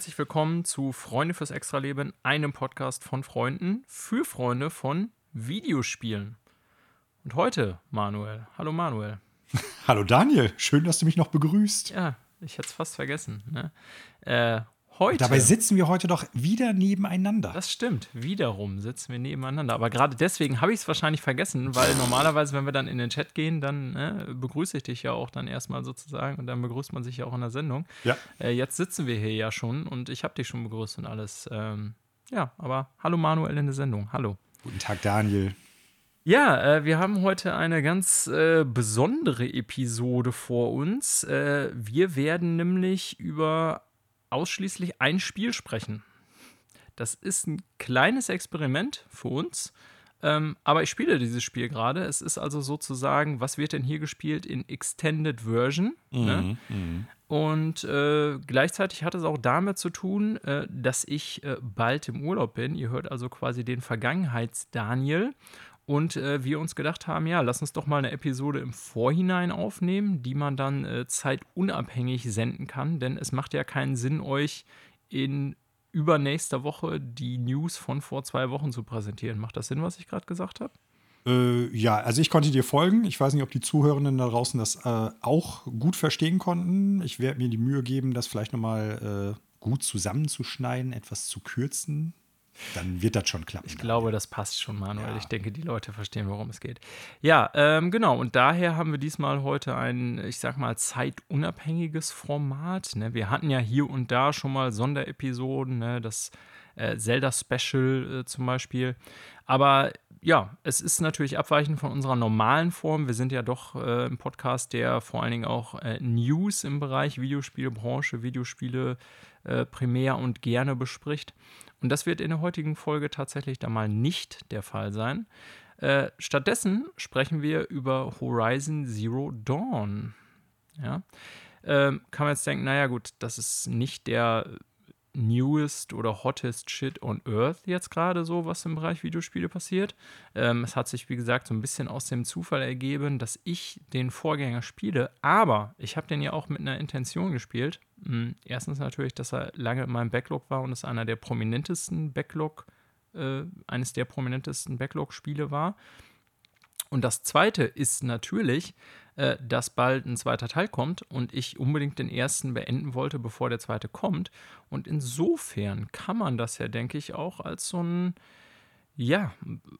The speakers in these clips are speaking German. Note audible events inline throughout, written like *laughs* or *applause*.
Herzlich willkommen zu Freunde fürs Extraleben, einem Podcast von Freunden für Freunde von Videospielen. Und heute, Manuel. Hallo Manuel. *laughs* Hallo Daniel, schön, dass du mich noch begrüßt. Ja, ich hätte es fast vergessen. Ne? Äh, heute. Dabei sitzen wir heute doch wieder nebeneinander. Das stimmt. Wiederum sitzen wir nebeneinander. Aber gerade deswegen habe ich es wahrscheinlich vergessen, weil normalerweise, wenn wir dann in den Chat gehen, dann ne, begrüße ich dich ja auch dann erstmal sozusagen und dann begrüßt man sich ja auch in der Sendung. Ja. Äh, jetzt sitzen wir hier ja schon und ich habe dich schon begrüßt und alles. Ähm, ja, aber hallo Manuel in der Sendung. Hallo. Guten Tag, Daniel. Ja, äh, wir haben heute eine ganz äh, besondere Episode vor uns. Äh, wir werden nämlich über ausschließlich ein Spiel sprechen. Das ist ein kleines Experiment für uns. Ähm, aber ich spiele dieses Spiel gerade. Es ist also sozusagen, was wird denn hier gespielt in Extended Version? Mhm, Ne? mhm. Und äh, gleichzeitig hat es auch damit zu tun, äh, dass ich äh, bald im Urlaub bin. Ihr hört also quasi den Vergangenheits-Daniel. Und äh, wir uns gedacht haben, ja, lass uns doch mal eine Episode im Vorhinein aufnehmen, die man dann äh, zeitunabhängig senden kann. Denn es macht ja keinen Sinn, euch in übernächster Woche die News von vor zwei Wochen zu präsentieren. Macht das Sinn, was ich gerade gesagt habe? Äh, ja, also ich konnte dir folgen. Ich weiß nicht, ob die Zuhörenden da draußen das äh, auch gut verstehen konnten. Ich werde mir die Mühe geben, das vielleicht nochmal äh, gut zusammenzuschneiden, etwas zu kürzen. Dann wird das schon klappen. Ich glaube, das passt schon, Manuel. Ja. Ich denke, die Leute verstehen, worum es geht. Ja, ähm, genau. Und daher haben wir diesmal heute ein, ich sag mal, zeitunabhängiges Format. Ne? Wir hatten ja hier und da schon mal Sonderepisoden, ne? das äh, Zelda-Special äh, zum Beispiel. Aber ja, es ist natürlich abweichend von unserer normalen Form. Wir sind ja doch äh, ein Podcast, der vor allen Dingen auch äh, News im Bereich Videospielebranche, Videospiele äh, primär und gerne bespricht. Und das wird in der heutigen Folge tatsächlich da mal nicht der Fall sein. Äh, stattdessen sprechen wir über Horizon Zero Dawn. Ja. Ähm, kann man jetzt denken, naja, gut, das ist nicht der newest oder hottest shit on earth jetzt gerade so, was im Bereich Videospiele passiert. Ähm, es hat sich, wie gesagt, so ein bisschen aus dem Zufall ergeben, dass ich den Vorgänger spiele, aber ich habe den ja auch mit einer Intention gespielt. Hm, Erstens natürlich, dass er lange in meinem Backlog war und es einer der prominentesten Backlog, äh, eines der prominentesten Backlog-Spiele war. Und das zweite ist natürlich, äh, dass bald ein zweiter Teil kommt und ich unbedingt den ersten beenden wollte, bevor der zweite kommt. Und insofern kann man das ja, denke ich, auch als so ein ja,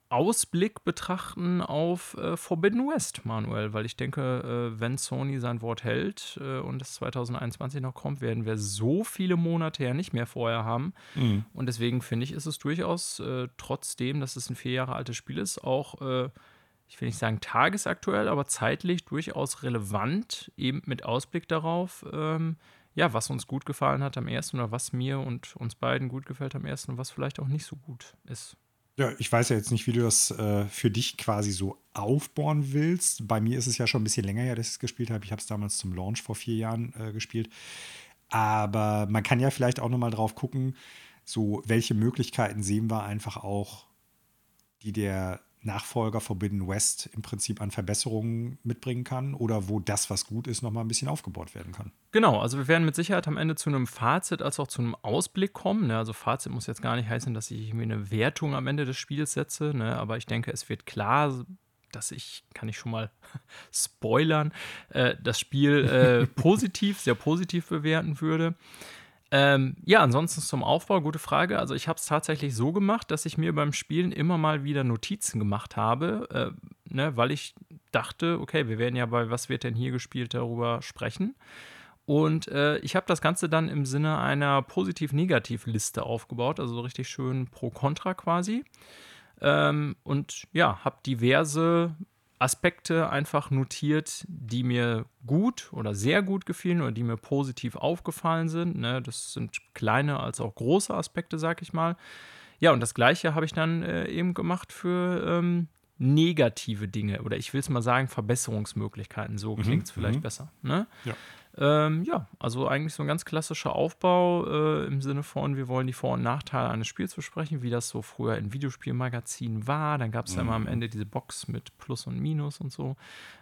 Ausblick betrachten auf äh, Forbidden West, Manuel, weil ich denke, äh, wenn Sony sein Wort hält äh, und es 2021 noch kommt, werden wir so viele Monate ja nicht mehr vorher haben. Mhm. Und deswegen finde ich, ist es durchaus, äh, trotzdem, dass es ein vier Jahre altes Spiel ist, auch, äh, ich will nicht sagen tagesaktuell, aber zeitlich durchaus relevant, eben mit Ausblick darauf, ähm, ja, was uns gut gefallen hat am ersten oder was mir und uns beiden gut gefällt am ersten und was vielleicht auch nicht so gut ist. Ja, ich weiß ja jetzt nicht, wie du das äh, für dich quasi so aufbauen willst. Bei mir ist es ja schon ein bisschen länger her, dass ich es gespielt habe. Ich habe es damals zum Launch vor vier Jahren äh, gespielt. Aber man kann ja vielleicht auch nochmal drauf gucken, so welche Möglichkeiten sehen wir einfach auch, die der Nachfolger Forbidden West im Prinzip an Verbesserungen mitbringen kann oder wo das, was gut ist, nochmal ein bisschen aufgebaut werden kann. Genau, also wir werden mit Sicherheit am Ende zu einem Fazit als auch zu einem Ausblick kommen. Ne? Also Fazit muss jetzt gar nicht heißen, dass ich irgendwie eine Wertung am Ende des Spiels setze, ne? aber ich denke, es wird klar, dass ich, kann ich schon mal *laughs* spoilern, äh, das Spiel äh, *laughs* positiv, sehr positiv bewerten würde. Ähm, ja, ansonsten zum Aufbau, gute Frage. Also ich habe es tatsächlich so gemacht, dass ich mir beim Spielen immer mal wieder Notizen gemacht habe, äh, ne, weil ich dachte, okay, wir werden ja bei Was wird denn hier gespielt darüber sprechen. Und äh, ich habe das Ganze dann im Sinne einer Positiv-Negativ-Liste aufgebaut, also so richtig schön pro-contra quasi. Ähm, und ja, habe diverse Aspekte einfach notiert, die mir gut oder sehr gut gefielen oder die mir positiv aufgefallen sind. Ne? Das sind kleine als auch große Aspekte, sag ich mal. Ja, und das gleiche habe ich dann äh, eben gemacht für ähm, negative Dinge oder ich will es mal sagen, Verbesserungsmöglichkeiten. So Mhm, klingt es vielleicht mhm. besser. Ne? Ja. Ähm, ja, also eigentlich so ein ganz klassischer Aufbau äh, im Sinne von, wir wollen die Vor- und Nachteile eines Spiels besprechen, wie das so früher in Videospielmagazinen war. Dann gab es ja immer am Ende diese Box mit Plus und Minus und so.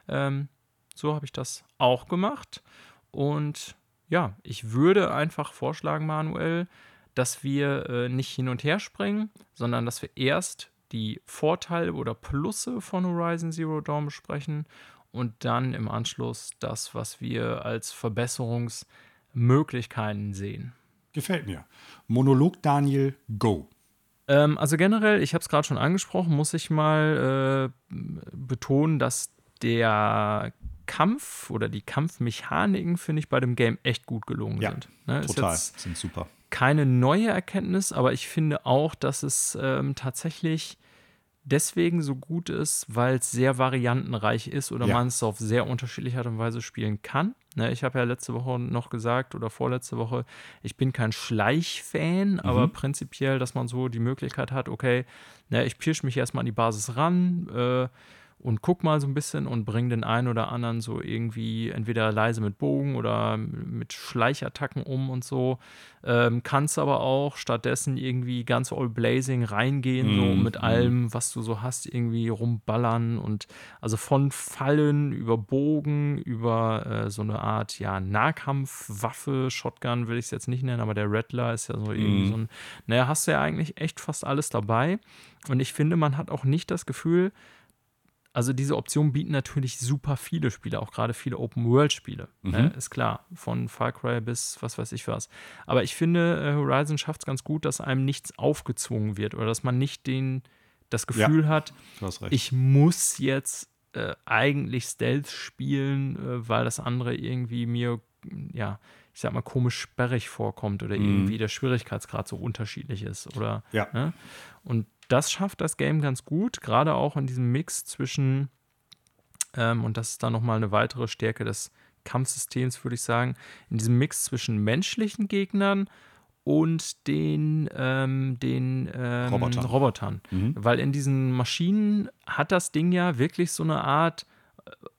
Ähm, so habe ich das auch gemacht. Und ja, ich würde einfach vorschlagen, Manuel, dass wir äh, nicht hin und her springen, sondern dass wir erst die Vorteile oder Plusse von Horizon Zero Dawn besprechen und dann im Anschluss das, was wir als Verbesserungsmöglichkeiten sehen. Gefällt mir. Monolog Daniel, go. Ähm, also generell, ich habe es gerade schon angesprochen, muss ich mal äh, betonen, dass der Kampf oder die Kampfmechaniken, finde ich, bei dem Game echt gut gelungen ja, sind. Ne, total, sind super. Keine neue Erkenntnis, aber ich finde auch, dass es ähm, tatsächlich deswegen so gut ist, weil es sehr variantenreich ist oder ja. man es auf sehr unterschiedliche Art und Weise spielen kann. Ne, ich habe ja letzte Woche noch gesagt oder vorletzte Woche, ich bin kein Schleichfan, mhm. aber prinzipiell, dass man so die Möglichkeit hat, okay, ne, ich pirsch mich erstmal an die Basis ran, äh, und guck mal so ein bisschen und bring den einen oder anderen so irgendwie entweder leise mit Bogen oder mit Schleichattacken um und so. Ähm, kannst aber auch stattdessen irgendwie ganz all blazing reingehen, mm, so mhm, mit mm. allem, was du so hast, irgendwie rumballern und also von Fallen über Bogen, über äh, so eine Art, ja, Nahkampfwaffe, Shotgun will ich es jetzt nicht nennen, aber der Rattler ist ja so mm. irgendwie mhm. so ein, naja, hast du ja eigentlich echt fast alles dabei. Und ich finde, man hat auch nicht das Gefühl, also diese Optionen bieten natürlich super viele Spiele, auch gerade viele Open-World-Spiele. Mhm. Ne? Ist klar, von Far Cry bis was weiß ich was. Aber ich finde, äh, Horizon schafft es ganz gut, dass einem nichts aufgezwungen wird oder dass man nicht den, das Gefühl ja, hat, ich muss jetzt äh, eigentlich Stealth spielen, äh, weil das andere irgendwie mir, ja, ich sag mal, komisch sperrig vorkommt oder mhm. irgendwie der Schwierigkeitsgrad so unterschiedlich ist. Oder, ja. Ne? Und das schafft das Game ganz gut, gerade auch in diesem Mix zwischen, ähm, und das ist dann nochmal eine weitere Stärke des Kampfsystems, würde ich sagen, in diesem Mix zwischen menschlichen Gegnern und den, ähm, den ähm, Robotern. Robotern. Mhm. Weil in diesen Maschinen hat das Ding ja wirklich so eine Art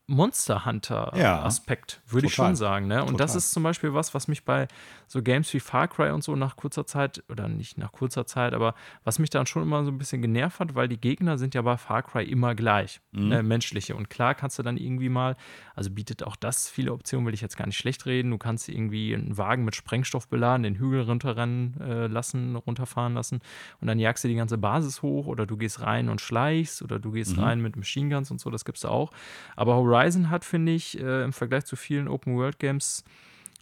Monster Hunter-Aspekt, ja, würde ich schon sagen. Ne? Und total. das ist zum Beispiel was, was mich bei so Games wie Far Cry und so nach kurzer Zeit, oder nicht nach kurzer Zeit, aber was mich dann schon immer so ein bisschen genervt hat, weil die Gegner sind ja bei Far Cry immer gleich, mhm. ne? menschliche. Und klar kannst du dann irgendwie mal, also bietet auch das viele Optionen, will ich jetzt gar nicht schlecht reden. Du kannst irgendwie einen Wagen mit Sprengstoff beladen, den Hügel runterrennen äh, lassen, runterfahren lassen und dann jagst du die ganze Basis hoch oder du gehst rein und schleichst oder du gehst mhm. rein mit Machine Guns und so, das gibt's auch. Aber Horizon Horizon hat, finde ich, äh, im Vergleich zu vielen Open-World-Games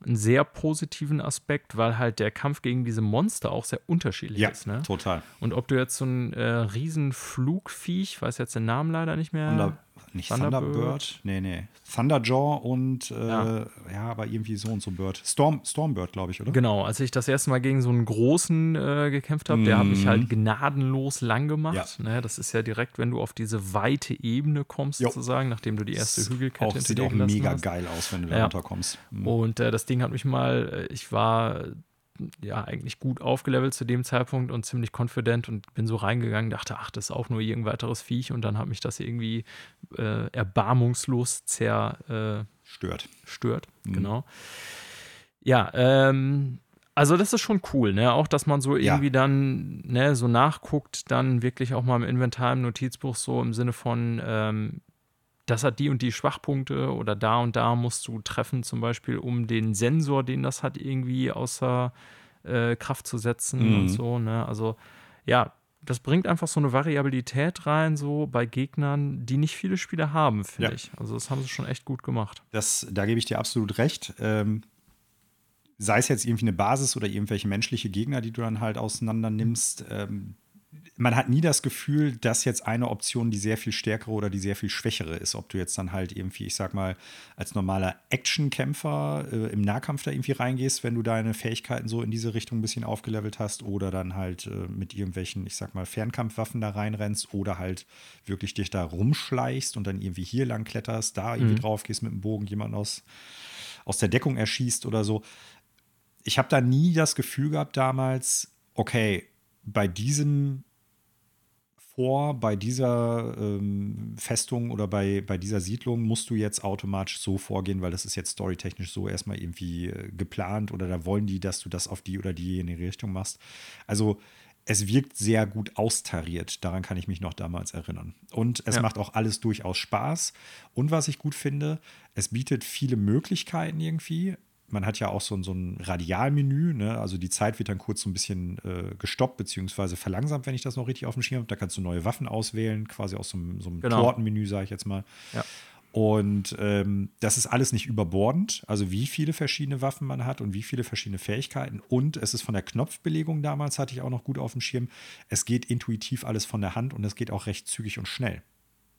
einen sehr positiven Aspekt, weil halt der Kampf gegen diese Monster auch sehr unterschiedlich ja, ist. Ne? total. Und ob du jetzt so ein äh, riesen Flugviech, weiß jetzt den Namen leider nicht mehr. Nicht Thunderbird? Thunderbird? Nee, nee. Thunderjaw und äh, ja. ja. aber irgendwie so und so Bird. Storm, Stormbird, glaube ich, oder? Genau, als ich das erste Mal gegen so einen großen äh, gekämpft habe, mm. der hat mich halt mhm. gnadenlos lang gemacht. Ja. Ne? Das ist ja direkt, wenn du auf diese weite Ebene kommst, jo. sozusagen, nachdem du die erste das Hügelkette auch, Sieht auch mega hast. geil aus, wenn du da runterkommst. Mhm. Und äh, das Ding hat mich mal, äh, ich war ja eigentlich gut aufgelevelt zu dem Zeitpunkt und ziemlich confident und bin so reingegangen, dachte, ach, das ist auch nur irgendein weiteres Viech und dann hat mich das irgendwie äh, erbarmungslos zerstört. Äh, stört, mhm. genau. Ja, ähm, also das ist schon cool, ne? Auch, dass man so irgendwie ja. dann, ne, so nachguckt, dann wirklich auch mal im Inventar, im Notizbuch so im Sinne von, ähm, das hat die und die Schwachpunkte oder da und da musst du treffen, zum Beispiel, um den Sensor, den das hat, irgendwie außer äh, Kraft zu setzen mhm. und so. Ne? Also ja, das bringt einfach so eine Variabilität rein, so bei Gegnern, die nicht viele Spieler haben, finde ja. ich. Also das haben sie schon echt gut gemacht. Das, da gebe ich dir absolut recht. Ähm, sei es jetzt irgendwie eine Basis oder irgendwelche menschliche Gegner, die du dann halt auseinander nimmst, ähm, man hat nie das Gefühl, dass jetzt eine Option die sehr viel stärkere oder die sehr viel schwächere ist. Ob du jetzt dann halt irgendwie, ich sag mal, als normaler Actionkämpfer äh, im Nahkampf da irgendwie reingehst, wenn du deine Fähigkeiten so in diese Richtung ein bisschen aufgelevelt hast, oder dann halt äh, mit irgendwelchen, ich sag mal, Fernkampfwaffen da reinrennst oder halt wirklich dich da rumschleichst und dann irgendwie hier lang kletterst, da irgendwie mhm. drauf gehst mit dem Bogen, jemanden aus, aus der Deckung erschießt oder so. Ich habe da nie das Gefühl gehabt damals, okay, bei diesem vor, bei dieser ähm, Festung oder bei, bei dieser Siedlung musst du jetzt automatisch so vorgehen, weil das ist jetzt storytechnisch so erstmal irgendwie äh, geplant oder da wollen die, dass du das auf die oder diejenige Richtung machst. Also es wirkt sehr gut austariert. Daran kann ich mich noch damals erinnern. Und es ja. macht auch alles durchaus Spaß. Und was ich gut finde, es bietet viele Möglichkeiten irgendwie man hat ja auch so, so ein Radialmenü, ne? also die Zeit wird dann kurz so ein bisschen äh, gestoppt beziehungsweise verlangsamt, wenn ich das noch richtig auf dem Schirm habe. Da kannst du neue Waffen auswählen, quasi aus so, einem, so einem genau. Tortenmenü, sage ich jetzt mal. Ja. Und ähm, das ist alles nicht überbordend, also wie viele verschiedene Waffen man hat und wie viele verschiedene Fähigkeiten. Und es ist von der Knopfbelegung damals, hatte ich auch noch gut auf dem Schirm. Es geht intuitiv alles von der Hand und es geht auch recht zügig und schnell.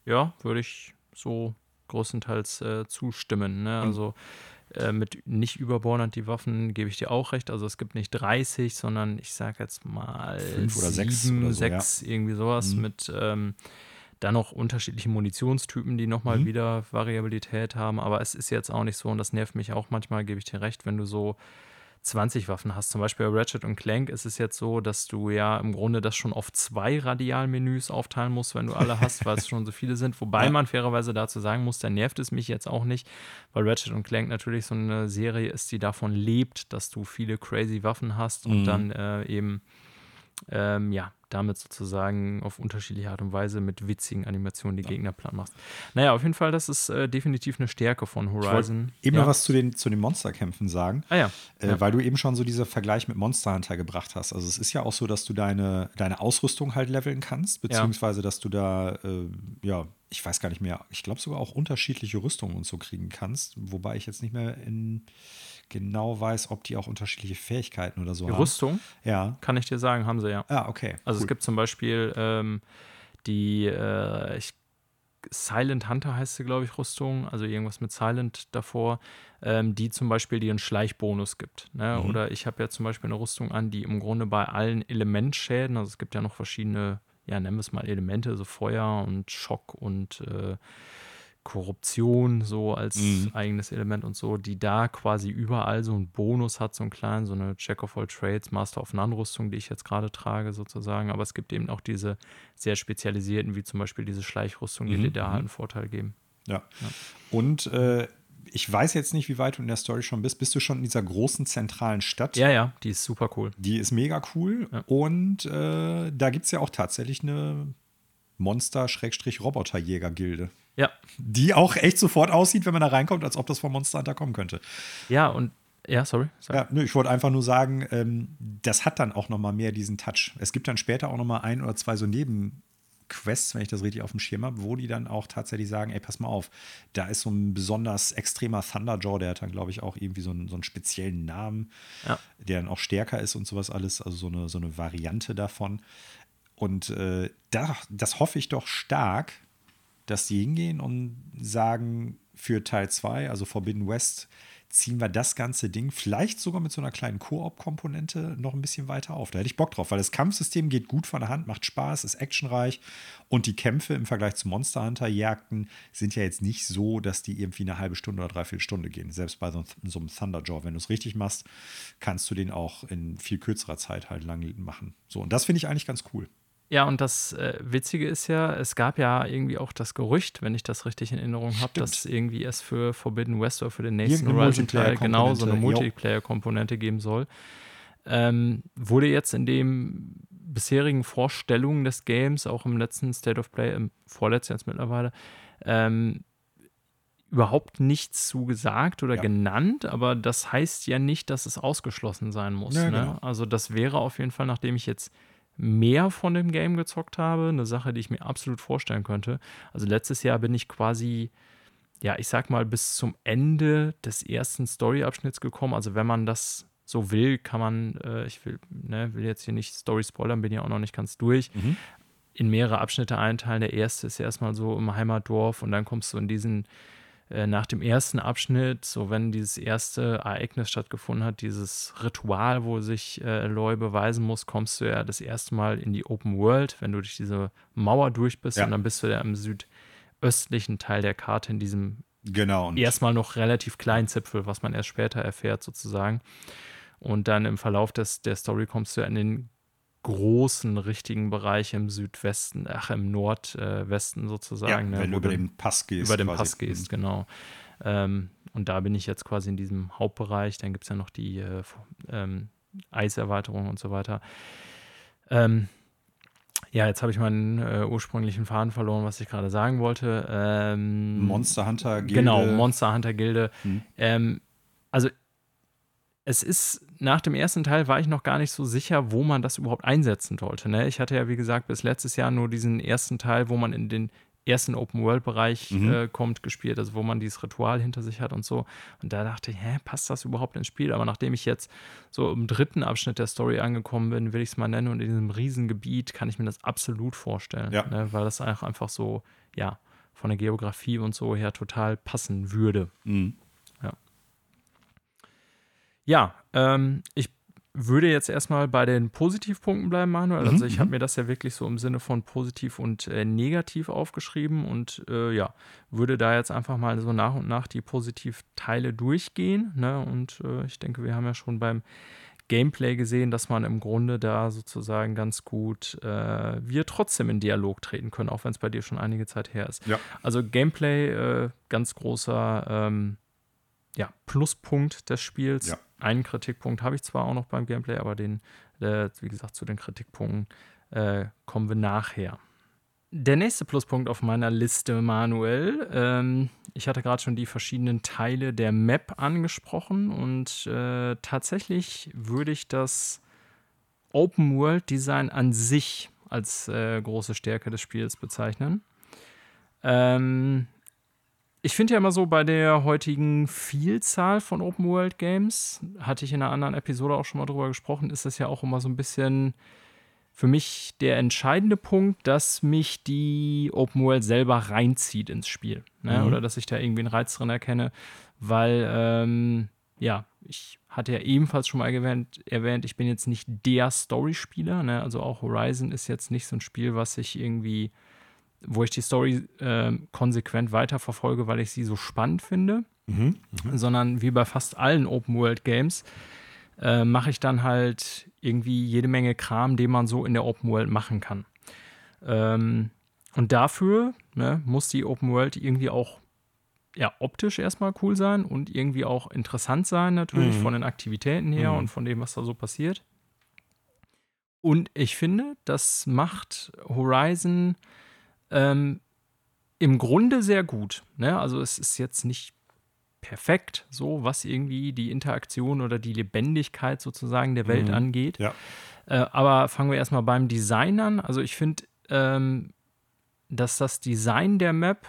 Ja, würde ich so größtenteils äh, zustimmen. Ne? Also äh, mit nicht überbordend die Waffen gebe ich dir auch recht. Also es gibt nicht 30, sondern ich sage jetzt mal fünf oder sechs, oder so, sechs ja. irgendwie sowas mhm. mit ähm, dann noch unterschiedliche Munitionstypen, die nochmal mhm. wieder Variabilität haben. Aber es ist jetzt auch nicht so, und das nervt mich auch manchmal, gebe ich dir recht, wenn du so 20 Waffen hast. Zum Beispiel bei Ratchet und Clank ist es jetzt so, dass du ja im Grunde das schon auf zwei Radialmenüs aufteilen musst, wenn du alle *laughs* hast, weil es schon so viele sind. Wobei ja. man fairerweise dazu sagen muss, da nervt es mich jetzt auch nicht, weil Ratchet und Clank natürlich so eine Serie ist, die davon lebt, dass du viele crazy Waffen hast und mhm. dann äh, eben ähm, ja, damit sozusagen auf unterschiedliche Art und Weise mit witzigen Animationen die ja. Gegner platt machst. Naja, auf jeden Fall, das ist äh, definitiv eine Stärke von Horizon. Ich eben ja. noch was zu den, zu den Monsterkämpfen sagen. Ah ja. Äh, ja. Weil du eben schon so dieser Vergleich mit Monster Hunter gebracht hast. Also es ist ja auch so, dass du deine, deine Ausrüstung halt leveln kannst, beziehungsweise dass du da, äh, ja, ich weiß gar nicht mehr, ich glaube sogar auch unterschiedliche Rüstungen und so kriegen kannst, wobei ich jetzt nicht mehr in genau weiß, ob die auch unterschiedliche Fähigkeiten oder so die haben. Rüstung? Ja. Kann ich dir sagen, haben sie ja. Ah, okay. Also cool. es gibt zum Beispiel ähm, die äh, ich, Silent Hunter heißt sie, glaube ich, Rüstung, also irgendwas mit Silent davor, ähm, die zum Beispiel dir einen Schleichbonus gibt. Ne? Mhm. Oder ich habe ja zum Beispiel eine Rüstung an, die im Grunde bei allen Elementschäden, also es gibt ja noch verschiedene, ja, nennen wir es mal Elemente, so Feuer und Schock und äh, Korruption so als mhm. eigenes Element und so, die da quasi überall so einen Bonus hat, so einen kleinen, so eine Check of all Trades, Master of None-Rüstung, die ich jetzt gerade trage sozusagen. Aber es gibt eben auch diese sehr spezialisierten, wie zum Beispiel diese Schleichrüstung, die mhm. dir da halt einen Vorteil geben. Ja. ja. Und äh, ich weiß jetzt nicht, wie weit du in der Story schon bist. Bist du schon in dieser großen zentralen Stadt? Ja, ja, die ist super cool. Die ist mega cool. Ja. Und äh, da gibt es ja auch tatsächlich eine Monster-Roboterjäger-Gilde. Ja. Die auch echt sofort aussieht, wenn man da reinkommt, als ob das vom Monster Hunter kommen könnte. Ja, und ja, sorry. sorry. Ja, nö, ich wollte einfach nur sagen, ähm, das hat dann auch noch mal mehr diesen Touch. Es gibt dann später auch noch mal ein oder zwei so Nebenquests, wenn ich das richtig auf dem Schirm habe, wo die dann auch tatsächlich sagen, ey, pass mal auf, da ist so ein besonders extremer Thunderjaw, der hat dann, glaube ich, auch irgendwie so einen, so einen speziellen Namen, ja. der dann auch stärker ist und sowas alles, also so eine, so eine Variante davon. Und äh, da, das hoffe ich doch stark, dass die hingehen und sagen, für Teil 2, also Forbidden West, ziehen wir das ganze Ding vielleicht sogar mit so einer kleinen Koop-Komponente noch ein bisschen weiter auf. Da hätte ich Bock drauf, weil das Kampfsystem geht gut von der Hand, macht Spaß, ist actionreich und die Kämpfe im Vergleich zu Monster Hunter-Jagden sind ja jetzt nicht so, dass die irgendwie eine halbe Stunde oder dreiviertel Stunde gehen. Selbst bei so, so einem Thunderjaw, wenn du es richtig machst, kannst du den auch in viel kürzerer Zeit halt lang machen. So, und das finde ich eigentlich ganz cool. Ja, und das äh, Witzige ist ja, es gab ja irgendwie auch das Gerücht, wenn ich das richtig in Erinnerung habe, dass irgendwie es für Forbidden West oder für den nächsten Horizon-Teil genau so eine Multiplayer-Komponente geben soll. Ähm, wurde jetzt in den bisherigen Vorstellungen des Games, auch im letzten State of Play, im vorletzten jetzt mittlerweile, ähm, überhaupt nichts zu gesagt oder ja. genannt, aber das heißt ja nicht, dass es ausgeschlossen sein muss. Ja, ne? genau. Also das wäre auf jeden Fall, nachdem ich jetzt mehr von dem Game gezockt habe. Eine Sache, die ich mir absolut vorstellen könnte. Also letztes Jahr bin ich quasi, ja, ich sag mal, bis zum Ende des ersten Story-Abschnitts gekommen. Also wenn man das so will, kann man, äh, ich will, ne, will jetzt hier nicht Story spoilern, bin ja auch noch nicht ganz durch. Mhm. In mehrere Abschnitte einteilen. Der erste ist erstmal so im Heimatdorf und dann kommst du in diesen nach dem ersten Abschnitt, so wenn dieses erste Ereignis stattgefunden hat, dieses Ritual, wo sich äh, Loy beweisen muss, kommst du ja das erste Mal in die Open World, wenn du durch diese Mauer durch bist ja. und dann bist du ja im südöstlichen Teil der Karte in diesem genau, erstmal noch relativ kleinen Zipfel, was man erst später erfährt sozusagen. Und dann im Verlauf des, der Story kommst du ja in den großen richtigen Bereich im Südwesten, ach im Nordwesten sozusagen. Ja, ne, wenn du über den Pass gehst. Über den quasi. Pass gehst, mhm. genau. Ähm, und da bin ich jetzt quasi in diesem Hauptbereich. Dann gibt es ja noch die äh, ähm, Eiserweiterung und so weiter. Ähm, ja, jetzt habe ich meinen äh, ursprünglichen Faden verloren, was ich gerade sagen wollte. Ähm, Monster Hunter Gilde. Genau, Monster Hunter Gilde. Hm. Also es ist, nach dem ersten Teil war ich noch gar nicht so sicher, wo man das überhaupt einsetzen sollte. Ne? Ich hatte ja, wie gesagt, bis letztes Jahr nur diesen ersten Teil, wo man in den ersten Open-World-Bereich mhm. äh, kommt, gespielt, also wo man dieses Ritual hinter sich hat und so. Und da dachte ich, hä, passt das überhaupt ins Spiel? Aber nachdem ich jetzt so im dritten Abschnitt der Story angekommen bin, will ich es mal nennen, und in diesem Riesengebiet kann ich mir das absolut vorstellen. Ja. Ne? Weil das einfach so, ja, von der Geografie und so her total passen würde. Mhm. Ja, ähm, ich würde jetzt erstmal bei den Positivpunkten bleiben, Manuel. Also ich habe mhm. mir das ja wirklich so im Sinne von positiv und äh, negativ aufgeschrieben und äh, ja, würde da jetzt einfach mal so nach und nach die Positivteile durchgehen. Ne? Und äh, ich denke, wir haben ja schon beim Gameplay gesehen, dass man im Grunde da sozusagen ganz gut äh, wir trotzdem in Dialog treten können, auch wenn es bei dir schon einige Zeit her ist. Ja. Also Gameplay, äh, ganz großer ähm, ja, Pluspunkt des Spiels. Ja. Einen Kritikpunkt habe ich zwar auch noch beim Gameplay, aber den, äh, wie gesagt, zu den Kritikpunkten äh, kommen wir nachher. Der nächste Pluspunkt auf meiner Liste, Manuel. Ähm, ich hatte gerade schon die verschiedenen Teile der Map angesprochen und äh, tatsächlich würde ich das Open World Design an sich als äh, große Stärke des Spiels bezeichnen. Ähm, ich finde ja immer so, bei der heutigen Vielzahl von Open World Games, hatte ich in einer anderen Episode auch schon mal drüber gesprochen, ist das ja auch immer so ein bisschen für mich der entscheidende Punkt, dass mich die Open World selber reinzieht ins Spiel. Ne? Mhm. Oder dass ich da irgendwie einen Reiz drin erkenne, weil, ähm, ja, ich hatte ja ebenfalls schon mal erwähnt, erwähnt ich bin jetzt nicht der Story-Spieler. Ne? Also auch Horizon ist jetzt nicht so ein Spiel, was ich irgendwie wo ich die Story äh, konsequent weiterverfolge, weil ich sie so spannend finde, mhm, mh. sondern wie bei fast allen Open-World-Games äh, mache ich dann halt irgendwie jede Menge Kram, den man so in der Open World machen kann. Ähm, und dafür ne, muss die Open World irgendwie auch ja, optisch erstmal cool sein und irgendwie auch interessant sein, natürlich, mhm. von den Aktivitäten her mhm. und von dem, was da so passiert. Und ich finde, das macht Horizon ähm, Im Grunde sehr gut. Ne? Also es ist jetzt nicht perfekt, so was irgendwie die Interaktion oder die Lebendigkeit sozusagen der Welt mhm. angeht. Ja. Äh, aber fangen wir erstmal beim Design an. Also ich finde, ähm, dass das Design der Map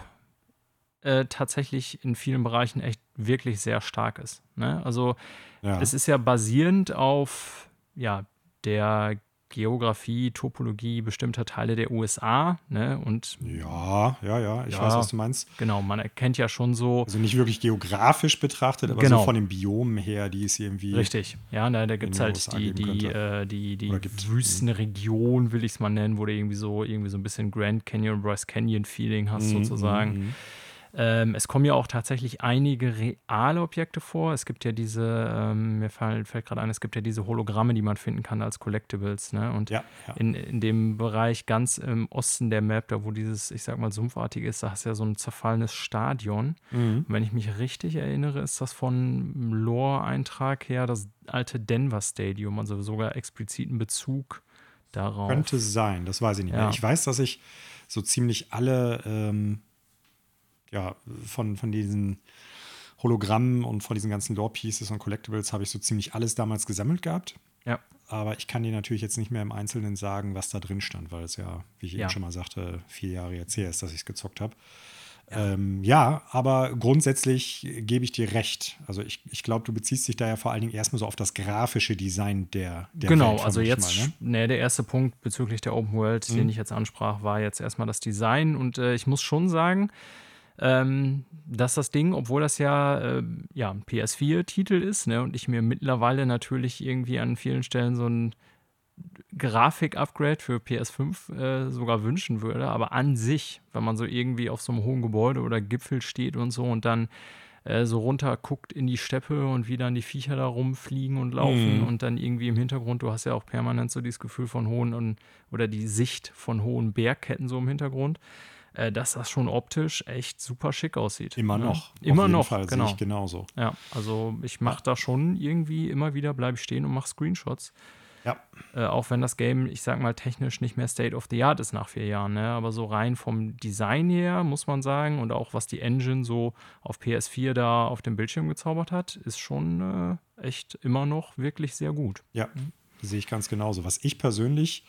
äh, tatsächlich in vielen Bereichen echt wirklich sehr stark ist. Ne? Also ja. es ist ja basierend auf ja, der Geografie, Topologie bestimmter Teile der USA. Ne? Und ja, ja, ja, ich ja, weiß, was du meinst. Genau, man erkennt ja schon so. Also nicht wirklich geografisch betrachtet, aber genau. so von den Biomen her, die es irgendwie. Richtig, ja, da, da gibt es halt die, die, äh, die, die Wüstenregion, will ich es mal nennen, wo du irgendwie so, irgendwie so ein bisschen Grand Canyon, Bryce Canyon-Feeling hast, mhm, sozusagen. Ähm, es kommen ja auch tatsächlich einige reale Objekte vor. Es gibt ja diese, ähm, mir fällt, fällt gerade ein, es gibt ja diese Hologramme, die man finden kann als Collectibles. Ne? Und ja, ja. In, in dem Bereich ganz im Osten der Map, da wo dieses, ich sag mal, sumpfartig ist, da hast du ja so ein zerfallenes Stadion. Mhm. wenn ich mich richtig erinnere, ist das von Lore-Eintrag her das alte Denver Stadium, also sogar expliziten Bezug darauf. Könnte sein, das weiß ich nicht ja. mehr. Ich weiß, dass ich so ziemlich alle ähm, ja, von, von diesen Hologrammen und von diesen ganzen Lore-Pieces und Collectibles habe ich so ziemlich alles damals gesammelt gehabt. Ja. Aber ich kann dir natürlich jetzt nicht mehr im Einzelnen sagen, was da drin stand, weil es ja, wie ich ja. eben schon mal sagte, vier Jahre jetzt her ist, dass ich es gezockt habe. Ja. Ähm, ja, aber grundsätzlich gebe ich dir recht. Also ich, ich glaube, du beziehst dich da ja vor allen Dingen erstmal so auf das grafische Design der, der Genau, Welt, also jetzt, mal, ne? ne? der erste Punkt bezüglich der Open World, mhm. den ich jetzt ansprach, war jetzt erstmal das Design. Und äh, ich muss schon sagen, ähm, dass das Ding, obwohl das ja, äh, ja ein PS4-Titel ist, ne, und ich mir mittlerweile natürlich irgendwie an vielen Stellen so ein Grafik-Upgrade für PS5 äh, sogar wünschen würde, aber an sich, wenn man so irgendwie auf so einem hohen Gebäude oder Gipfel steht und so und dann äh, so runter guckt in die Steppe und wie dann die Viecher da rumfliegen und laufen mhm. und dann irgendwie im Hintergrund, du hast ja auch permanent so dieses Gefühl von hohen und, oder die Sicht von hohen Bergketten so im Hintergrund dass das schon optisch echt super schick aussieht. Immer ne? noch. Immer noch, Fall genau. Genauso. Ja, also ich mache da schon irgendwie immer wieder, bleibe ich stehen und mache Screenshots. Ja. Äh, auch wenn das Game, ich sag mal, technisch nicht mehr State of the Art ist nach vier Jahren, ne? aber so rein vom Design her, muss man sagen, und auch was die Engine so auf PS4 da auf dem Bildschirm gezaubert hat, ist schon echt immer noch wirklich sehr gut. Ja, sehe ich ganz genauso. Was ich persönlich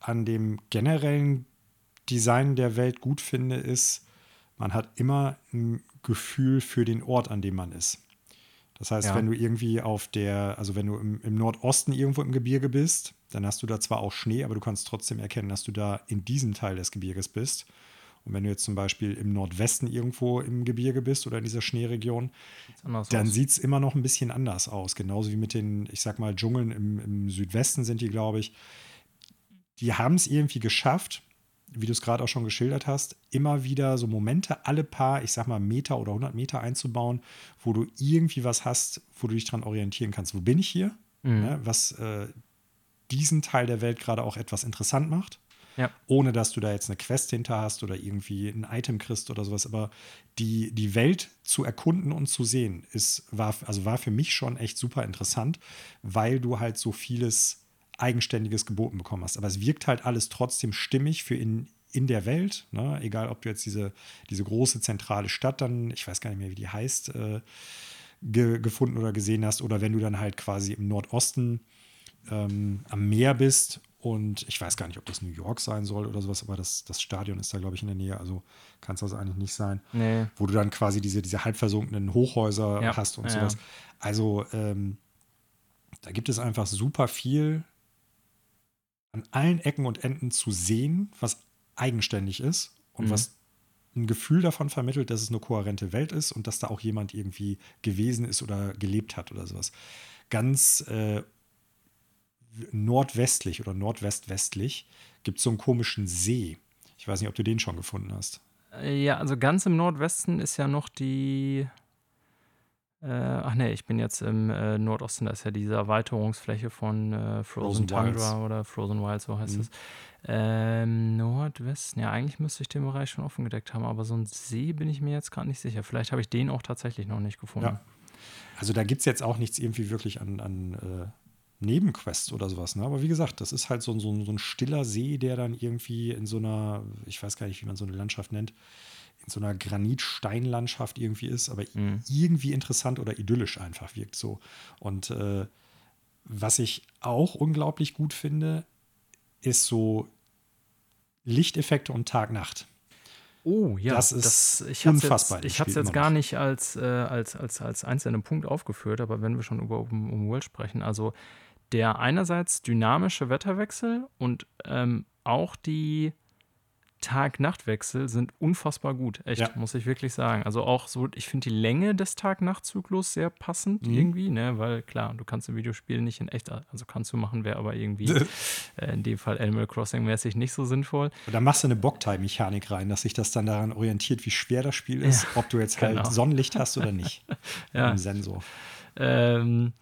an dem generellen Design der Welt gut finde, ist, man hat immer ein Gefühl für den Ort, an dem man ist. Das heißt, Ja. wenn du irgendwie auf der, also wenn du im, im Nordosten irgendwo im Gebirge bist, dann hast du da zwar auch Schnee, aber du kannst trotzdem erkennen, dass du da in diesem Teil des Gebirges bist. Und wenn du jetzt zum Beispiel im Nordwesten irgendwo im Gebirge bist oder in dieser Schneeregion, dann sieht es immer noch ein bisschen anders aus. Genauso wie mit den, ich sag mal, Dschungeln im, im Südwesten sind die, glaube ich. Die haben es irgendwie geschafft, wie du es gerade auch schon geschildert hast, immer wieder so Momente alle paar, ich sag mal, Meter oder 100 Meter einzubauen, wo du irgendwie was hast, wo du dich dran orientieren kannst. Wo bin ich hier? Mhm. Ne, was äh, diesen Teil der Welt gerade auch etwas interessant macht Ja. ohne dass du da jetzt eine Quest hinter hast oder irgendwie ein Item kriegst oder sowas. Aber die, die Welt zu erkunden und zu sehen, ist, war, also war für mich schon echt super interessant, weil du halt so vieles Eigenständiges geboten bekommen hast. Aber es wirkt halt alles trotzdem stimmig für in, in der Welt. Ne? Egal, ob du jetzt diese, diese große zentrale Stadt dann, ich weiß gar nicht mehr, wie die heißt, äh, ge, gefunden oder gesehen hast, oder wenn du dann halt quasi im Nordosten ähm, am Meer bist und ich weiß gar nicht, ob das New York sein soll oder sowas, aber das, das Stadion ist da, glaube ich, in der Nähe, also kann es also eigentlich nicht sein. Nee. Wo du dann quasi diese, diese halb versunkenen Hochhäuser Ja, hast und ja. sowas. Also ähm, da gibt es einfach super viel an allen Ecken und Enden zu sehen, was eigenständig ist und Mhm. was ein Gefühl davon vermittelt, dass es eine kohärente Welt ist und dass da auch jemand irgendwie gewesen ist oder gelebt hat oder sowas. Ganz äh, nordwestlich oder nordwestwestlich gibt es so einen komischen See. Ich weiß nicht, ob du den schon gefunden hast. Äh, Ja, also ganz im Nordwesten ist ja noch die. Äh, ach nee, ich bin jetzt im äh, Nordosten, da ist ja diese Erweiterungsfläche von äh, Frozen, Frozen Tundra Wilds. oder Frozen Wild, so heißt Mhm. es. Ähm, Nordwesten, ja, eigentlich müsste ich den Bereich schon offen gedeckt haben, aber so ein See bin ich mir jetzt gerade nicht sicher. Vielleicht habe ich den auch tatsächlich noch nicht gefunden. Ja. Also da gibt es jetzt auch nichts irgendwie wirklich an, an äh, Nebenquests oder sowas. Ne? Aber wie gesagt, das ist halt so, so, so ein stiller See, der dann irgendwie in so einer, ich weiß gar nicht, wie man so eine Landschaft nennt, in so einer Granitsteinlandschaft irgendwie ist, aber Mhm. irgendwie interessant oder idyllisch einfach wirkt so. Und äh, was ich auch unglaublich gut finde, ist so Lichteffekte und Tag-Nacht. Oh ja, Das ist ich hab's unfassbar, Jetzt, das ich habe es jetzt gar nicht als, äh, als, als, als einzelnen Punkt aufgeführt, aber wenn wir schon über Open, Open World sprechen, also der einerseits dynamische Wetterwechsel und ähm, auch die Tag-Nacht-Wechsel sind unfassbar gut, echt, Ja. muss ich wirklich sagen. Also auch so, ich finde die Länge des Tag-Nacht-Zyklus sehr passend Mhm. irgendwie, ne, weil klar, du kannst im Videospiel nicht in echt, also kannst du machen, wäre aber irgendwie *laughs* äh, in dem Fall Animal Crossing-mäßig nicht so sinnvoll. Und da machst du eine Bogtime-Mechanik rein, dass sich das dann daran orientiert, wie schwer das Spiel ist, ob du jetzt genau. halt Sonnenlicht hast oder nicht. *laughs* Ja. Im Sensor. Ähm,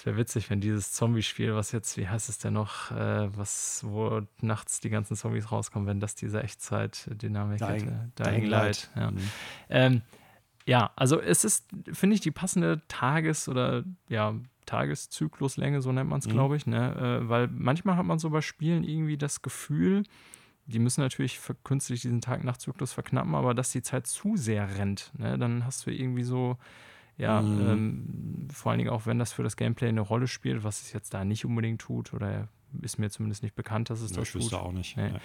es wäre witzig, wenn dieses Zombie-Spiel, was jetzt, wie heißt es denn noch, äh, was, wo nachts die ganzen Zombies rauskommen, wenn das diese Echtzeit-Dynamik Dying- hätte. Dying Light. Ja. Mhm. Ähm, ja, also es ist, finde ich, die passende Tages- oder ja, Tageszykluslänge, so nennt man es, Mhm. glaube ich, ne? Äh, weil manchmal hat man so bei Spielen irgendwie das Gefühl, die müssen natürlich künstlich diesen Tag-Nacht-Zyklus verknappen, aber dass die Zeit zu sehr rennt, ne? Dann hast du irgendwie so, ja, Mhm. ähm, vor allen Dingen auch, wenn das für das Gameplay eine Rolle spielt, was es jetzt da nicht unbedingt tut, oder ist mir zumindest nicht bekannt, dass es Ja, das ich tut. wüsste auch nicht. Nee. Ja.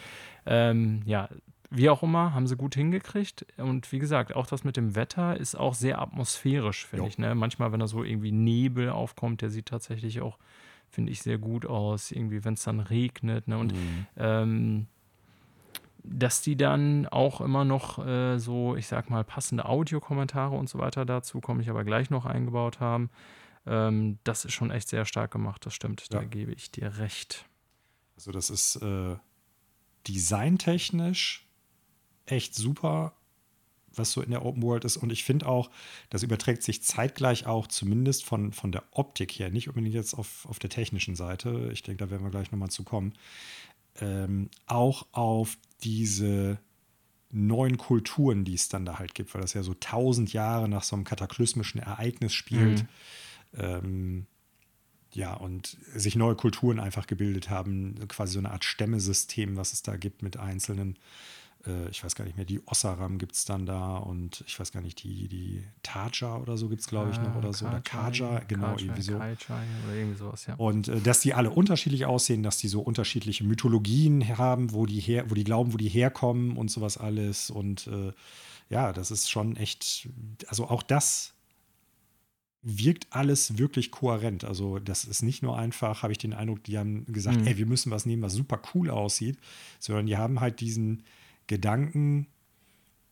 Ähm, ja, wie auch immer, haben sie gut hingekriegt. Und wie gesagt, auch das mit dem Wetter ist auch sehr atmosphärisch, finde ich. Ne? Manchmal, wenn da so irgendwie Nebel aufkommt, der sieht tatsächlich auch, finde ich, sehr gut aus. Irgendwie, wenn es dann regnet. Ne? Und Mhm. ähm, dass die dann auch immer noch äh, so, ich sag mal, passende Audiokommentare und so weiter dazu, komme ich aber gleich noch eingebaut haben. Ähm, das ist schon echt sehr stark gemacht, das stimmt. Da Ja. gebe ich dir recht. Also das ist äh, designtechnisch echt super, was so in der Open World ist. Und ich finde auch, das überträgt sich zeitgleich auch zumindest von, von der Optik her, nicht unbedingt jetzt auf, auf der technischen Seite, ich denke, da werden wir gleich nochmal zu kommen, ähm, auch auf diese neuen Kulturen, die es dann da halt gibt, weil das ja so tausend Jahre nach so einem kataklysmischen Ereignis spielt. Mhm. Ähm, ja, und sich neue Kulturen einfach gebildet haben, quasi so eine Art Stämmesystem, was es da gibt mit einzelnen äh, ich weiß gar nicht mehr, die Ossaram gibt es dann da und ich weiß gar nicht, die, die Taja oder so gibt es, glaube ich, noch oder so. Oder Kaja, genau, Kajai, irgendwie so. Kajai oder irgendwie sowas, ja. Und äh, dass die alle unterschiedlich aussehen, dass die so unterschiedliche Mythologien haben, wo die her, wo die glauben, wo die herkommen und sowas alles. Und äh, ja, das ist schon echt, also auch das wirkt alles wirklich kohärent. Also das ist nicht nur einfach, habe ich den Eindruck, die haben gesagt, Mhm. ey, wir müssen was nehmen, was super cool aussieht, sondern die haben halt diesen Gedanken,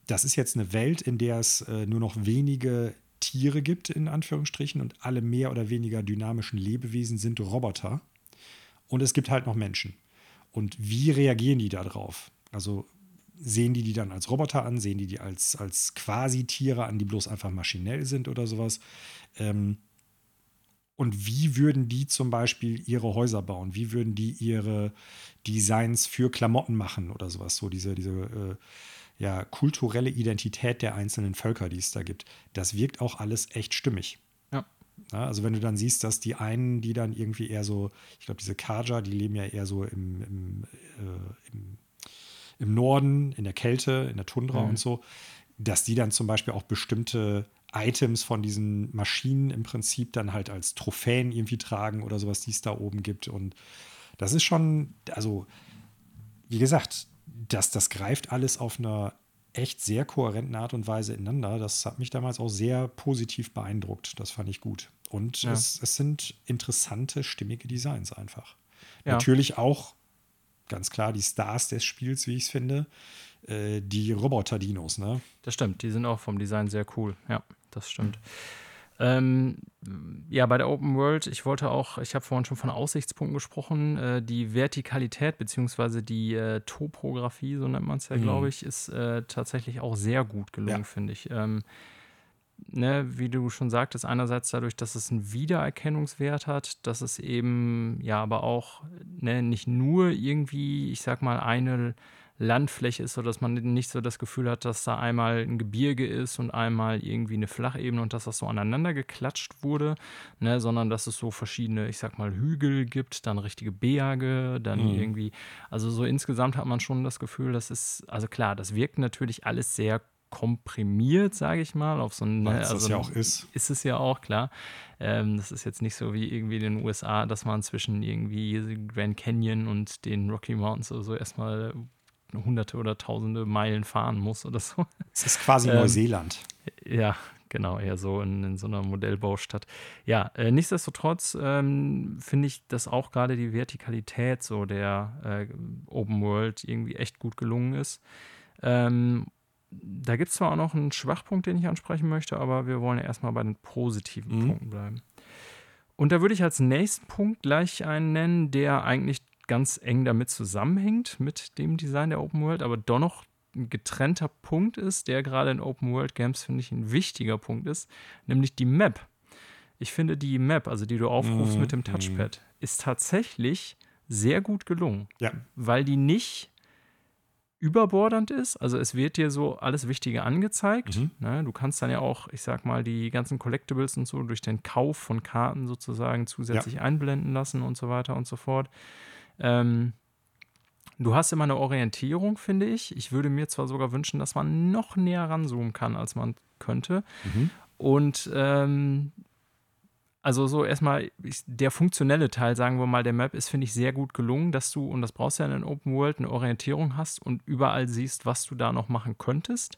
das ist jetzt eine Welt, in der es äh, nur noch wenige Tiere gibt, in Anführungsstrichen, und alle mehr oder weniger dynamischen Lebewesen sind Roboter. Und es gibt halt noch Menschen. Und wie reagieren die darauf? Also sehen die die dann als Roboter an, sehen die die als, als quasi Tiere an, die bloß einfach maschinell sind oder sowas? Ähm, und wie würden die zum Beispiel ihre Häuser bauen? Wie würden die ihre Designs für Klamotten machen oder sowas? So diese, diese äh, ja, kulturelle Identität der einzelnen Völker, die es da gibt. Das wirkt auch alles echt stimmig. Ja. Ja, also wenn du dann siehst, dass die einen, die dann irgendwie eher so, ich glaube, diese Kaja, die leben ja eher so im, im, äh, im, im Norden, in der Kälte, in der Tundra Mhm. und so, dass die dann zum Beispiel auch bestimmte Items von diesen Maschinen im Prinzip dann halt als Trophäen irgendwie tragen oder sowas, die es da oben gibt. Und das ist schon, also, wie gesagt, das, das greift alles auf einer echt sehr kohärenten Art und Weise ineinander. Das hat mich damals auch sehr positiv beeindruckt. Das fand ich gut. Und Ja. es, es sind interessante, stimmige Designs einfach. Ja. Natürlich auch ganz klar die Stars des Spiels, wie ich es finde, äh, die Roboter-Dinos, ne? Das stimmt, die sind auch vom Design sehr cool. Ja, das stimmt. Ähm, ja, bei der Open World, ich wollte auch, ich habe vorhin schon von Aussichtspunkten gesprochen, äh, die Vertikalität beziehungsweise die äh, Topografie, so nennt man es ja, Mhm. glaube ich, ist äh, tatsächlich auch sehr gut gelungen, Ja. finde ich. Ähm, ne, wie du schon sagtest, einerseits dadurch, dass es einen Wiedererkennungswert hat, dass es eben ja aber auch ne, nicht nur irgendwie, ich sag mal, eine Landfläche ist, sodass man nicht so das Gefühl hat, dass da einmal ein Gebirge ist und einmal irgendwie eine Flachebene und dass das so aneinander geklatscht wurde, ne, sondern dass es so verschiedene, ich sag mal, Hügel gibt, dann richtige Berge, dann Mhm. irgendwie, also so insgesamt hat man schon das Gefühl, das ist, also klar, das wirkt natürlich alles sehr komprimiert, sage ich mal, auf so ein, Weil es also das ja auch ist. ist es ja auch, klar. Ähm, das ist jetzt nicht so wie irgendwie in den USA, dass man zwischen irgendwie Grand Canyon und den Rocky Mountains oder so erstmal hunderte oder tausende Meilen fahren muss oder so. Es ist quasi Ähm, Neuseeland. Ja, genau, eher so in, in so einer Modellbaustadt. Ja, äh, nichtsdestotrotz ähm, finde ich, dass auch gerade die Vertikalität so der äh, Open World irgendwie echt gut gelungen ist. Ähm, da gibt es zwar auch noch einen Schwachpunkt, den ich ansprechen möchte, aber wir wollen ja erstmal bei den positiven Mhm. Punkten bleiben. Und da würde ich als nächsten Punkt gleich einen nennen, der eigentlich ganz eng damit zusammenhängt, mit dem Design der Open World, aber doch noch ein getrennter Punkt ist, der gerade in Open World Games, finde ich, ein wichtiger Punkt ist, nämlich die Map. Ich finde, die Map, also die du aufrufst Mhm, mit dem. Touchpad, ist tatsächlich sehr gut gelungen, Ja. weil die nicht überbordernd ist. Also es wird dir so alles Wichtige angezeigt. Mhm. Ne? Du kannst dann ja auch, ich sag mal, die ganzen Collectibles und so durch den Kauf von Karten sozusagen zusätzlich einblenden lassen und so weiter und so fort. Ähm, du hast immer eine Orientierung, finde ich. Ich würde mir zwar sogar wünschen, dass man noch näher ranzoomen kann, als man könnte. Mhm. Und ähm, also so erstmal der funktionelle Teil, sagen wir mal, der Map ist, finde ich, sehr gut gelungen, dass du, und das brauchst du ja in der Open World, eine Orientierung hast und überall siehst, was du da noch machen könntest.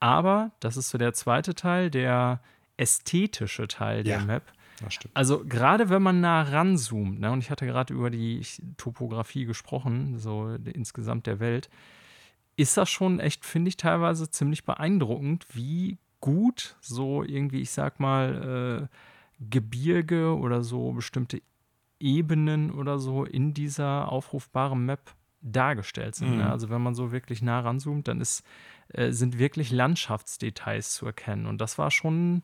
Aber, das ist so der zweite Teil, der ästhetische Teil der Ja. Map. Also gerade wenn man nah ranzoomt, ne, und ich hatte gerade über die Topografie gesprochen, so insgesamt der Welt, ist das schon echt, finde ich, teilweise ziemlich beeindruckend, wie gut so irgendwie, ich sag mal, äh, Gebirge oder so bestimmte Ebenen oder so in dieser aufrufbaren Map dargestellt sind. Mhm. Ne? Also wenn man so wirklich nah ranzoomt, dann ist, äh, sind wirklich Landschaftsdetails zu erkennen. Und das war schon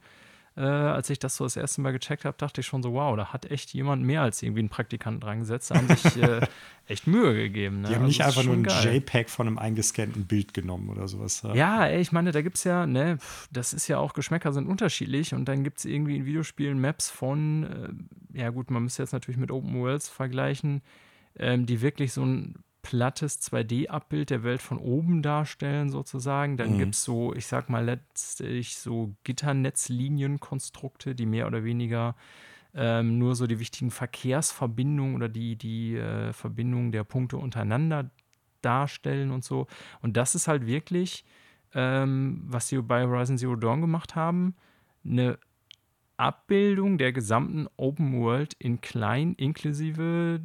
äh, als ich das so das erste Mal gecheckt habe, dachte ich schon so, wow, da hat echt jemand mehr als irgendwie einen Praktikanten dran gesetzt. Da haben sich äh, *laughs* echt Mühe gegeben. Ne? Die haben Also nicht einfach nur ein geil. JPEG von einem eingescannten Bild genommen oder sowas. Ja, ey, ich meine, da gibt es ja, ne, das ist ja auch, Geschmäcker sind unterschiedlich und dann gibt es irgendwie in Videospielen Maps von, äh, ja gut, man müsste jetzt natürlich mit Open Worlds vergleichen, ähm, die wirklich so ein plattes 2D-Abbild der Welt von oben darstellen, sozusagen. Dann Mhm. gibt es so, ich sag mal letztlich so Gitternetzlinienkonstrukte, die mehr oder weniger ähm, nur so die wichtigen Verkehrsverbindungen oder die, die äh, Verbindungen der Punkte untereinander darstellen und so. Und das ist halt wirklich, ähm, was sie bei Horizon Zero Dawn gemacht haben, eine Abbildung der gesamten Open World in klein inklusive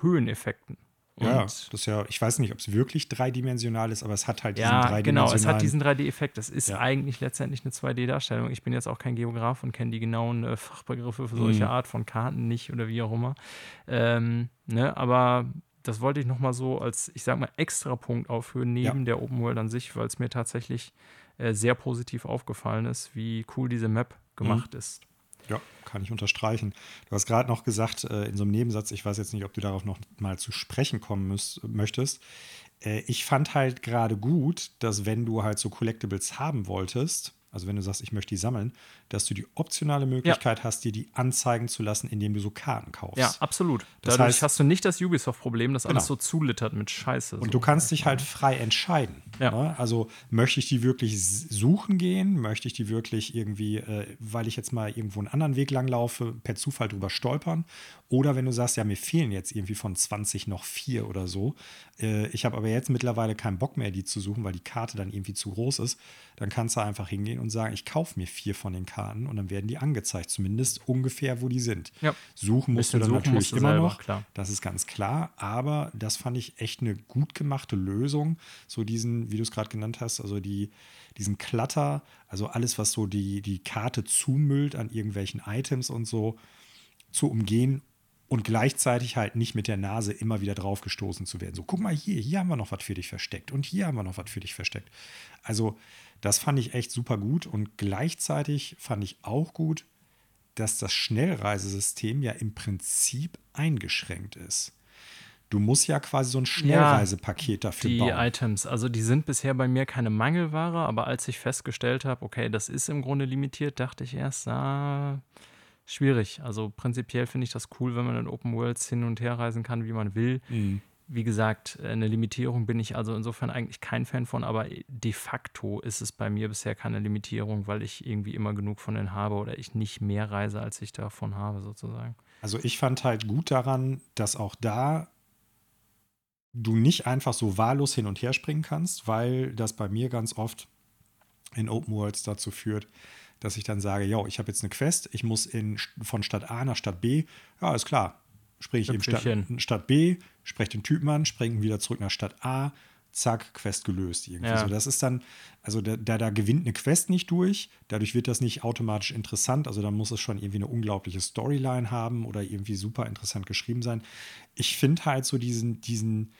Höheneffekten. Ja, das ist ja, ich weiß nicht, ob es wirklich dreidimensional ist, aber es hat halt diesen ja, dreidimensionalen. genau, es hat diesen 3D-Effekt. Das ist Ja. eigentlich letztendlich eine 2D-Darstellung. Ich bin jetzt auch kein Geograf und kenne die genauen äh, Fachbegriffe für solche Mhm. Art von Karten nicht oder wie auch immer. Ähm, ne, aber das wollte ich nochmal so als, ich sag mal, extra Punkt aufführen, neben der Open World an sich, weil es mir tatsächlich äh, sehr positiv aufgefallen ist, wie cool diese Map gemacht ist. Ja, kann ich unterstreichen. Du hast gerade noch gesagt, äh, in so einem Nebensatz, ich weiß jetzt nicht, ob du darauf noch mal zu sprechen kommen müsst, möchtest. Äh, ich fand halt gerade gut, dass wenn du halt so Collectibles haben wolltest, also wenn du sagst, ich möchte die sammeln, dass du die optionale Möglichkeit hast, dir die anzeigen zu lassen, indem du so Karten kaufst. Ja, absolut. Das Dadurch heißt- hast du nicht das Ubisoft-Problem, das alles Genau. so zulittert mit Scheiße. Und so. du kannst dich halt frei entscheiden. Ja. Ne? Also möchte ich die wirklich suchen gehen? Möchte ich die wirklich irgendwie, äh, weil ich jetzt mal irgendwo einen anderen Weg langlaufe, per Zufall drüber stolpern? Oder wenn du sagst, ja, mir fehlen jetzt irgendwie von 20 noch vier oder so. Äh, ich habe aber jetzt mittlerweile keinen Bock mehr, die zu suchen, weil die Karte dann irgendwie zu groß ist. Dann kannst du einfach hingehen und sagen, ich kaufe mir vier von den Karten und dann werden die angezeigt, zumindest ungefähr, wo die sind. Ja. Suchen musst du dann suchen natürlich du immer selber, noch. klar. Das ist ganz klar, aber das fand ich echt eine gut gemachte Lösung. So diesen, wie du es gerade genannt hast, also die, diesen Klatter, also alles, was so die, die Karte zumüllt an irgendwelchen Items und so, zu umgehen und gleichzeitig halt nicht mit der Nase immer wieder draufgestoßen zu werden. So, guck mal hier, hier haben wir noch was für dich versteckt und hier haben wir noch was für dich versteckt. Also, das fand ich echt super gut und gleichzeitig fand ich auch gut, dass das Schnellreisesystem ja im Prinzip eingeschränkt ist. Du musst ja quasi so ein Schnellreisepaket dafür die bauen. Items, also die sind bisher bei mir keine Mangelware, aber als ich festgestellt habe, okay, das ist im Grunde limitiert, dachte ich erst, ah, schwierig. Also prinzipiell finde ich das cool, wenn man in Open Worlds hin und her reisen kann, wie man will. Mhm. Wie gesagt, eine Limitierung bin ich also insofern eigentlich kein Fan von, aber de facto ist es bei mir bisher keine Limitierung, weil ich irgendwie immer genug von denen habe oder ich nicht mehr reise, als ich davon habe, sozusagen. Also ich fand halt gut daran, dass auch da du nicht einfach so wahllos hin und her springen kannst, weil das bei mir ganz oft in Open Worlds dazu führt, dass ich dann sage, ja, ich habe jetzt eine Quest, ich muss in, von Stadt A nach Stadt B. Ja, ist klar. Springe ich eben Hüpf ich Stadt. Stadt B, spreche den Typen an, springe wieder zurück nach Stadt A, zack, Quest gelöst irgendwie. Ja. So, das ist dann, also da, da, da gewinnt eine Quest nicht durch, dadurch wird das nicht automatisch interessant, also da muss es schon irgendwie eine unglaubliche Storyline haben oder irgendwie super interessant geschrieben sein. Ich finde halt so diesen, diesen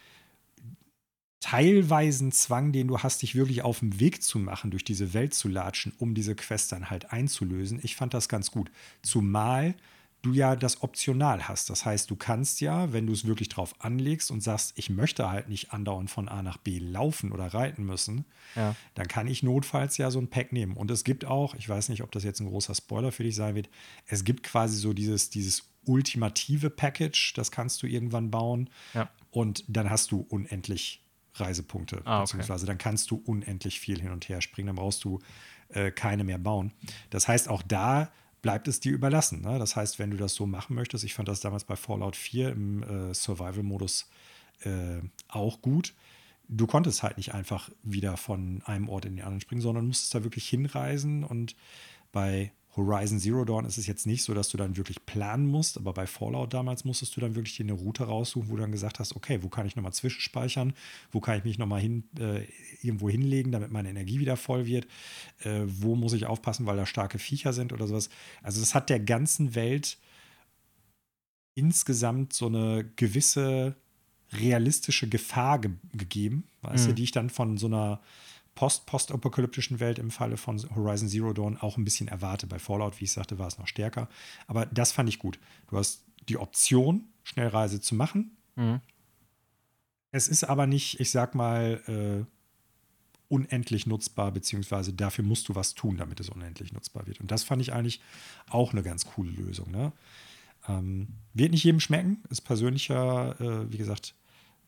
teilweisen Zwang, den du hast, dich wirklich auf den Weg zu machen, durch diese Welt zu latschen, um diese Quest dann halt einzulösen. Ich fand das ganz gut. Zumal du ja das optional hast. Das heißt, du kannst ja, wenn du es wirklich drauf anlegst und sagst, ich möchte halt nicht andauernd von A nach B laufen oder reiten müssen, Ja. dann kann ich notfalls ja so ein Pack nehmen. Und es gibt auch, ich weiß nicht, ob das jetzt ein großer Spoiler für dich sein wird, es gibt quasi so dieses, dieses ultimative Package, das kannst du irgendwann bauen. Ja. Und dann hast du unendlich Reisepunkte, Ah, okay. beziehungsweise dann kannst du unendlich viel hin und her springen, dann brauchst du äh, keine mehr bauen. Das heißt, auch da bleibt es dir überlassen. Ne? Das heißt, wenn du das so machen möchtest, ich fand das damals bei Fallout 4 im äh, Survival-Modus äh, auch gut. Du konntest halt nicht einfach wieder von einem Ort in den anderen springen, sondern musstest da wirklich hinreisen. Und bei Horizon Zero Dawn ist es jetzt nicht so, dass du dann wirklich planen musst, aber bei Fallout damals musstest du dann wirklich dir eine Route raussuchen, wo du dann gesagt hast, okay, wo kann ich nochmal zwischenspeichern, wo kann ich mich nochmal hin, äh, irgendwo hinlegen, damit meine Energie wieder voll wird, äh, wo muss ich aufpassen, weil da starke Viecher sind oder sowas. Also das hat der ganzen Welt insgesamt so eine gewisse realistische Gefahr ge gegeben, weißt du, Mhm. die ich dann von so einer post-postapokalyptischen Welt im Falle von Horizon Zero Dawn auch ein bisschen erwarte. Bei Fallout, wie ich sagte, war es noch stärker. Aber das fand ich gut. Du hast die Option, Schnellreise zu machen. Mhm. Es ist aber nicht, ich sag mal, äh, unendlich nutzbar, beziehungsweise dafür musst du was tun, damit es unendlich nutzbar wird. Und das fand ich eigentlich auch eine ganz coole Lösung. Ne? Ähm, wird nicht jedem schmecken, ist persönlicher, äh, wie gesagt,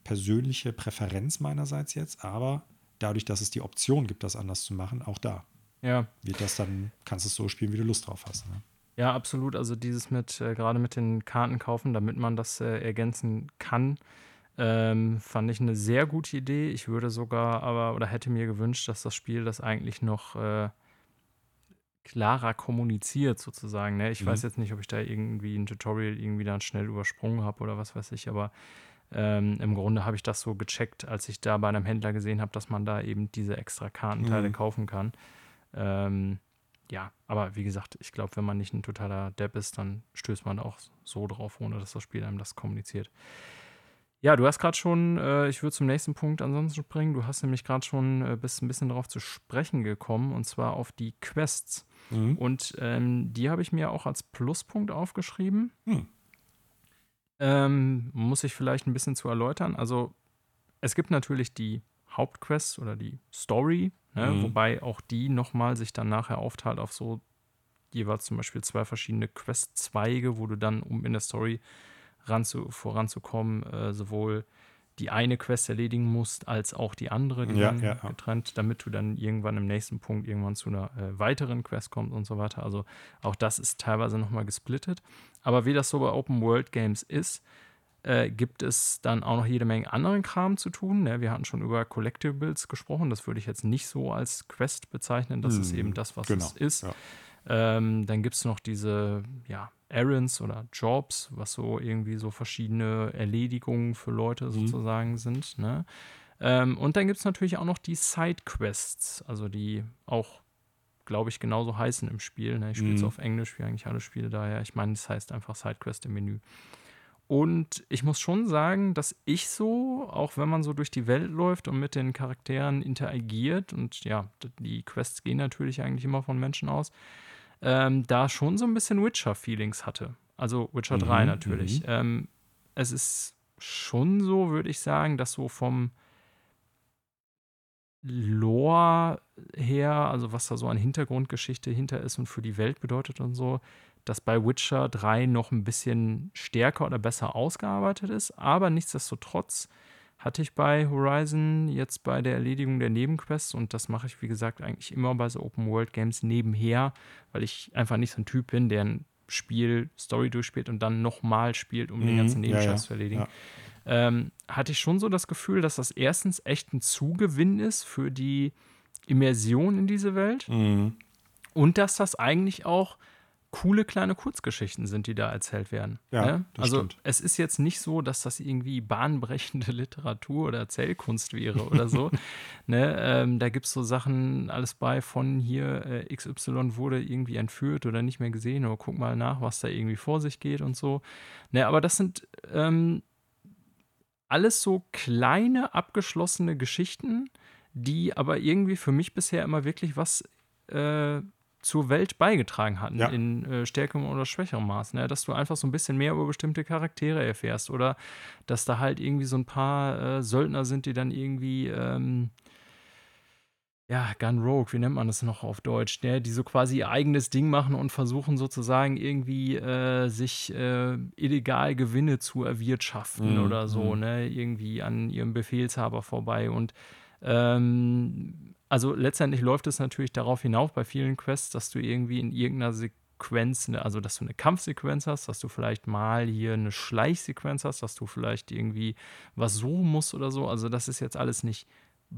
persönliche Präferenz meinerseits jetzt, aber dadurch, dass es die Option gibt, das anders zu machen, auch da. Ja. Wird das dann, kannst du es so spielen, wie du Lust drauf hast. Ne? Ja, absolut. Also dieses mit, äh, gerade mit den Karten kaufen, damit man das äh, ergänzen kann, ähm, fand ich eine sehr gute Idee. Ich würde sogar aber oder hätte mir gewünscht, dass das Spiel das eigentlich noch äh, klarer kommuniziert, sozusagen. Ne? Ich mhm. weiß jetzt nicht, ob ich da irgendwie ein Tutorial irgendwie dann schnell übersprungen habe oder was weiß ich, aber ähm, im Grunde habe ich das so gecheckt, als ich da bei einem Händler gesehen habe, dass man da eben diese extra Kartenteile mhm. kaufen kann. Ähm, ja, aber wie gesagt, ich glaube, wenn man nicht ein totaler Depp ist, dann stößt man auch so drauf, ohne dass das Spiel einem das kommuniziert. Ja, du hast gerade schon, äh, ich würde zum nächsten Punkt ansonsten springen. Du hast nämlich gerade schon äh, bist ein bisschen darauf zu sprechen gekommen, und zwar auf die Quests. Mhm. Und ähm, die habe ich mir auch als Pluspunkt aufgeschrieben. Mhm. Ähm, muss ich vielleicht ein bisschen zu erläutern. Also, es gibt natürlich die Hauptquests oder die Story, ne? mhm. wobei auch die nochmal sich dann nachher aufteilt auf so jeweils zum Beispiel zwei verschiedene Quest-Zweige, wo du dann, um in der Story ranzu, voranzukommen, äh, sowohl die eine Quest erledigen musst, als auch die andere, die ja, dann ja, getrennt, damit du dann irgendwann im nächsten Punkt irgendwann zu einer äh, weiteren Quest kommst und so weiter. Also auch das ist teilweise nochmal gesplittet. Aber wie das so bei Open World Games ist, äh, gibt es dann auch noch jede Menge anderen Kram zu tun. Ne? Wir hatten schon über Collectibles gesprochen. Das würde ich jetzt nicht so als Quest bezeichnen. Das hm, ist eben das, was genau, es ist. Ähm, dann gibt es noch diese ja, Errands oder Jobs, was so irgendwie so verschiedene Erledigungen für Leute mhm. sozusagen sind. Ne? Ähm, und dann gibt es natürlich auch noch die Side-Quests, also die auch, glaube ich, genauso heißen im Spiel. Ne? Ich spiele es mhm. auf Englisch, wie eigentlich alle Spiele daher. Ich meine, es heißt einfach Side-Quest im Menü. Und ich muss schon sagen, dass ich so, auch wenn man so durch die Welt läuft und mit den Charakteren interagiert, und ja, die Quests gehen natürlich eigentlich immer von Menschen aus, ähm, da schon so ein bisschen Witcher-Feelings hatte. Also Witcher mhm, 3 natürlich. Mhm. Ähm, es ist schon so, würde ich sagen, dass so vom Lore her, also was da so an Hintergrundgeschichte hinter ist und für die Welt bedeutet und so, dass bei Witcher 3 noch ein bisschen stärker oder besser ausgearbeitet ist. Aber nichtsdestotrotz hatte ich bei Horizon jetzt bei der Erledigung der Nebenquests und das mache ich, wie gesagt, eigentlich immer bei so Open-World-Games nebenher, weil ich einfach nicht so ein Typ bin, der ein Spiel Story durchspielt und dann nochmal spielt, um mhm, den ganzen Nebenquests ja, ja. zu erledigen. Ja. Ähm, hatte ich schon so das Gefühl, dass das erstens echt ein Zugewinn ist für die Immersion in diese Welt mhm. und dass das eigentlich auch coole kleine Kurzgeschichten sind, die da erzählt werden. Ja, ne? also stimmt. es ist jetzt nicht so, dass das irgendwie bahnbrechende *laughs* Literatur oder Erzählkunst wäre oder so. *laughs* ne? Ähm, da gibt es so Sachen alles bei von hier äh, XY wurde irgendwie entführt oder nicht mehr gesehen oder guck mal nach, was da irgendwie vor sich geht und so. Ne? Aber das sind ähm, alles so kleine abgeschlossene Geschichten, die aber irgendwie für mich bisher immer wirklich was äh, zur Welt beigetragen hatten, ja. in äh, stärkerem oder schwächerem Maß. Ne? Dass du einfach so ein bisschen mehr über bestimmte Charaktere erfährst oder dass da halt irgendwie so ein paar äh, Söldner sind, die dann irgendwie, ähm, ja, Gun Rogue, wie nennt man das noch auf Deutsch, ne? die so quasi ihr eigenes Ding machen und versuchen sozusagen irgendwie äh, sich äh, illegal Gewinne zu erwirtschaften mhm. oder so, mhm. ne? irgendwie an ihrem Befehlshaber vorbei und ähm, also letztendlich läuft es natürlich darauf hinauf bei vielen Quests, dass du irgendwie in irgendeiner Sequenz, ne, also dass du eine Kampfsequenz hast, dass du vielleicht mal hier eine Schleichsequenz hast, dass du vielleicht irgendwie was suchen musst oder so. Also das ist jetzt alles nicht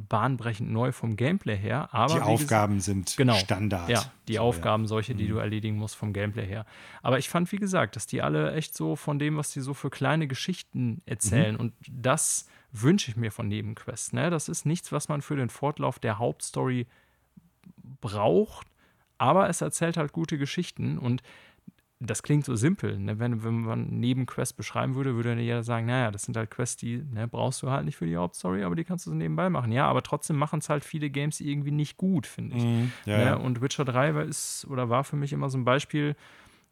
bahnbrechend neu vom Gameplay her, aber die Aufgaben sind genau, Standard. Ja, die so, Aufgaben ja. solche, die mhm. du erledigen musst vom Gameplay her. Aber ich fand, wie gesagt, dass die alle echt so von dem, was die so für kleine Geschichten erzählen mhm. und das wünsche ich mir von Nebenquests. Ne? Das ist nichts, was man für den Fortlauf der Hauptstory braucht, aber es erzählt halt gute Geschichten und das klingt so simpel. Ne? Wenn, wenn man Nebenquests beschreiben würde, würde jeder sagen, naja, das sind halt Quests, die ne, brauchst du halt nicht für die Hauptstory, aber die kannst du so nebenbei machen. Ja, aber trotzdem machen es halt viele Games irgendwie nicht gut, finde ich. Mm, ja, ne? ja. Und Witcher 3 war, ist oder war für mich immer so ein Beispiel,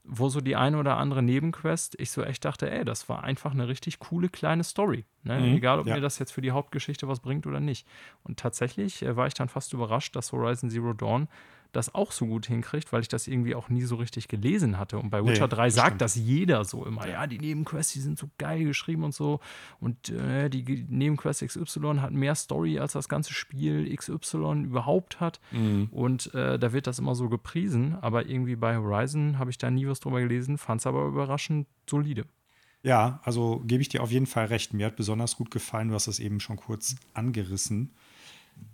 wo so die eine oder andere Nebenquest, ich so echt dachte, ey, das war einfach eine richtig coole kleine Story. Ne? Mhm, Egal, ob ja. mir das jetzt für die Hauptgeschichte was bringt oder nicht. Und tatsächlich äh, war ich dann fast überrascht, dass Horizon Zero Dawn das auch so gut hinkriegt, weil ich das irgendwie auch nie so richtig gelesen hatte. Und bei Witcher Nee, 3 das sagt das jeder so immer. Ja, die Nebenquests, die sind so geil geschrieben und so. Und äh, die Nebenquest XY hat mehr Story, als das ganze Spiel XY überhaupt hat. Mhm. Und äh, da wird das immer so gepriesen. Aber irgendwie bei Horizon habe ich da nie was drüber gelesen, fand es aber überraschend solide. Ja, also gebe ich dir auf jeden Fall recht. Mir hat besonders gut gefallen, du hast es eben schon kurz angerissen,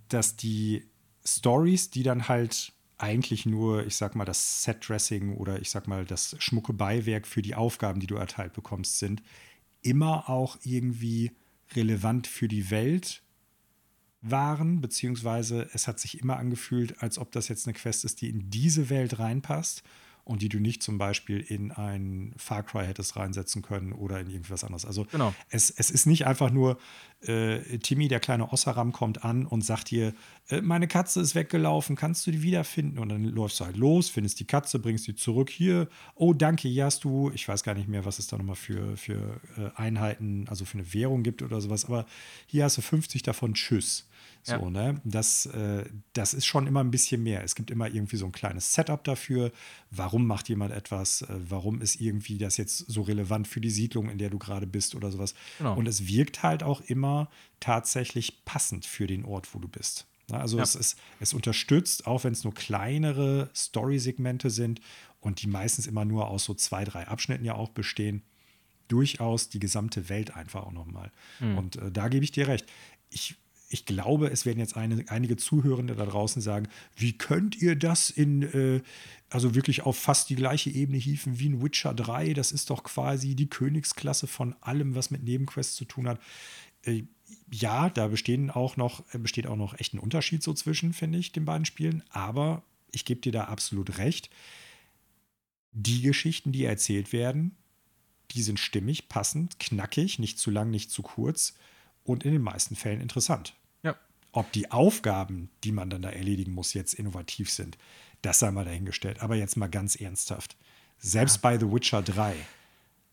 dass die Stories, die dann halt eigentlich nur, ich sag mal, das Set-Dressing oder ich sag mal, das schmucke Beiwerk für die Aufgaben, die du erteilt bekommst, sind, immer auch irgendwie relevant für die Welt waren, beziehungsweise es hat sich immer angefühlt, als ob das jetzt eine Quest ist, die in diese Welt reinpasst und die du nicht zum Beispiel in ein Far Cry hättest reinsetzen können oder in irgendwas anderes. Also Genau. es, es ist nicht einfach nur, äh, Timmy, der kleine Osseram, kommt an und sagt dir, äh, meine Katze ist weggelaufen, kannst du die wiederfinden? Und dann läufst du halt los, findest die Katze, bringst die zurück hier. Oh, danke, hier hast du, ich weiß gar nicht mehr, was es da nochmal für, für äh, Einheiten, also für eine Währung gibt oder sowas, aber hier hast du 50 davon, tschüss. So, Ja. ne? Das, äh, das ist schon immer ein bisschen mehr. Es gibt immer irgendwie so ein kleines Setup dafür. Warum macht jemand etwas? Äh, warum ist irgendwie das jetzt so relevant für die Siedlung, in der du gerade bist oder sowas? Genau. Und es wirkt halt auch immer tatsächlich passend für den Ort, wo du bist. Na, Also Ja. es, ist, es unterstützt, auch wenn es nur kleinere Story-Segmente sind und die meistens immer nur aus so zwei, drei Abschnitten ja auch bestehen, durchaus die gesamte Welt einfach auch nochmal. Und äh, da gebe ich dir recht. Ich, ich glaube, es werden jetzt eine, einige Zuhörende da draußen sagen, wie könnt ihr das in, äh, also wirklich auf fast die gleiche Ebene hieven wie in Witcher 3? Das ist doch quasi die Königsklasse von allem, was mit Nebenquests zu tun hat. Äh, ja, da bestehen auch noch, äh, besteht auch noch echt ein Unterschied so zwischen, finde ich, den beiden Spielen. Aber ich gebe dir da absolut recht. Die Geschichten, die erzählt werden, die sind stimmig, passend, knackig, nicht zu lang, nicht zu kurz und in den meisten Fällen interessant. Ja. Ob die Aufgaben, die man dann da erledigen muss, jetzt innovativ sind, das sei mal dahingestellt. Aber jetzt mal ganz ernsthaft. Selbst bei The Witcher 3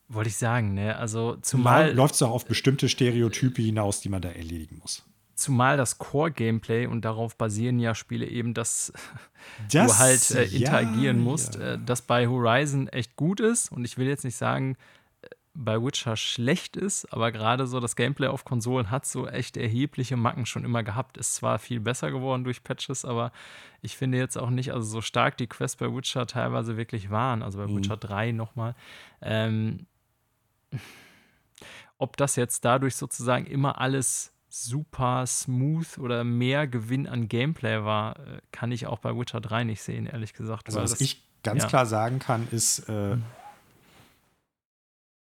Wollte ich sagen, ne? Also mal zumal, läuft es auch auf bestimmte Stereotype hinaus, die man da erledigen muss. zumal das Core-Gameplay und darauf basieren ja Spiele eben, dass *laughs* Das, du halt äh, ja, interagieren musst, ja. äh, das bei Horizon echt gut ist. Und ich will jetzt nicht sagen, bei Witcher schlecht ist, aber gerade so das Gameplay auf Konsolen hat so echt erhebliche Macken schon immer gehabt. Ist zwar viel besser geworden durch Patches, aber ich finde jetzt auch nicht, also so stark die Quests bei Witcher teilweise wirklich waren, also bei Mhm. Witcher 3 nochmal. Ähm, ob das jetzt dadurch sozusagen immer alles super smooth oder mehr Gewinn an Gameplay war, äh, kann ich auch bei Witcher 3 nicht sehen, ehrlich gesagt. Also was ich ganz ja. klar sagen kann, ist, äh,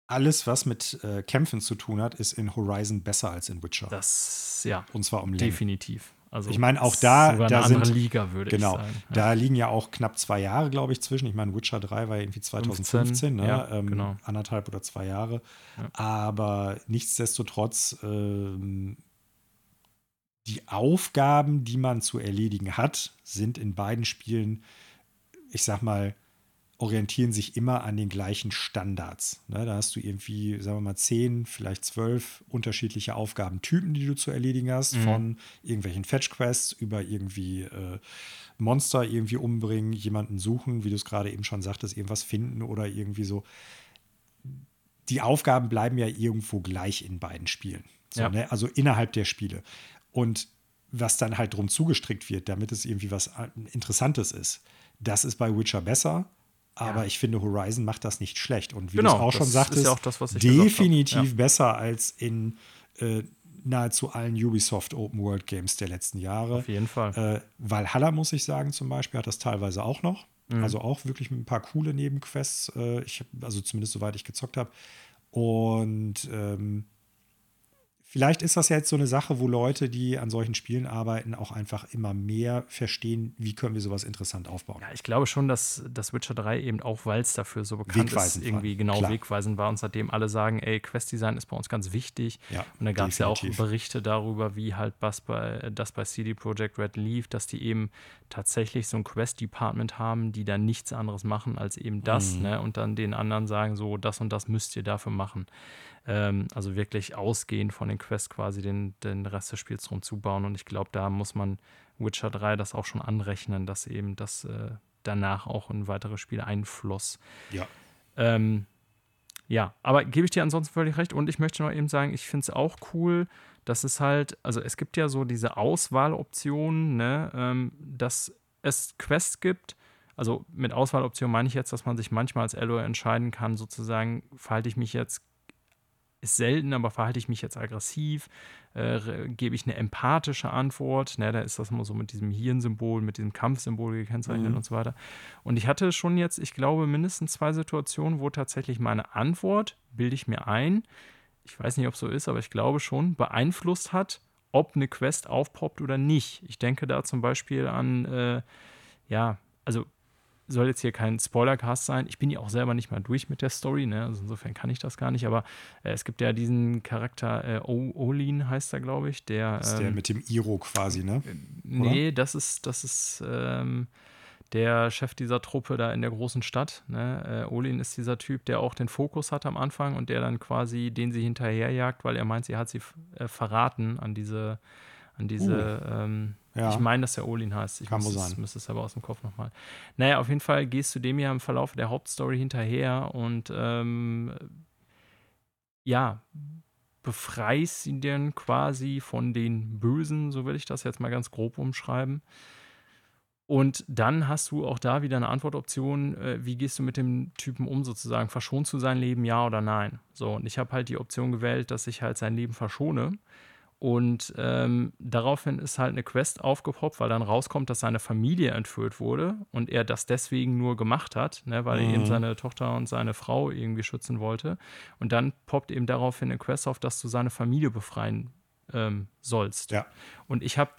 alles, was mit äh, Kämpfen zu tun hat, ist in Horizon besser als in Witcher. Das, ja, Und zwar um Länge. definitiv. Also Ich meine, auch da- sogar da sind- Liga, würde Genau, ich sagen. Ja. da liegen ja auch knapp zwei Jahre, glaube ich, zwischen. Ich meine, Witcher 3 war ja irgendwie 2015, ne? ja, ähm, genau. anderthalb oder zwei Jahre. Ja. Aber nichtsdestotrotz, ähm, die Aufgaben, die man zu erledigen hat, sind in beiden Spielen, ich sag mal, orientieren sich immer an den gleichen Standards. Ne? Da hast du irgendwie, sagen wir mal, zehn, vielleicht zwölf unterschiedliche Aufgabentypen, die du zu erledigen hast, Mhm. von irgendwelchen Fetch-Quests über irgendwie äh, Monster irgendwie umbringen, jemanden suchen, wie du es gerade eben schon sagtest, irgendwas finden oder irgendwie so. Die Aufgaben bleiben ja irgendwo gleich in beiden Spielen. So, Ja. ne? Also innerhalb der Spiele. Und was dann halt drum zugestrickt wird, damit es irgendwie was äh, Interessantes ist, das ist bei Witcher besser. Aber Ja. ich finde, Horizon macht das nicht schlecht. Und wie Genau, du es auch schon sagtest, ja auch das, definitiv Ja. besser als in äh, nahezu allen Ubisoft Open World Games der letzten Jahre. Auf jeden Fall. Äh, Valhalla, muss ich sagen, zum Beispiel, hat das teilweise auch noch. Mhm. Also auch wirklich mit ein paar coole Nebenquests. Äh, ich also zumindest soweit ich gezockt habe. Und ähm, vielleicht ist das ja jetzt so eine Sache, wo Leute, die an solchen Spielen arbeiten, auch einfach immer mehr verstehen, wie können wir sowas interessant aufbauen. Ja, ich glaube schon, dass das Witcher 3 eben auch, weil es dafür so bekannt ist, Wegweisend war. irgendwie genau Klar. wegweisend war und seitdem alle sagen, ey, Questdesign ist bei uns ganz wichtig. Ja, und da gab es ja auch. Berichte darüber, wie halt das bei, das bei CD Projekt Red lief, dass die eben tatsächlich so ein Quest-Department haben, die dann nichts anderes machen als eben das, Mhm. ne? Und dann den anderen sagen, so, das und das müsst ihr dafür machen. Ähm, also wirklich ausgehend von den Quest quasi den, den Rest des Spiels drum zubauen. Und ich glaube, da muss man Witcher 3 das auch schon anrechnen, dass eben das äh, danach auch in weitere Spiele einfloss. Ja. Ähm, ja, aber gebe ich dir ansonsten völlig recht. Und ich möchte noch eben sagen, ich finde es auch cool, dass es halt, also es gibt ja so diese Auswahloptionen, ne, ähm, dass es Quests gibt. Also mit Auswahloptionen meine ich jetzt, dass man sich manchmal als Alloy entscheiden kann, sozusagen, verhalte ich mich jetzt ist selten, aber verhalte ich mich jetzt aggressiv? Äh, gebe ich eine empathische Antwort? Ne, da ist das immer so mit diesem Hirnsymbol, mit diesem Kampfsymbol gekennzeichnet mhm. und so weiter. Und ich hatte schon jetzt, ich glaube, mindestens zwei Situationen, wo tatsächlich meine Antwort, bilde ich mir ein, ich weiß nicht, ob es so ist, aber ich glaube schon, beeinflusst hat, ob eine Quest aufpoppt oder nicht. Ich denke da zum Beispiel an, äh, ja, also soll jetzt hier kein Spoilercast sein. Ich bin ja auch selber nicht mal durch mit der Story, ne? Also insofern kann ich das gar nicht. Aber äh, es gibt ja diesen Charakter, äh, Olin heißt er, glaube ich. Der, das ist der ähm, mit dem Iro quasi, ne? Äh, nee, das ist, das ist ähm, der Chef dieser Truppe da in der großen Stadt. Ne? Äh, Olin ist dieser Typ, der auch den Fokus hat am Anfang und der dann quasi den sie hinterherjagt, weil er meint, sie hat sie äh, verraten an diese, an diese uh. ähm, ja. Ich meine, dass der Olin heißt. Ich Kann muss sein. Es, müsste es aber aus dem Kopf nochmal. Naja, auf jeden Fall gehst du dem ja im Verlauf der Hauptstory hinterher und ähm, ja, befreist sie denn quasi von den Bösen, so will ich das jetzt mal ganz grob umschreiben. Und dann hast du auch da wieder eine Antwortoption, äh, wie gehst du mit dem Typen um, sozusagen, verschont zu sein Leben, ja oder nein. So, und ich habe halt die Option gewählt, dass ich halt sein Leben verschone. Und ähm, daraufhin ist halt eine Quest aufgepoppt, weil dann rauskommt, dass seine Familie entführt wurde und er das deswegen nur gemacht hat, ne, weil mhm. er eben mhm. seine Tochter und seine Frau irgendwie schützen wollte. Und dann poppt eben daraufhin eine Quest auf, dass du seine Familie befreien ähm, sollst. Ja. Und ich habe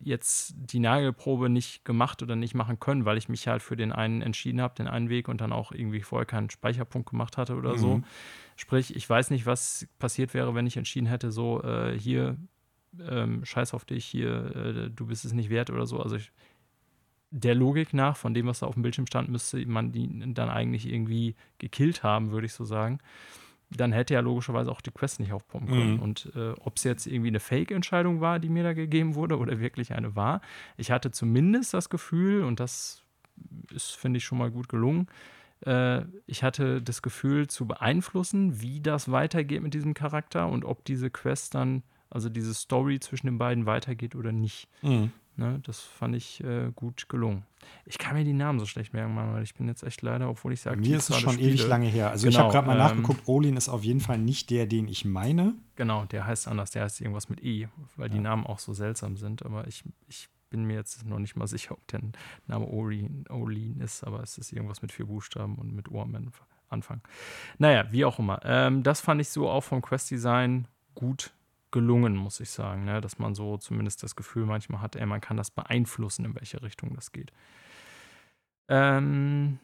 jetzt die Nagelprobe nicht gemacht oder nicht machen können, weil ich mich halt für den einen entschieden habe, den einen Weg und dann auch irgendwie vorher keinen Speicherpunkt gemacht hatte oder mhm. so. Sprich, ich weiß nicht, was passiert wäre, wenn ich entschieden hätte, so äh, hier, ähm, scheiß auf dich, hier, äh, du bist es nicht wert oder so. Also ich, der Logik nach, von dem, was da auf dem Bildschirm stand, müsste man die dann eigentlich irgendwie gekillt haben, würde ich so sagen dann hätte ja logischerweise auch die Quest nicht aufpumpen können. Mhm. Und äh, ob es jetzt irgendwie eine Fake-Entscheidung war, die mir da gegeben wurde, oder wirklich eine war, ich hatte zumindest das Gefühl, und das ist, finde ich, schon mal gut gelungen, äh, ich hatte das Gefühl zu beeinflussen, wie das weitergeht mit diesem Charakter und ob diese Quest dann, also diese Story zwischen den beiden weitergeht oder nicht. Mhm. Ne, das fand ich äh, gut gelungen. Ich kann mir die Namen so schlecht merken, weil ich bin jetzt echt leider, obwohl ich sage, mir ist es schon spiele. ewig lange her. Also genau, ich habe gerade mal ähm, nachgeguckt, Olin ist auf jeden Fall nicht der, den ich meine. Genau, der heißt anders, der heißt irgendwas mit E, weil ja. die Namen auch so seltsam sind. Aber ich, ich bin mir jetzt noch nicht mal sicher, ob der Name Olin, Olin ist, aber es ist irgendwas mit vier Buchstaben und mit O am Anfang. Naja, wie auch immer. Ähm, das fand ich so auch vom Quest-Design gut gelungen, muss ich sagen. Ne? Dass man so zumindest das Gefühl manchmal hat, ey, man kann das beeinflussen, in welche Richtung das geht. Ähm,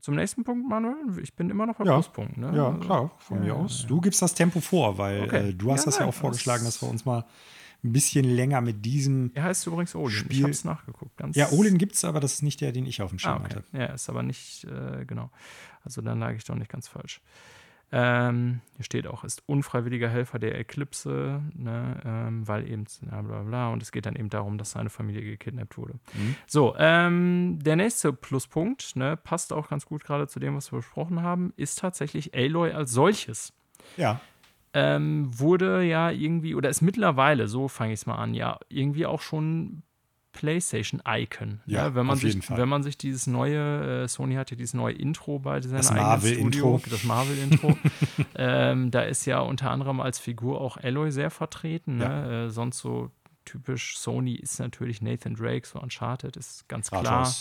zum nächsten Punkt, Manuel. Ich bin immer noch bei ja. Pluspunkt. Ne? Ja, klar, von ja, mir aus. Du gibst das Tempo vor, weil okay. äh, du hast ja, das ja auch vorgeschlagen, dass wir uns mal ein bisschen länger mit diesem. Er heißt übrigens Olin. Spiel ich habe es nachgeguckt. Ganz ja, Olin gibt es, aber das ist nicht der, den ich auf dem Schirm ah, okay. hatte. Ja, ist aber nicht, äh, genau. Also dann lag ich doch nicht ganz falsch. Ähm, hier steht auch, ist unfreiwilliger Helfer der Eclipse, ne, ähm, weil eben, bla bla bla. Und es geht dann eben darum, dass seine Familie gekidnappt wurde. Mhm. So, ähm, der nächste Pluspunkt, ne, passt auch ganz gut gerade zu dem, was wir besprochen haben, ist tatsächlich Aloy als solches. Ja. Ähm, wurde ja irgendwie, oder ist mittlerweile, so fange ich es mal an, ja, irgendwie auch schon PlayStation-Icon. Ja, ja, wenn man auf sich, jeden Fall. Wenn man sich dieses neue, äh, Sony hatte dieses neue Intro bei seinem das Marvel-Intro. Das Marvel-Intro. *laughs* ähm, da ist ja unter anderem als Figur auch Alloy sehr vertreten. Ne? Ja. Äh, sonst so typisch Sony ist natürlich Nathan Drake, so Uncharted, ist ganz Kratos. klar.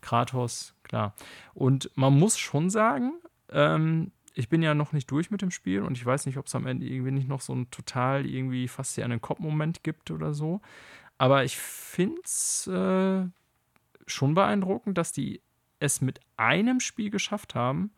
Kratos, klar. Und man muss schon sagen, ähm, ich bin ja noch nicht durch mit dem Spiel und ich weiß nicht, ob es am Ende irgendwie nicht noch so einen total irgendwie fast hier einen Kopfmoment gibt oder so. Aber ich finde es äh, schon beeindruckend, dass die es mit einem Spiel geschafft haben,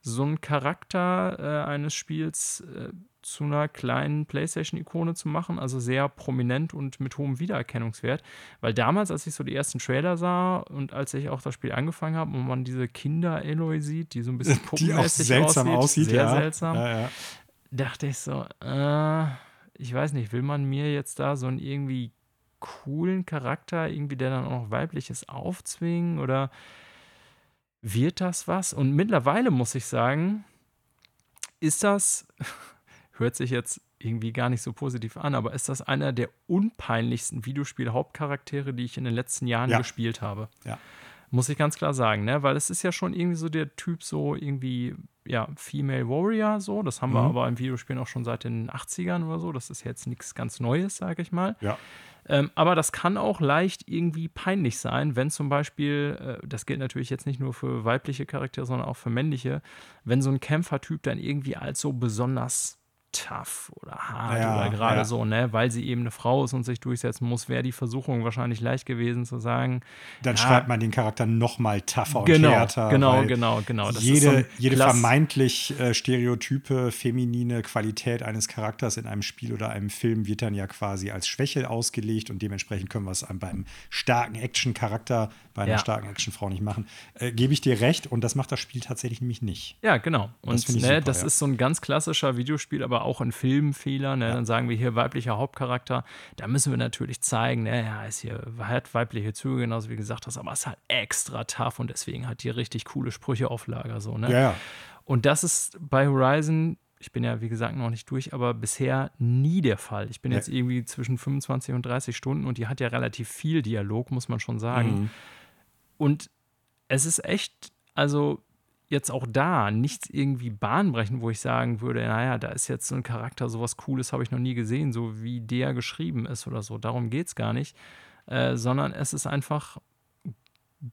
so einen Charakter äh, eines Spiels äh, zu einer kleinen PlayStation-Ikone zu machen, also sehr prominent und mit hohem Wiedererkennungswert. Weil damals, als ich so die ersten Trailer sah und als ich auch das Spiel angefangen habe und man diese Kinder-Eloy sieht, die so ein *laughs* bisschen puppenmäßig seltsam aussieht, aussieht sehr ja. seltsam, ja, ja dachte ich so, äh, ich weiß nicht, will man mir jetzt da so einen irgendwie coolen Charakter, irgendwie, der dann auch noch weibliches aufzwingen oder wird das was? Und mittlerweile muss ich sagen, ist das, *laughs* hört sich jetzt irgendwie gar nicht so positiv an, aber ist das einer der unpeinlichsten Videospiel-Hauptcharaktere, die ich in den letzten Jahren Ja. gespielt habe. Ja. Muss ich ganz klar sagen, ne? Weil es ist ja schon irgendwie so der Typ, so irgendwie, ja, Female Warrior, so. Das haben wir Mhm. aber im Videospielen auch schon seit den 80ern oder so. Das ist jetzt nichts ganz Neues, sage ich mal. Ja. Ähm, aber das kann auch leicht irgendwie peinlich sein, wenn zum Beispiel, äh, das gilt natürlich jetzt nicht nur für weibliche Charaktere, sondern auch für männliche, wenn so ein Kämpfertyp dann irgendwie als so besonders tough oder hart Ja, oder gerade ja. so, ne, weil sie eben eine Frau ist und sich durchsetzen muss, wäre die Versuchung wahrscheinlich leicht gewesen zu sagen, Dann Ja. schreibt man den Charakter noch mal tougher genau, und härter. genau, genau, genau. Das jede, so jede vermeintlich äh, stereotype, feminine Qualität eines Charakters in einem Spiel oder einem Film wird dann ja quasi als Schwäche ausgelegt und dementsprechend können wir es einem- beim starken Action-Charakter, bei einer starken Actionfrau nicht machen. Äh, Gebe ich dir recht und das macht das Spiel tatsächlich nämlich nicht. Ja, genau. Und ich ne, super, das ist so ein ganz klassischer Videospiel, aber auch ein Filmfehler. Ne? Dann sagen wir hier weiblicher Hauptcharakter. Da müssen wir natürlich zeigen, ne, ja, ist hier, hat weibliche Züge, genauso wie gesagt hast, aber ist halt extra tough und deswegen hat die richtig coole Sprüche auf Lager. So, ne? Ja, ja. Und das ist bei Horizon, ich bin ja wie gesagt noch nicht durch, aber bisher nie der Fall. Ich bin Nee. jetzt irgendwie zwischen 25 und 30 Stunden und die hat ja relativ viel Dialog, muss man schon sagen. Mhm. Und es ist echt, also jetzt auch da nichts irgendwie bahnbrechend, wo ich sagen würde, naja, da ist jetzt so ein Charakter, sowas Cooles habe ich noch nie gesehen, so wie der geschrieben ist oder so. Darum geht es gar nicht. Äh, sondern es ist einfach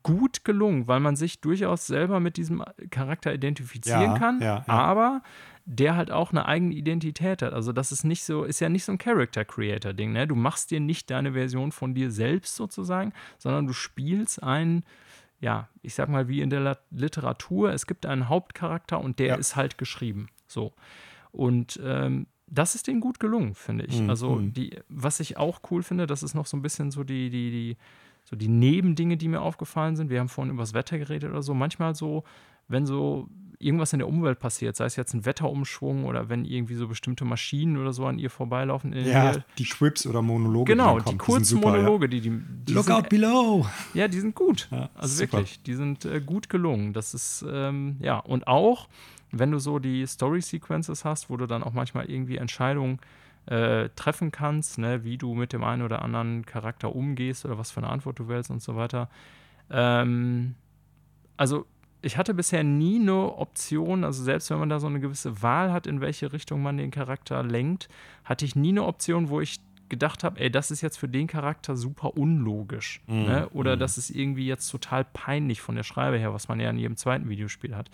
gut gelungen, weil man sich durchaus selber mit diesem Charakter identifizieren Ja, kann, ja, ja. aber der halt auch eine eigene Identität hat. Also das ist nicht so, ist ja nicht so ein Character Creator Ding, ne? Du machst dir nicht deine Version von dir selbst sozusagen, sondern du spielst einen ja, ich sag mal, wie in der Literatur, es gibt einen Hauptcharakter und der Ja. ist halt geschrieben. So. Und ähm, das ist denen gut gelungen, finde ich. Mhm, Also, die, was ich auch cool finde, das ist noch so ein bisschen so die, die, die, so die Nebendinge, die mir aufgefallen sind. Wir haben vorhin über das Wetter geredet oder so. Manchmal so, wenn so irgendwas in der Umwelt passiert, sei es jetzt ein Wetterumschwung oder wenn irgendwie so bestimmte Maschinen oder so an ihr vorbeilaufen. In Ja, der- die Quips oder Monologe. Genau, die sind kurzen super, Monologe, die, die, die Ja. Look sind out below. ja, die sind gut. Ja, also super. wirklich, die sind äh, gut gelungen. Das ist, ähm, ja, und auch, wenn du so die Story-Sequences hast, wo du dann auch manchmal irgendwie Entscheidungen äh, treffen kannst, ne, wie du mit dem einen oder anderen Charakter umgehst oder was für eine Antwort du wählst und so weiter. Ähm, also, ich hatte bisher nie eine Option, also selbst wenn man da so eine gewisse Wahl hat, in welche Richtung man den Charakter lenkt, hatte ich nie eine Option, wo ich gedacht habe, ey, das ist jetzt für den Charakter super unlogisch. Mhm, Ne? Oder mhm. das ist irgendwie jetzt total peinlich von der Schreibe her, was man ja in jedem zweiten Videospiel hat.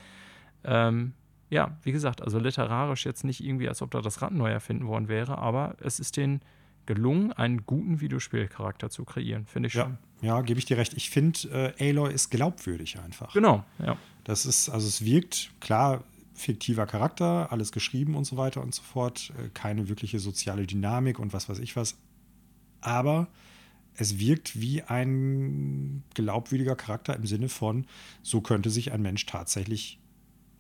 Ähm, ja, wie gesagt, also literarisch jetzt nicht irgendwie, als ob da das Rad neu erfinden worden wäre, aber es ist denen gelungen, einen guten Videospielcharakter zu kreieren, finde ich Ja, schon. ja gebe ich dir recht. Ich finde, äh, Aloy ist glaubwürdig einfach. Genau, ja. Das ist, also es wirkt, klar, fiktiver Charakter, alles geschrieben und so weiter und so fort, äh, keine wirkliche soziale Dynamik und was weiß ich was. Aber es wirkt wie ein glaubwürdiger Charakter im Sinne von, so könnte sich ein Mensch tatsächlich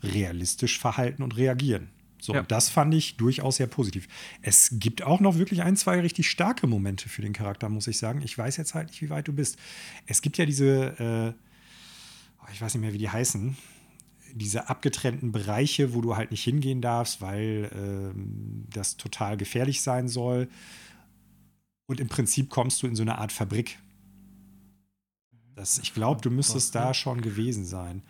realistisch verhalten und reagieren. So, Ja. das fand ich durchaus sehr positiv. Es gibt auch noch wirklich ein, zwei richtig starke Momente für den Charakter, muss ich sagen. Ich weiß jetzt halt nicht, wie weit du bist. Es gibt ja diese, äh, oh, ich weiß nicht mehr, wie die heißen, diese abgetrennten Bereiche, wo du halt nicht hingehen darfst, weil ähm, das total gefährlich sein soll. Und im Prinzip kommst du in so eine Art Fabrik. Das, ich glaube, du müsstest da schon gewesen sein.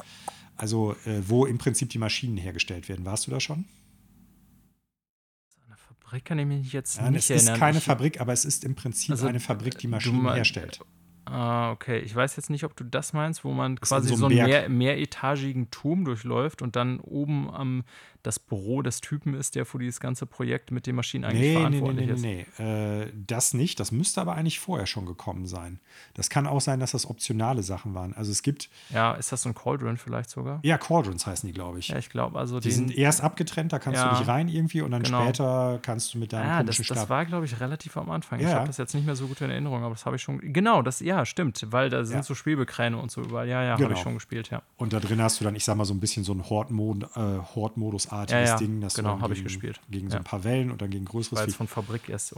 Also, äh, wo im Prinzip die Maschinen hergestellt werden. Warst du da schon? Fabrik kann ich mich jetzt Ja, nicht es ist erinnern. keine Ich- Fabrik, aber es ist im Prinzip Also, eine Fabrik, die Maschinen mein- herstellt. Ah, okay. Ich weiß jetzt nicht, ob du das meinst, wo man ist quasi so einen mehr, mehretagigen Turm durchläuft und dann oben am das Büro des Typen ist, der für dieses ganze Projekt mit den Maschinen eigentlich Nee, nee, nee, verantwortlich nee, ist. nee. Äh, das nicht. Das müsste aber eigentlich vorher schon gekommen sein. Das kann auch sein, dass das optionale Sachen waren. Also es gibt, Ja, ist das so ein Cauldron vielleicht sogar? ja, Cauldrons heißen die, glaube ich. Ja, ich glaube, also die den. sind erst abgetrennt, da kannst Ja. du nicht rein irgendwie und dann Genau. später kannst du mit deinem Ah, das, komischen das Stab. war, glaube ich, relativ am Anfang. Ich Ja. habe das jetzt nicht mehr so gut in Erinnerung, aber das habe ich schon. Genau, das, ja, ja, stimmt, weil da sind Ja. so Schwebekräne und so überall. Ja, ja, habe Genau. ich schon gespielt, ja. Und da drin hast du dann, ich sag mal, so ein bisschen so ein Horde-Mod- Horde-Modus-artiges Ja, ja, Ding. Dass du genau, dann hab ich gegen- gespielt. Gegen so ein paar Wellen und dann gegen größeres Weil es von Fabrik erst äh,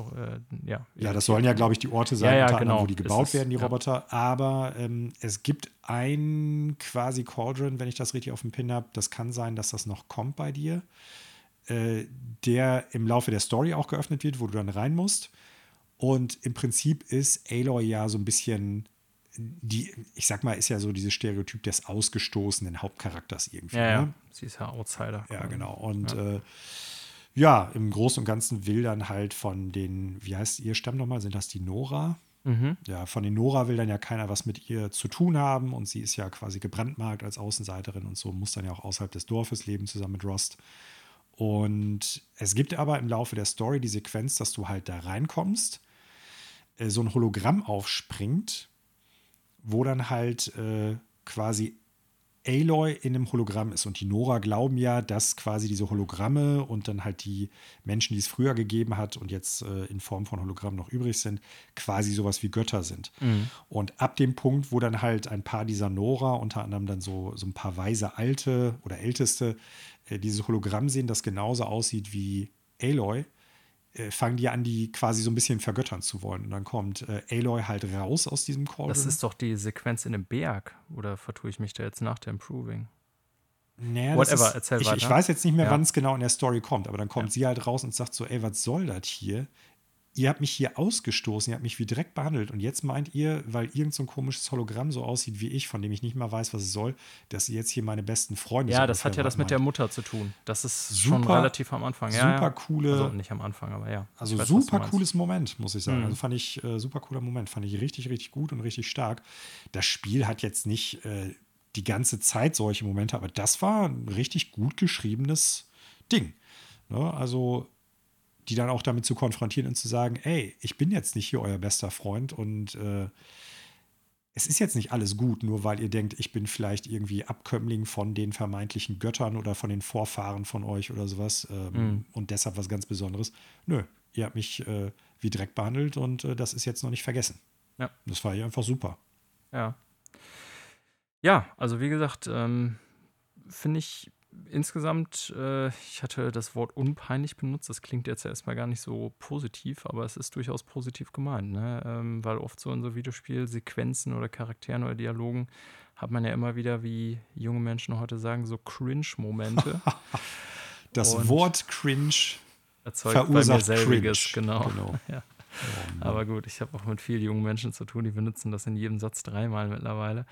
ja. Ja, das sollen ja, glaube ich, die Orte sein, Ja, genau. wo die gebaut es, werden, die. Roboter. Aber ähm, es gibt ein quasi Cauldron, wenn ich das richtig auf dem Pin habe. Das kann sein, dass das noch kommt bei dir. Äh, der im Laufe der Story auch geöffnet wird, wo du dann rein musst. Und im Prinzip ist Aloy ja so ein bisschen die, ich sag mal, ist ja so dieses Stereotyp des ausgestoßenen Hauptcharakters irgendwie. Ja, ja. Ne? Sie ist ja Outsider. Ja, genau. Und ja. Äh, ja, im Großen und Ganzen will dann halt von den, wie heißt ihr Stamm nochmal? Sind das die Nora? Mhm. Ja, von den Nora will dann ja keiner was mit ihr zu tun haben und sie ist ja quasi gebrandmarkt als Außenseiterin und so, muss dann ja auch außerhalb des Dorfes leben zusammen mit Rost. Und es gibt aber im Laufe der Story die Sequenz, dass du halt da reinkommst, äh, so ein Hologramm aufspringt, wo dann halt äh, quasi Aloy in einem Hologramm ist. Und die Nora glauben ja, dass quasi diese Hologramme und dann halt die Menschen, die es früher gegeben hat und jetzt äh, in Form von Hologramm noch übrig sind, quasi sowas wie Götter sind. Mhm. Und ab dem Punkt, wo dann halt ein paar dieser Nora, unter anderem dann so, so ein paar weise Alte oder Älteste, äh, dieses Hologramm sehen, das genauso aussieht wie Aloy, äh, fangen die an, die quasi so ein bisschen vergöttern zu wollen. Und dann kommt äh, Aloy halt raus aus diesem Call. Das ist doch die Sequenz in dem Berg. Oder vertue ich mich da jetzt nach dem Proving? Naja, Whatever, ist, erzähl ich, weiter. ich weiß jetzt nicht mehr, Ja. wann es genau in der Story kommt, aber dann kommt Ja. sie halt raus und sagt so, ey, was soll das hier? Ihr habt mich hier ausgestoßen, ihr habt mich wie Dreck behandelt und jetzt meint ihr, weil irgend so ein komisches Hologramm so aussieht wie ich, von dem ich nicht mal weiß, was es soll, dass ihr jetzt hier meine besten Freunde Ja, so das hat ja das mit der meint. Mutter zu tun. Das ist schon Super- relativ am Anfang. Ja, super coole- Also nicht am Anfang, aber ja. Also weiß, super cooles Moment, muss ich sagen. Mhm. Also fand ich äh, super cooler Moment, fand ich richtig, richtig gut und richtig stark. Das Spiel hat jetzt nicht äh, die ganze Zeit solche Momente, aber das war ein richtig gut geschriebenes Ding. Ne? Also die dann auch damit zu konfrontieren und zu sagen, ey, ich bin jetzt nicht hier euer bester Freund und äh, es ist jetzt nicht alles gut, nur weil ihr denkt, ich bin vielleicht irgendwie Abkömmling von den vermeintlichen Göttern oder von den Vorfahren von euch oder sowas ähm, Mhm. und deshalb was ganz Besonderes. Nö, ihr habt mich äh, wie Dreck behandelt und äh, das ist jetzt noch nicht vergessen. Ja. Das war hier einfach super. Ja. Ja, also wie gesagt, ähm, finde ich insgesamt, äh, ich hatte das Wort unpeinlich benutzt, das klingt jetzt ja erstmal gar nicht so positiv, aber es ist durchaus positiv gemeint, ne? ähm, weil oft so in so Videospielsequenzen oder Charakteren oder Dialogen hat man ja immer wieder, wie junge Menschen heute sagen, so Cringe-Momente. *laughs* Das Und Wort cringe erzeugt bei mir verursacht selbiges, cringe. genau. genau. *laughs* Ja. Oh. Aber gut, ich habe auch mit vielen jungen Menschen zu tun, die benutzen das in jedem Satz dreimal mittlerweile.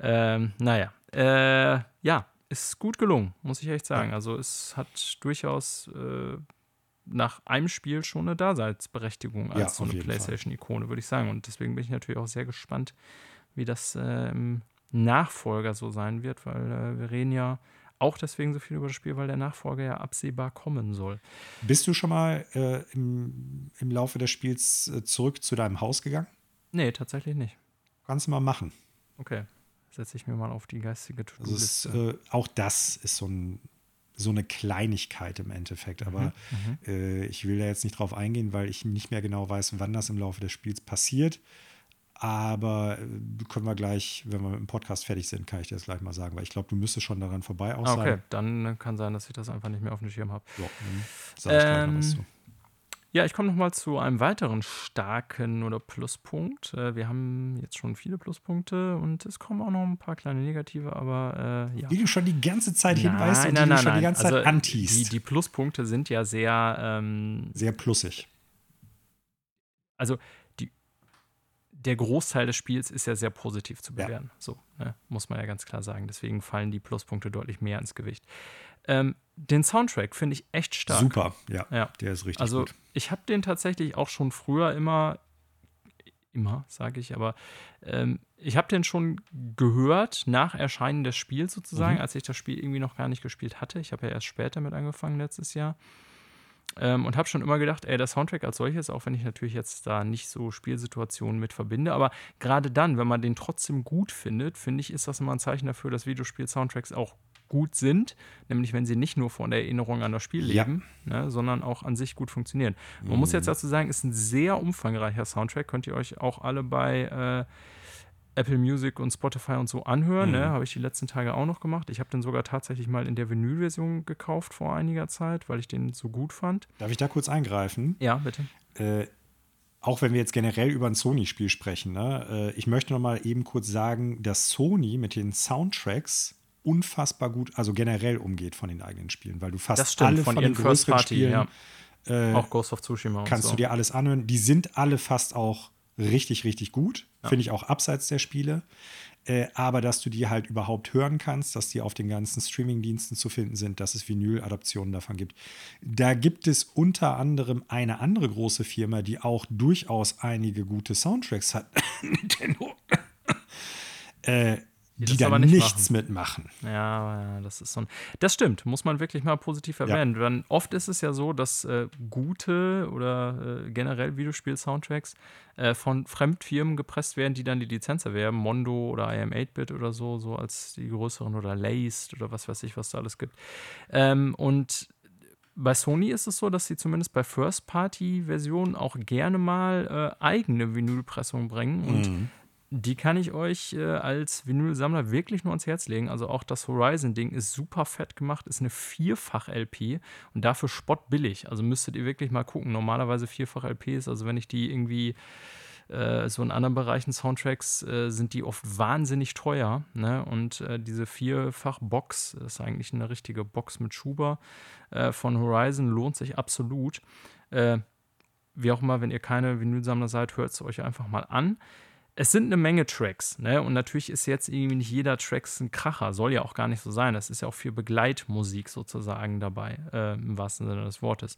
Ähm, naja, äh, ja, ist gut gelungen, muss ich echt sagen. Also es hat durchaus äh, nach einem Spiel schon eine Daseinsberechtigung als Ja, so eine. PlayStation-Ikone, würde ich sagen. Und deswegen bin ich natürlich auch sehr gespannt, wie das äh, im Nachfolger so sein wird, weil äh, wir reden ja auch deswegen so viel über das Spiel, weil der Nachfolger ja absehbar kommen soll. Bist du schon mal äh, im, im Laufe des Spiels äh, zurück zu deinem Haus gegangen? Nee, tatsächlich nicht. Kannst du mal machen. Okay. Setze ich mir mal auf die geistige Also es, To-Do-Liste. äh, auch das ist so, ein, so eine Kleinigkeit im Endeffekt. Aber Mhm. äh, ich will da jetzt nicht drauf eingehen, weil ich nicht mehr genau weiß, wann das im Laufe des Spiels passiert. Aber äh, können wir gleich, wenn wir mit dem Podcast fertig sind, kann ich dir das gleich mal sagen, weil ich glaube, du müsstest schon daran vorbei auch Ah, okay, sein. dann kann sein, dass ich das einfach nicht mehr auf dem Schirm habe. So, dann sag ich gleich noch was Ähm, zu. Ja, ich komme nochmal zu einem weiteren starken oder Pluspunkt. Äh, Wir haben jetzt schon viele Pluspunkte und es kommen auch noch ein paar kleine negative, aber äh, ja. Wie du schon die ganze Zeit hinweist und die du schon die ganze Zeit Also, antiest. Die, die Pluspunkte sind ja sehr, ähm, Sehr plussig. also die, der Großteil des Spiels ist ja sehr positiv zu Ja. bewerten. So, ne? muss man ja ganz klar sagen. Deswegen fallen die Pluspunkte deutlich mehr ins Gewicht. Ähm, den Soundtrack finde ich echt stark. Super, ja. Ja. Der ist richtig Also gut. ich habe den tatsächlich auch schon früher immer, immer sage ich, aber ähm, ich habe den schon gehört nach Erscheinen des Spiels sozusagen, Mhm. als ich das Spiel irgendwie noch gar nicht gespielt hatte. Ich habe ja erst später mit angefangen letztes Jahr. Ähm, und habe schon immer gedacht, ey, der Soundtrack als solches, auch wenn ich natürlich jetzt da nicht so Spielsituationen mit verbinde, aber gerade dann, wenn man den trotzdem gut findet, finde ich, ist das immer ein Zeichen dafür, dass Videospiel-Soundtracks auch gut sind, nämlich wenn sie nicht nur von der Erinnerung an das Spiel Ja. leben, ne, sondern auch an sich gut funktionieren. Man muss Mhm. jetzt dazu sagen, ist ein sehr umfangreicher Soundtrack, könnt ihr euch auch alle bei Apple Music und Spotify und so anhören. Ne? Mhm. Ne? Habe ich die letzten Tage auch noch gemacht. Ich habe den sogar tatsächlich mal in der Vinyl-Version gekauft vor einiger Zeit, weil ich den so gut fand. Darf ich da kurz eingreifen? Ja, bitte. Äh, auch wenn wir jetzt generell über ein Sony-Spiel sprechen, ne? äh, ich möchte noch mal eben kurz sagen, dass Sony mit den Soundtracks unfassbar gut, also generell umgeht von den eigenen Spielen, weil du fast stimmt, alle von, von den First Party, Spielen, ja. äh, auch Ghost of Tsushima kannst so. du dir alles anhören. Die sind alle fast auch richtig, richtig gut. Ja. Finde ich auch abseits der Spiele. Äh, aber dass du die halt überhaupt hören kannst, dass die auf den ganzen Streaming-Diensten zu finden sind, dass es Vinyl-Adaptionen davon gibt. Da gibt es unter anderem eine andere große Firma, die auch durchaus einige gute Soundtracks hat. *laughs* Nintendo. *laughs* äh, die, die da nicht nichts machen. mitmachen. Ja, das ist so ein. Das stimmt, muss man wirklich mal positiv erwähnen. Ja. oft ist es ja so, dass äh, gute oder äh, generell Videospiel-Soundtracks äh, von Fremdfirmen gepresst werden, die dann die Lizenz erwerben. Mondo oder IM8-Bit oder so, so als die größeren oder Laced oder was weiß ich, was da alles gibt. Ähm, und bei Sony ist es so, dass sie zumindest bei First-Party-Versionen auch gerne mal äh, eigene Vinylpressungen bringen. Und mhm die kann ich euch äh, als Vinylsammler wirklich nur ans Herz legen. Also auch das Horizon-Ding ist super fett gemacht, ist eine Vierfach-LP und dafür spottbillig. Also müsstet ihr wirklich mal gucken. Normalerweise Vierfach-LPs, also wenn ich die irgendwie äh, so in anderen Bereichen Soundtracks äh, sind die oft wahnsinnig teuer. Ne? Und äh, diese Vierfach-Box ist eigentlich eine richtige Box mit Schuber äh, von Horizon, lohnt sich absolut. Äh, wie auch immer, wenn ihr keine Vinylsammler seid, hört es euch einfach mal an es sind eine Menge Tracks, ne? Und natürlich ist jetzt irgendwie nicht jeder Track ein Kracher, soll ja auch gar nicht so sein. Das ist ja auch viel Begleitmusik sozusagen dabei, äh, im wahrsten Sinne des Wortes.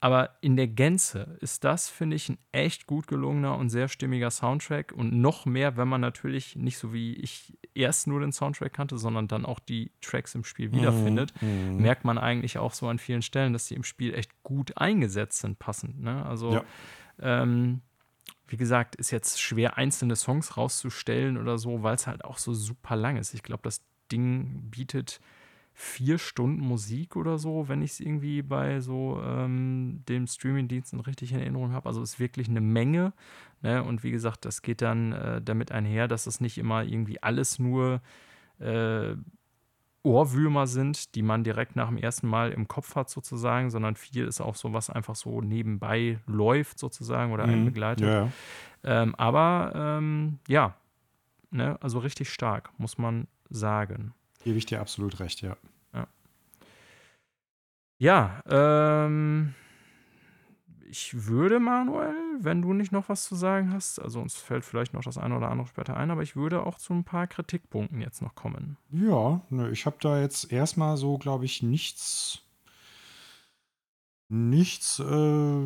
Aber in der Gänze ist das, finde ich, ein echt gut gelungener und sehr stimmiger Soundtrack. Und noch mehr, wenn man natürlich nicht so wie ich erst nur den Soundtrack kannte, sondern dann auch die Tracks im Spiel wiederfindet, mhm. merkt man eigentlich auch so an vielen Stellen, dass die im Spiel echt gut eingesetzt sind, passend. Ne? Also ja. ähm, wie gesagt, ist jetzt schwer, einzelne Songs rauszustellen oder so, weil es halt auch so super lang ist. Ich glaube, das Ding bietet vier Stunden Musik oder so, wenn ich es irgendwie bei so ähm, dem Streaming-Diensten richtig in Erinnerung habe. Also ist wirklich eine Menge. Ne? Und wie gesagt, das geht dann äh, damit einher, dass es nicht immer irgendwie alles nur äh, Ohrwürmer sind, die man direkt nach dem ersten Mal im Kopf hat, sozusagen, sondern viel ist auch so, was einfach so nebenbei läuft, sozusagen, oder einen mhm. begleitet. Ja. Ähm, aber ähm, ja, ne, also richtig stark, muss man sagen. Gebe ich dir absolut recht, ja. Ja, ja ähm, ich würde, Manuel, wenn du nicht noch was zu sagen hast, also uns fällt vielleicht noch das eine oder andere später ein, aber ich würde auch zu ein paar Kritikpunkten jetzt noch kommen. Ja, ne, ich habe da jetzt erstmal so, glaube ich, nichts. Nichts. Äh,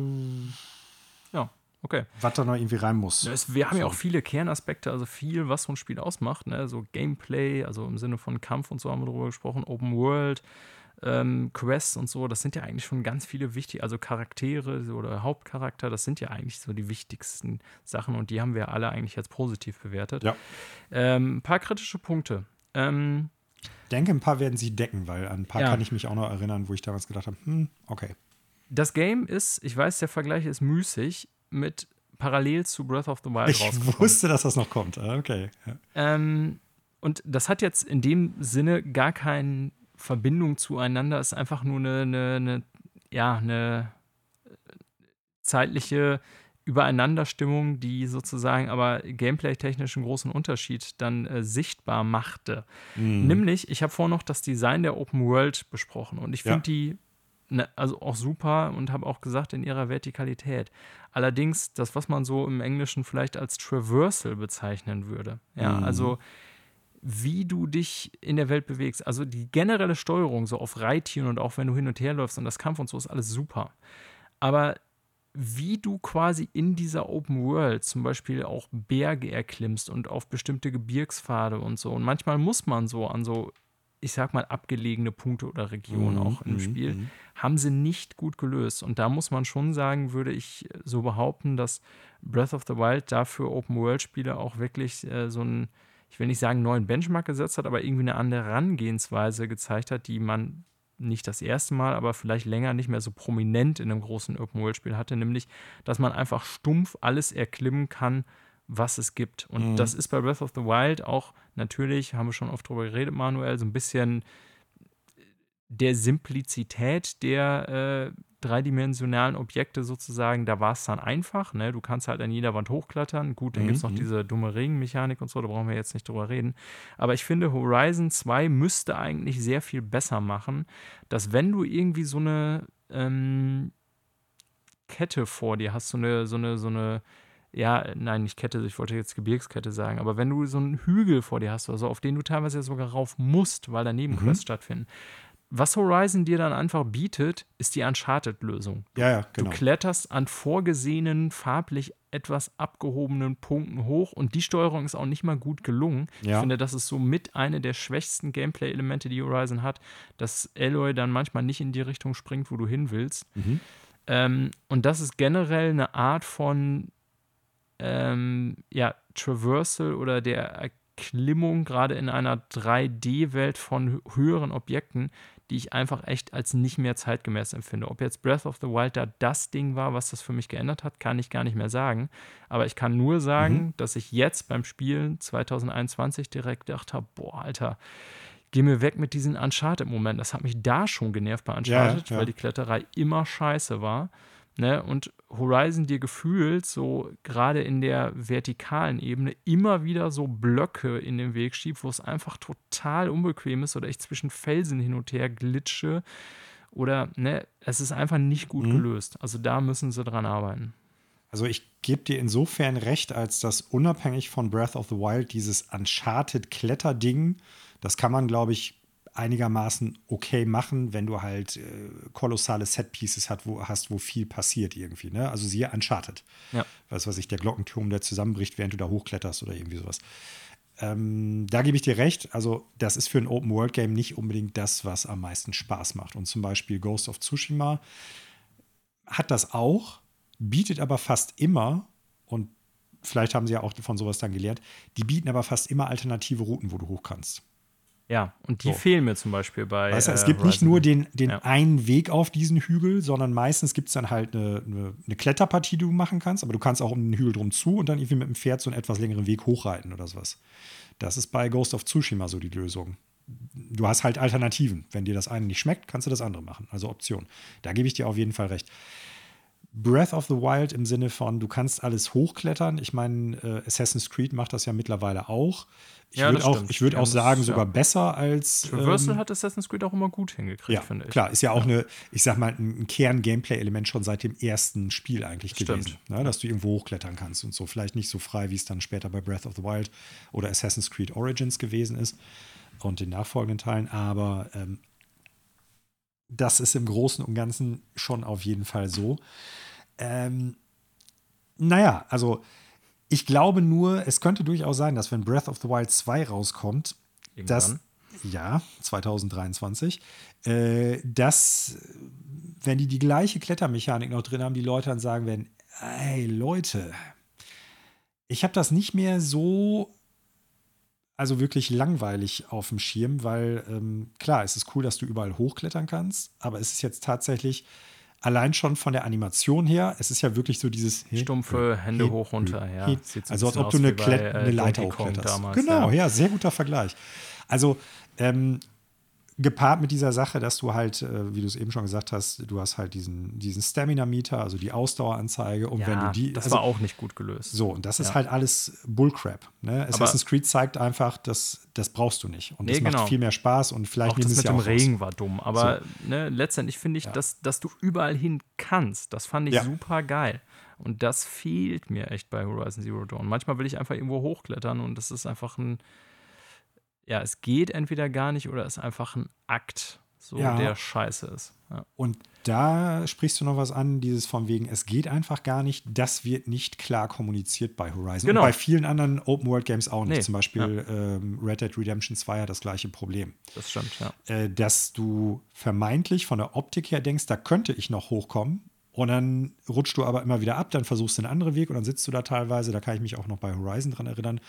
ja, okay. Was da noch irgendwie rein muss. Es, wir haben so. ja auch viele Kernaspekte, also viel, was so ein Spiel ausmacht. Ne? So Gameplay, also im Sinne von Kampf und so haben wir darüber gesprochen, Open World ähm, Quests und so, das sind ja eigentlich schon ganz viele wichtige, also Charaktere oder Hauptcharakter, das sind ja eigentlich so die wichtigsten Sachen und die haben wir alle eigentlich jetzt positiv bewertet. Ja. Ähm, ein paar kritische Punkte. Ähm, ich denke, ein paar werden sie decken, weil an ein paar ja. kann ich mich auch noch erinnern, wo ich damals gedacht habe, hm, okay. Das Game ist, ich weiß, der Vergleich ist müßig, mit parallel zu Breath of the Wild Ich wusste, dass das noch kommt. Ah, okay. Ja. Ähm, und das hat jetzt in dem Sinne gar keinen Verbindung zueinander ist einfach nur eine, eine, eine ja, eine zeitliche Übereinanderstimmung, die sozusagen aber gameplay-technisch einen großen Unterschied dann äh, sichtbar machte. Mhm. Nämlich, ich habe vorhin noch das Design der Open World besprochen und ich finde ja. die ne, also auch super und habe auch gesagt in ihrer Vertikalität. Allerdings das, was man so im Englischen vielleicht als Traversal bezeichnen würde. Ja, mhm. also wie du dich in der Welt bewegst. Also die generelle Steuerung so auf Reittieren und auch wenn du hin und her läufst und das Kampf und so ist alles super. Aber wie du quasi in dieser Open World zum Beispiel auch Berge erklimmst und auf bestimmte Gebirgspfade und so. Und manchmal muss man so an so, ich sag mal, abgelegene Punkte oder Regionen mhm, auch im mhm, Spiel, mhm. haben sie nicht gut gelöst. Und da muss man schon sagen, würde ich so behaupten, dass Breath of the Wild dafür Open World-Spiele auch wirklich äh, so ein ich will nicht sagen, neuen Benchmark gesetzt hat, aber irgendwie eine andere Herangehensweise gezeigt hat, die man nicht das erste Mal, aber vielleicht länger nicht mehr so prominent in einem großen Open-World-Spiel hatte, nämlich, dass man einfach stumpf alles erklimmen kann, was es gibt. Und mhm. das ist bei Breath of the Wild auch natürlich, haben wir schon oft drüber geredet, Manuel, so ein bisschen der Simplizität der äh, dreidimensionalen Objekte sozusagen, da war es dann einfach. Ne? Du kannst halt an jeder Wand hochklettern. Gut, dann mhm. gibt es noch diese dumme Regenmechanik und so, da brauchen wir jetzt nicht drüber reden. Aber ich finde, Horizon 2 müsste eigentlich sehr viel besser machen, dass wenn du irgendwie so eine ähm, Kette vor dir hast, so eine, so eine, so eine, ja, nein, nicht Kette, ich wollte jetzt Gebirgskette sagen, aber wenn du so einen Hügel vor dir hast oder so, auf den du teilweise sogar rauf musst, weil daneben mhm. Quests stattfinden, was Horizon dir dann einfach bietet, ist die Uncharted-Lösung. Ja, ja, genau. Du kletterst an vorgesehenen, farblich etwas abgehobenen Punkten hoch und die Steuerung ist auch nicht mal gut gelungen. Ja. Ich finde, das ist so mit eine der schwächsten Gameplay-Elemente, die Horizon hat, dass Aloy dann manchmal nicht in die Richtung springt, wo du hin willst. Mhm. Ähm, und das ist generell eine Art von ähm, ja, Traversal oder der Erklimmung, gerade in einer 3D-Welt von höheren Objekten, die ich einfach echt als nicht mehr zeitgemäß empfinde. Ob jetzt Breath of the Wild da das Ding war, was das für mich geändert hat, kann ich gar nicht mehr sagen. Aber ich kann nur sagen, mhm. dass ich jetzt beim Spielen 2021 direkt gedacht habe, boah, Alter, geh mir weg mit diesen Uncharted-Momenten. Das hat mich da schon genervt bei Uncharted, ja, ja. weil die Kletterei immer scheiße war. Ne? Und Horizon dir gefühlt so gerade in der vertikalen Ebene immer wieder so Blöcke in den Weg schiebt, wo es einfach total unbequem ist oder ich zwischen Felsen hin und her glitsche oder ne, es ist einfach nicht gut mhm. gelöst. Also da müssen sie dran arbeiten. Also ich gebe dir insofern recht, als dass unabhängig von Breath of the Wild dieses Uncharted Kletterding, das kann man glaube ich einigermaßen okay machen, wenn du halt äh, kolossale Setpieces hat, wo, hast, wo viel passiert irgendwie. Ne? Also siehe Uncharted. Ja. Was ich, der Glockenturm, der zusammenbricht, während du da hochkletterst oder irgendwie sowas. Ähm, da gebe ich dir recht. Also, das ist für ein Open-World-Game nicht unbedingt das, was am meisten Spaß macht. Und zum Beispiel Ghost of Tsushima hat das auch, bietet aber fast immer, und vielleicht haben sie ja auch von sowas dann gelernt, die bieten aber fast immer alternative Routen, wo du hoch kannst. Ja, und die so. fehlen mir zum Beispiel bei. Weißt du, es äh, gibt Horizon. nicht nur den, den ja. einen Weg auf diesen Hügel, sondern meistens gibt es dann halt eine, eine, eine, Kletterpartie, die du machen kannst, aber du kannst auch um den Hügel drum zu und dann irgendwie mit dem Pferd so einen etwas längeren Weg hochreiten oder sowas. Das ist bei Ghost of Tsushima so die Lösung. Du hast halt Alternativen. Wenn dir das eine nicht schmeckt, kannst du das andere machen. Also Option. Da gebe ich dir auf jeden Fall recht. Breath of the Wild im Sinne von, du kannst alles hochklettern. Ich meine, äh, Assassin's Creed macht das ja mittlerweile auch. Ich ja, würde auch, ich würd auch sagen, das, sogar ja. besser als. Traversal ähm, hat Assassin's Creed auch immer gut hingekriegt, ja, finde ich. Klar, ist ja auch ja. eine, ich sag mal, ein Kern-Gameplay-Element schon seit dem ersten Spiel eigentlich Stimmt. gewesen. Ne? Dass du irgendwo hochklettern kannst und so. Vielleicht nicht so frei, wie es dann später bei Breath of the Wild oder Assassin's Creed Origins gewesen ist und den nachfolgenden Teilen, aber ähm, das ist im Großen und Ganzen schon auf jeden Fall so. Ähm, naja, also ich glaube nur, es könnte durchaus sein, dass wenn Breath of the Wild 2 rauskommt, Irgendwann. dass ja, 2023, äh, dass, wenn die die gleiche Klettermechanik noch drin haben, die Leute dann sagen werden, ey Leute, ich habe das nicht mehr so, also wirklich langweilig auf dem Schirm, weil ähm, klar, es ist cool, dass du überall hochklettern kannst, aber es ist jetzt tatsächlich allein schon von der Animation her, es ist ja wirklich so dieses stumpfe Hände hoch runter, ja. also als ob du eine, bei, äh, eine Leiter hochkletterst. Genau, ja. ja, sehr guter Vergleich. Also ähm, gepaart mit dieser Sache, dass du halt, äh, wie du es eben schon gesagt hast, du hast halt diesen, diesen Stamina-Meter, also die Ausdaueranzeige. Und ja, wenn du die. Das also, war auch nicht gut gelöst. So, und das ist ja. halt alles Bullcrap. Ne? Assassin's Creed zeigt einfach, dass das brauchst du nicht. Und nee, das macht genau. viel mehr Spaß und vielleicht auch das mit dem Regen war dumm. Aber so. ne, letztendlich finde ich, ja. dass, dass du überall hin kannst. Das fand ich super geil. Und das fehlt mir echt bei Horizon Zero Dawn. Manchmal will ich einfach irgendwo hochklettern und das ist einfach ein ja, es geht entweder gar nicht oder es ist einfach ein Akt, so ja. der scheiße ist. Ja. Und da sprichst du noch was an, dieses von wegen, es geht einfach gar nicht, das wird nicht klar kommuniziert bei Horizon. Genau. Und bei vielen anderen Open-World-Games auch nicht. Nee. Zum Beispiel ja. ähm, Red Dead Redemption 2 hat das gleiche Problem. Das stimmt, ja. Äh, dass du vermeintlich von der Optik her denkst, da könnte ich noch hochkommen, und dann rutschst du aber immer wieder ab, dann versuchst du einen anderen Weg und dann sitzt du da teilweise, da kann ich mich auch noch bei Horizon dran erinnern,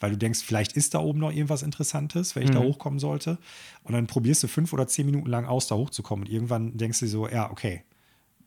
weil du denkst, vielleicht ist da oben noch irgendwas Interessantes, wenn ich mhm. da hochkommen sollte. Und dann probierst du fünf oder zehn Minuten lang aus, da hochzukommen. Und irgendwann denkst du so, ja, okay,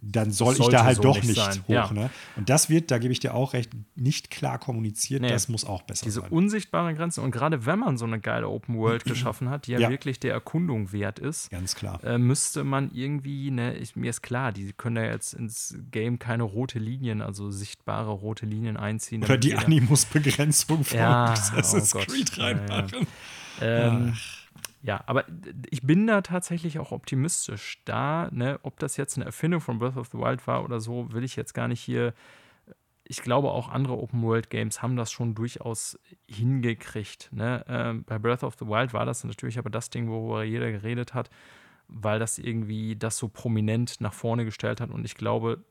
dann soll ich sollte da halt so doch nicht sein, hoch. ja. Ne? Und das wird, da gebe ich dir auch recht, nicht klar kommuniziert. Nee. Das muss auch besser diese sein. unsichtbaren Grenzen. Und gerade wenn man so eine geile Open World *clears throat* geschaffen hat, die ja, Ja. wirklich der Erkundung wert ist, Ganz klar. äh, müsste man irgendwie, ne, ich, mir ist klar, die können da jetzt ins Game keine rote Linien, also sichtbare rote Linien einziehen. Oder die Animus-Begrenzung von Ja, Assassin's oh. Creed reinmachen. Ähm, ja, aber ich bin da tatsächlich auch optimistisch. Da, ne, ob das jetzt eine Erfindung von Breath of the Wild war oder so, will ich jetzt gar nicht hier. Ich glaube, auch andere Open-World-Games haben das schon durchaus hingekriegt. Ne? Ähm, bei Breath of the Wild war das natürlich aber das Ding, worüber jeder geredet hat, weil das irgendwie das so prominent nach vorne gestellt hat. Und ich glaube,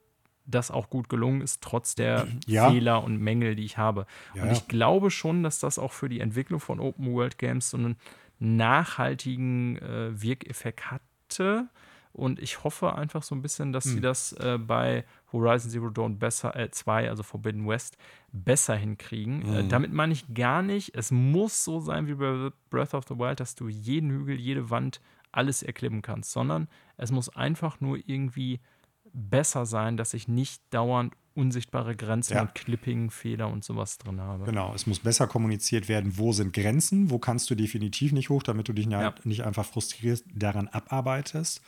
das auch gut gelungen ist, trotz der Ja. Fehler und Mängel, die ich habe. Ja, und ja. ich glaube schon, dass das auch für die Entwicklung von Open World Games so einen nachhaltigen äh, Wirkeffekt hatte. Und ich hoffe einfach so ein bisschen, dass Hm. sie das äh, bei Horizon Zero Dawn besser, äh, 2, also Forbidden West, besser hinkriegen. Äh, Mhm. damit meine ich gar nicht, es muss so sein wie bei Breath of the Wild, dass du jeden Hügel, jede Wand, alles erklimmen kannst, sondern es muss einfach nur irgendwie besser sein, dass ich nicht dauernd unsichtbare Grenzen Ja. und Clipping, Fehler und sowas drin habe. Genau, es muss besser kommuniziert werden, wo sind Grenzen, wo kannst du definitiv nicht hoch, damit du dich Ja. nicht einfach frustrierst, daran abarbeitest.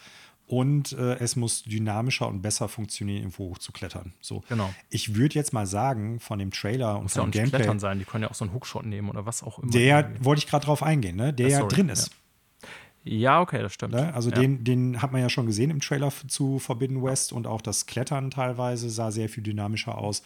Und äh, es muss dynamischer und besser funktionieren, irgendwo hochzuklettern. So. Genau. Ich würde jetzt mal sagen, von dem Trailer und Muss ja auch vom Gameplay, Klettern sein, die können ja auch so einen Hookshot nehmen oder was auch immer. der, irgendwie. wollte ich gerade drauf eingehen, ne? der ja sorry, drin ist. Ja, okay, das stimmt. Ne? Also ja. den, den hat man ja schon gesehen im Trailer zu Forbidden West und auch das Klettern teilweise sah sehr viel dynamischer aus.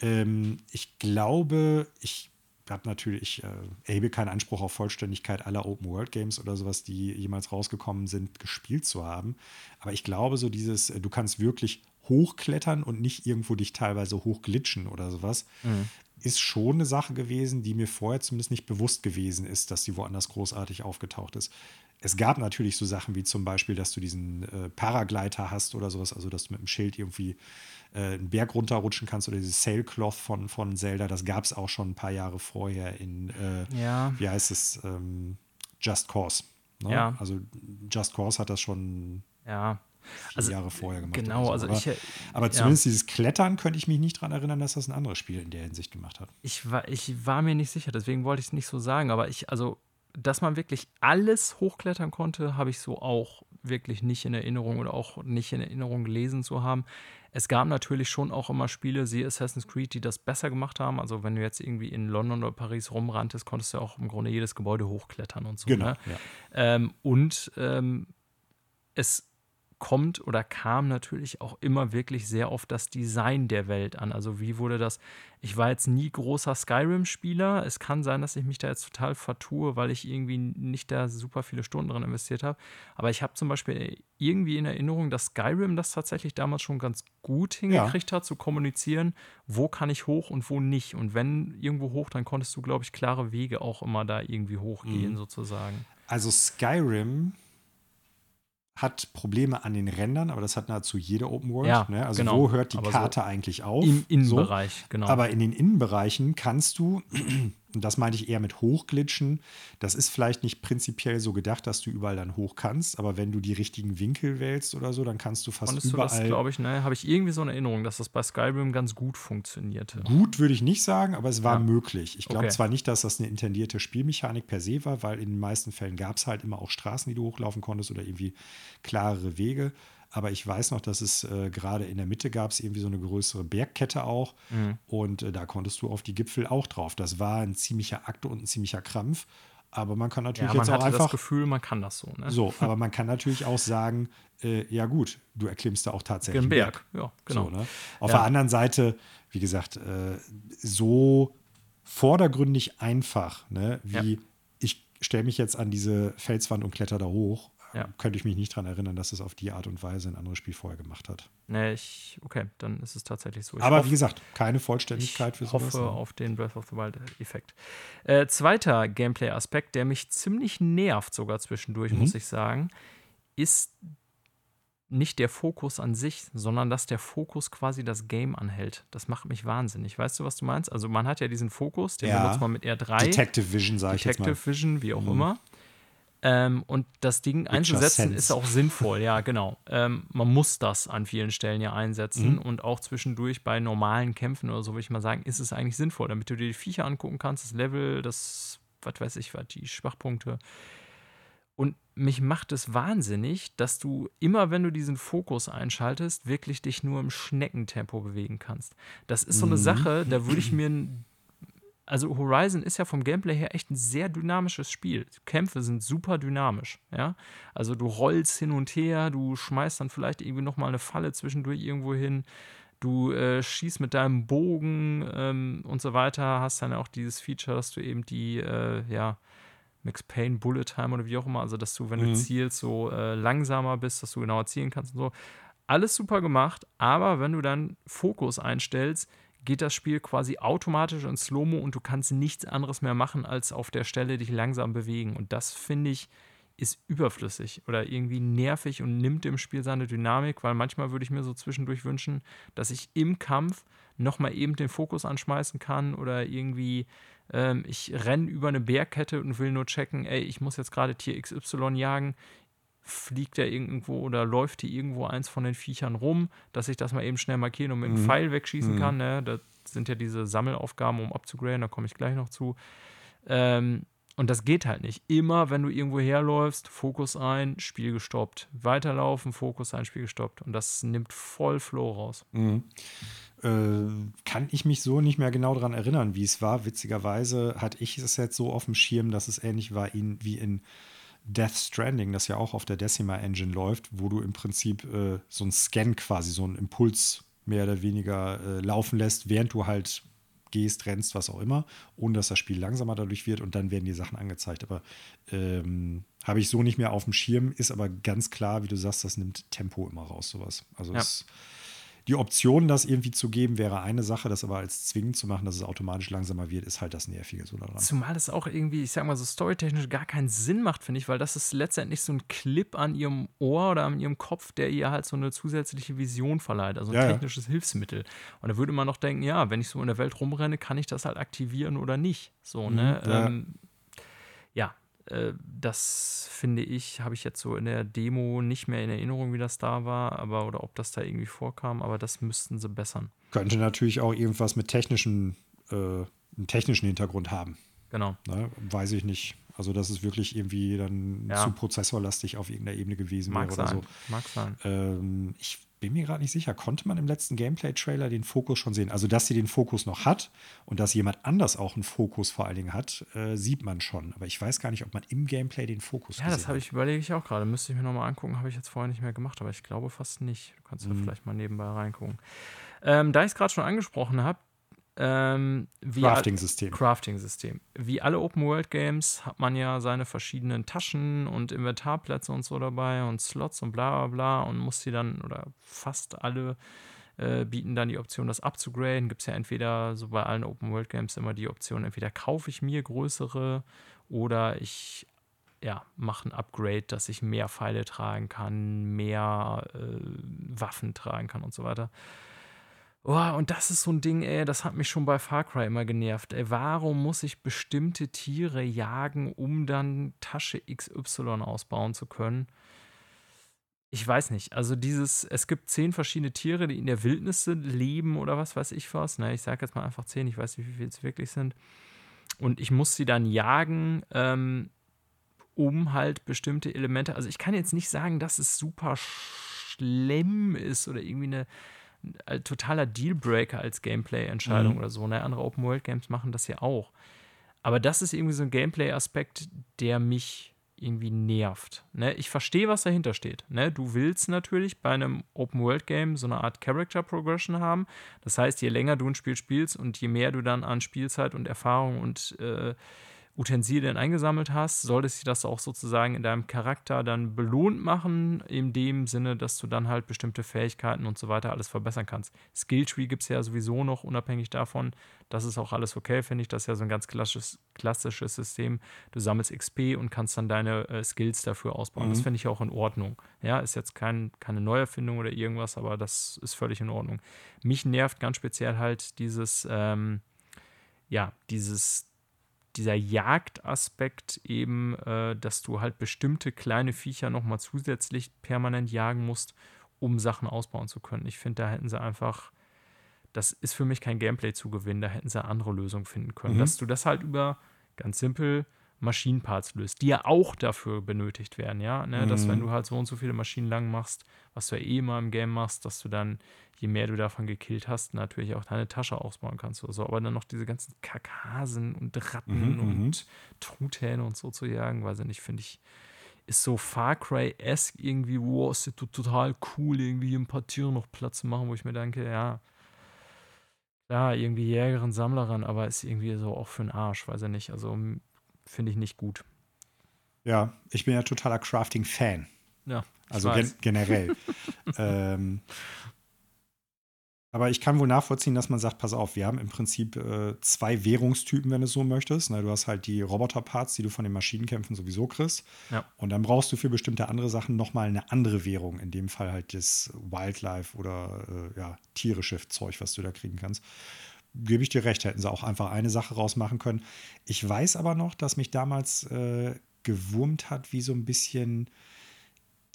Ähm, ich glaube, ich habe natürlich, ich äh, erhebe keinen Anspruch auf Vollständigkeit aller Open World Games oder sowas, die jemals rausgekommen sind, gespielt zu haben. Aber ich glaube, so dieses, äh, du kannst wirklich hochklettern und nicht irgendwo dich teilweise hochglitschen oder sowas, ist schon eine Sache gewesen, die mir vorher zumindest nicht bewusst gewesen ist, dass sie woanders großartig aufgetaucht ist. Es gab natürlich so Sachen wie zum Beispiel, dass du diesen äh, Paragleiter hast oder sowas, also dass du mit dem Schild irgendwie äh, einen Berg runterrutschen kannst oder dieses Sailcloth von, von Zelda, das gab es auch schon ein paar Jahre vorher in, äh, Ja. wie heißt es, ähm, Just Cause. Ne? Ja. Also Just Cause hat das schon Ja. Also, Jahre vorher gemacht. genau, also so. aber, ich, äh, aber ja. zumindest dieses Klettern könnte ich mich nicht daran erinnern, dass das ein anderes Spiel in der Hinsicht gemacht hat. Ich war, ich war mir nicht sicher, deswegen wollte ich es nicht so sagen, aber ich, also, dass man wirklich alles hochklettern konnte, habe ich so auch wirklich nicht in Erinnerung oder auch nicht in Erinnerung gelesen zu haben. Es gab natürlich schon auch immer Spiele, wie Assassin's Creed, die das besser gemacht haben. Also, wenn du jetzt irgendwie in London oder Paris rumranntest, konntest du auch im Grunde jedes Gebäude hochklettern und so. Genau. Ne? Ja. Ähm, und ähm, es kommt oder kam natürlich auch immer wirklich sehr auf das Design der Welt an. Also wie wurde das? Ich war jetzt nie großer Skyrim-Spieler. Es kann sein, dass ich mich da jetzt total vertue, weil ich irgendwie nicht da super viele Stunden dran investiert habe. Aber ich habe zum Beispiel irgendwie in Erinnerung, dass Skyrim das tatsächlich damals schon ganz gut hingekriegt hat, zu kommunizieren, wo kann ich hoch und wo nicht. Und wenn irgendwo hoch, dann konntest du, glaube ich, klare Wege auch immer da irgendwie hochgehen, sozusagen. Also Skyrim hat Probleme an den Rändern, aber das hat nahezu jede Open World. Ja, ne? Also genau. wo hört die Aber so Karte eigentlich auf? Im So. Innenbereich, genau. Aber in den Innenbereichen kannst du, und das meinte ich eher mit Hochglitschen, das ist vielleicht nicht prinzipiell so gedacht, dass du überall dann hoch kannst, aber wenn du die richtigen Winkel wählst oder so, dann kannst du fast Konntest du das, überall. glaube ich, ne? Habe ich irgendwie so eine Erinnerung, dass das bei Skyrim ganz gut funktionierte. Gut würde ich nicht sagen, aber es war Ja. möglich. Ich glaube Okay. zwar nicht, dass das eine intendierte Spielmechanik per se war, weil in den meisten Fällen gab es halt immer auch Straßen, die du hochlaufen konntest oder irgendwie klarere Wege. Aber ich weiß noch, dass es äh, gerade in der Mitte gab es irgendwie so eine größere Bergkette auch. Mhm. Und äh, da konntest du auf die Gipfel auch drauf. Das war ein ziemlicher Akt und ein ziemlicher Krampf. Aber man kann natürlich Ja, man jetzt auch hatte das einfach. Gefühl, man kann das so. Ne? So, *laughs* aber man kann natürlich auch sagen, äh, ja gut, du erklimmst da auch tatsächlich einen Berg. Ja, genau. so, ne? Auf Ja. der anderen Seite, wie gesagt, äh, so vordergründig einfach, ne? wie Ja. ich stelle mich jetzt an diese Felswand und kletter da hoch, Ja. könnte ich mich nicht daran erinnern, dass es auf die Art und Weise ein anderes Spiel vorher gemacht hat. Ne, ich, okay, dann ist es tatsächlich so. Ich Aber hoff- wie gesagt, keine ich Vollständigkeit für sowas. hoffe ne? auf den Breath of the Wild-Effekt. Äh, zweiter Gameplay-Aspekt, der mich ziemlich nervt, sogar zwischendurch, Mhm. muss ich sagen, ist nicht der Fokus an sich, sondern dass der Fokus quasi das Game anhält. Das macht mich wahnsinnig. Weißt du, was du meinst? Also man hat ja diesen Fokus, den Ja. benutzt man mit R3. Detective Vision, sage ich jetzt mal. Detective Vision, wie auch Mhm. immer. Ähm, und das Ding Witcher einzusetzen ist auch sinnvoll, ja, genau. Ähm, man muss das an vielen Stellen ja einsetzen mhm. und auch zwischendurch bei normalen Kämpfen oder so, würde ich mal sagen, ist es eigentlich sinnvoll, damit du dir die Viecher angucken kannst, das Level, das, was weiß ich, was, die Schwachpunkte. Und mich macht es wahnsinnig, dass du immer, wenn du diesen Fokus einschaltest, wirklich dich nur im Schneckentempo bewegen kannst. Das ist so eine mhm. Sache, da würde ich mir also Horizon ist ja vom Gameplay her echt ein sehr dynamisches Spiel. Kämpfe sind super dynamisch, ja. Also du rollst hin und her, du schmeißt dann vielleicht irgendwie nochmal eine Falle zwischendurch irgendwo hin, du äh, schießt mit deinem Bogen ähm, und so weiter, hast dann auch dieses Feature, dass du eben die, äh, ja, Max Payne Bullet Time oder wie auch immer, also dass du, wenn mhm. du zielst, so äh, langsamer bist, dass du genauer zielen kannst und so. Alles super gemacht, aber wenn du dann Fokus einstellst, geht das Spiel quasi automatisch in Slow-Mo und du kannst nichts anderes mehr machen, als auf der Stelle dich langsam bewegen. Und das finde ich ist überflüssig oder irgendwie nervig und nimmt dem Spiel seine Dynamik, weil manchmal würde ich mir so zwischendurch wünschen, dass ich im Kampf nochmal eben den Fokus anschmeißen kann oder irgendwie ähm, ich renne über eine Bergkette und will nur checken, ey, ich muss jetzt gerade Tier XY jagen fliegt er irgendwo oder läuft hier irgendwo eins von den Viechern rum, dass ich das mal eben schnell markieren und mit einem mhm. Pfeil wegschießen mhm. kann. Ne? Das sind ja diese Sammelaufgaben, um abzugraden, da komme ich gleich noch zu. Ähm, und das geht halt nicht. Immer, wenn du irgendwo herläufst, Fokus ein, Spiel gestoppt. Weiterlaufen, Fokus ein, Spiel gestoppt. Und das nimmt voll Flow raus. Mhm. Äh, kann ich mich so nicht mehr genau daran erinnern, wie es war. Witzigerweise hatte ich es jetzt so auf dem Schirm, dass es ähnlich war wie in Death Stranding, das ja auch auf der Decima Engine läuft, wo du im Prinzip äh, so einen Scan quasi, so einen Impuls mehr oder weniger äh, laufen lässt, während du halt gehst, rennst, was auch immer, ohne dass das Spiel langsamer dadurch wird und dann werden die Sachen angezeigt. Aber ähm, habe ich so nicht mehr auf dem Schirm, ist aber ganz klar, wie du sagst, das nimmt Tempo immer raus, sowas. Also ja. es die Option, das irgendwie zu geben, wäre eine Sache, das aber als zwingend zu machen, dass es automatisch langsamer wird, ist halt das Nervige so daran. Zumal es auch irgendwie, ich sag mal so storytechnisch gar keinen Sinn macht, finde ich, weil das ist letztendlich so ein Clip an ihrem Ohr oder an ihrem Kopf, der ihr halt so eine zusätzliche Vision verleiht, also ein ja, technisches ja. Hilfsmittel. Und da würde man noch denken, ja, wenn ich so in der Welt rumrenne, kann ich das halt aktivieren oder nicht. So, ne? Mhm, ja. Ähm, äh, das finde ich, habe ich jetzt so in der Demo nicht mehr in Erinnerung, wie das da war, aber oder ob das da irgendwie vorkam, aber das müssten sie bessern. Könnte natürlich auch irgendwas mit technischen, äh, einem technischen Hintergrund haben. Genau. Ne? Weiß ich nicht. Also, dass es wirklich irgendwie dann ja. zu prozessorlastig auf irgendeiner Ebene gewesen Mag wäre sein. oder so. Mag sein. Ähm, ich bin mir gerade nicht sicher, konnte man im letzten Gameplay-Trailer den Fokus schon sehen? Also, dass sie den Fokus noch hat und dass jemand anders auch einen Fokus vor allen Dingen hat, äh, sieht man schon. Aber ich weiß gar nicht, ob man im Gameplay den Fokus Ja, das habe ich, überlege ich auch gerade. Müsste ich mir nochmal angucken, habe ich jetzt vorher nicht mehr gemacht, aber ich glaube fast nicht. Du kannst ja mhm. vielleicht mal nebenbei reingucken. Ähm, da ich es gerade schon angesprochen habe, ähm, Crafting-System. Crafting-System. Wie alle Open-World-Games hat man ja seine verschiedenen Taschen und Inventarplätze und so dabei und Slots und bla bla bla und muss die dann, oder fast alle äh, bieten dann die Option, das abzugraden. Gibt es ja entweder, so bei allen Open-World-Games immer die Option, entweder kaufe ich mir größere oder ich ja, mache ein Upgrade, dass ich mehr Pfeile tragen kann, mehr äh, Waffen tragen kann und so weiter. Oh, und das ist so ein Ding, ey, das hat mich schon bei Far Cry immer genervt. Ey, warum muss ich bestimmte Tiere jagen, um dann Tasche XY ausbauen zu können? Ich weiß nicht. Also dieses, es gibt zehn verschiedene Tiere, die in der Wildnis leben oder was weiß ich was. Ne, ich sage jetzt mal einfach zehn, ich weiß nicht, wie viele es wirklich sind. Und ich muss sie dann jagen, ähm, um halt bestimmte Elemente. Also ich kann jetzt nicht sagen, dass es super schlimm ist oder irgendwie eine ein totaler Dealbreaker als Gameplay-Entscheidung mhm. oder so. Ne? Andere Open-World-Games machen das ja auch. Aber das ist irgendwie so ein Gameplay-Aspekt, der mich irgendwie nervt. Ne? Ich verstehe, was dahinter steht. Ne? Du willst natürlich bei einem Open-World-Game so eine Art Character-Progression haben. Das heißt, je länger du ein Spiel spielst und je mehr du dann an Spielzeit und Erfahrung und äh, Utensilien eingesammelt hast, solltest sich das auch sozusagen in deinem Charakter dann belohnt machen, in dem Sinne, dass du dann halt bestimmte Fähigkeiten und so weiter alles verbessern kannst. Skilltree gibt es ja sowieso noch, unabhängig davon. Das ist auch alles okay, finde ich. Das ist ja so ein ganz klassisches, klassisches System. Du sammelst XP und kannst dann deine äh, Skills dafür ausbauen. Mhm. Das finde ich auch in Ordnung. Ja, ist jetzt kein, keine Neuerfindung oder irgendwas, aber das ist völlig in Ordnung. Mich nervt ganz speziell halt dieses, ähm, ja, dieses dieser Jagdaspekt eben, äh, dass du halt bestimmte kleine Viecher nochmal zusätzlich permanent jagen musst, um Sachen ausbauen zu können. Ich finde, da hätten sie einfach, das ist für mich kein Gameplay zu gewinnen, da hätten sie andere Lösungen finden können. Mhm. Dass du das halt über ganz simpel Maschinenparts löst, die ja auch dafür benötigt werden, ja. Ne? Mhm. Dass wenn du halt so und so viele Maschinen lang machst, was du ja eh immer im Game machst, dass du dann, je mehr du davon gekillt hast, natürlich auch deine Tasche ausbauen kannst oder so. Aber dann noch diese ganzen Kakasen und Ratten mhm, mhm, und Truthähne und so zu jagen, weiß ich nicht, finde ich, ist so Far Cry-esque irgendwie, wow, ist total cool, irgendwie ein paar Tiere noch Platz zu machen, wo ich mir denke, ja, ja, irgendwie Jägerin, Sammlerin, aber ist irgendwie so auch für den Arsch, weiß ich nicht. Also finde ich nicht gut. Ja, ich bin ja totaler Crafting-Fan. Ja. Also gen generell. *laughs* ähm, aber ich kann wohl nachvollziehen, dass man sagt, pass auf, wir haben im Prinzip äh, zwei Währungstypen, wenn du es so möchtest. Na, du hast halt die Roboterparts, die du von den Maschinenkämpfen sowieso kriegst. Ja. Und dann brauchst du für bestimmte andere Sachen nochmal eine andere Währung. In dem Fall halt das Wildlife oder äh, ja, tierische Zeug, was du da kriegen kannst gebe ich dir recht, hätten sie auch einfach eine Sache rausmachen können. Ich weiß aber noch, dass mich damals äh, gewurmt hat, wie so ein bisschen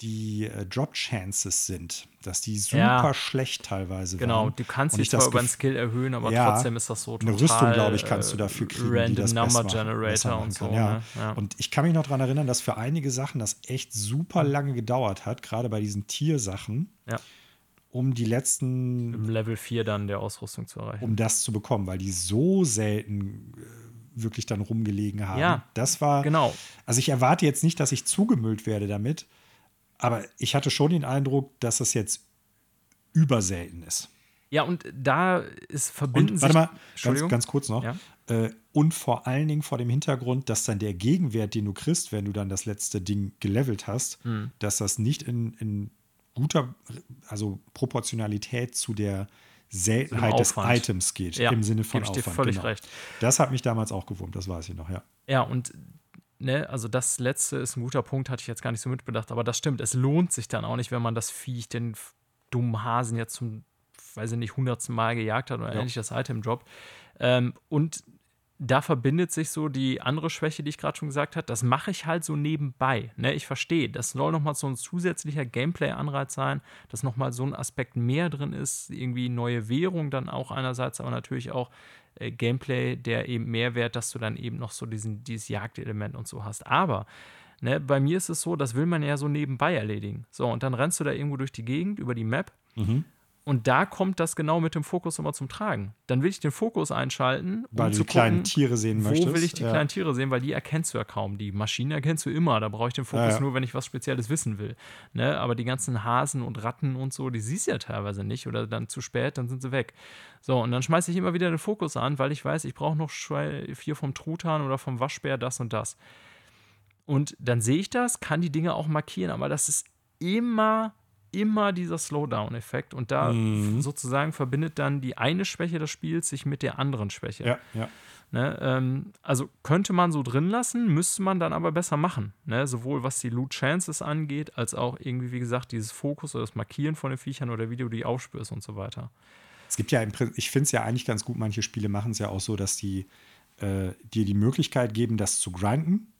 die äh, Drop Chances sind, dass die super ja, schlecht teilweise genau, waren. Genau, du kannst dich zwar über einen Skill erhöhen, aber ja, trotzdem ist das so total. Eine Rüstung, glaube ich, kannst du dafür kriegen, Random die das Number Generator und so. Ja. Ne? Und ich kann mich noch daran erinnern, dass für einige Sachen das echt super lange gedauert hat, gerade bei diesen Tiersachen. Ja um die letzten. Im Level 4 dann der Ausrüstung zu erreichen. Um das zu bekommen, weil die so selten äh, wirklich dann rumgelegen haben. Ja. Das war. Genau. Also ich erwarte jetzt nicht, dass ich zugemüllt werde damit, aber ich hatte schon den Eindruck, dass das jetzt überselten ist. Ja, und da ist verbinden und, Warte mal, ganz, ganz kurz noch. Ja. Äh, und vor allen Dingen vor dem Hintergrund, dass dann der Gegenwert, den du kriegst, wenn du dann das letzte Ding gelevelt hast, mhm. dass das nicht in, in guter, also Proportionalität zu der Seltenheit des Items geht, ja, im Sinne von Aufwand. Völlig genau. recht. Das hat mich damals auch gewurmt, das weiß ich noch, ja. Ja, und ne, also das letzte ist ein guter Punkt, hatte ich jetzt gar nicht so mitbedacht, aber das stimmt, es lohnt sich dann auch nicht, wenn man das Viech, den dummen Hasen jetzt zum, weiß ich nicht, hundertsten Mal gejagt hat oder ja. endlich das Item droppt. Ähm, und da verbindet sich so die andere Schwäche, die ich gerade schon gesagt habe. Das mache ich halt so nebenbei. Ne? Ich verstehe, das soll nochmal so ein zusätzlicher Gameplay-Anreiz sein, dass nochmal so ein Aspekt mehr drin ist. Irgendwie neue Währung dann auch einerseits, aber natürlich auch äh, Gameplay, der eben Mehrwert, dass du dann eben noch so diesen, dieses Jagdelement und so hast. Aber ne, bei mir ist es so, das will man ja so nebenbei erledigen. So, und dann rennst du da irgendwo durch die Gegend über die Map. Mhm. Und da kommt das genau mit dem Fokus immer zum Tragen. Dann will ich den Fokus einschalten, um weil du die kleinen Tiere sehen wo möchtest. Wo will ich die ja. kleinen Tiere sehen, weil die erkennst du ja kaum. Die Maschinen erkennst du immer. Da brauche ich den Fokus ja, ja. nur, wenn ich was Spezielles wissen will. Ne? Aber die ganzen Hasen und Ratten und so, die siehst du ja teilweise nicht oder dann zu spät, dann sind sie weg. So, und dann schmeiße ich immer wieder den Fokus an, weil ich weiß, ich brauche noch vier vom Truthahn oder vom Waschbär, das und das. Und dann sehe ich das, kann die Dinge auch markieren, aber das ist immer immer dieser Slowdown-Effekt und da mhm. sozusagen verbindet dann die eine Schwäche des Spiels sich mit der anderen Schwäche. Ja, ja. Ne, ähm, also könnte man so drin lassen, müsste man dann aber besser machen. Ne? Sowohl was die Loot Chances angeht, als auch irgendwie, wie gesagt, dieses Fokus oder das Markieren von den Viechern oder wie du die aufspürst und so weiter. Es gibt ja, im Prinzip, ich finde es ja eigentlich ganz gut, manche Spiele machen es ja auch so, dass die äh, dir die Möglichkeit geben, das zu grinden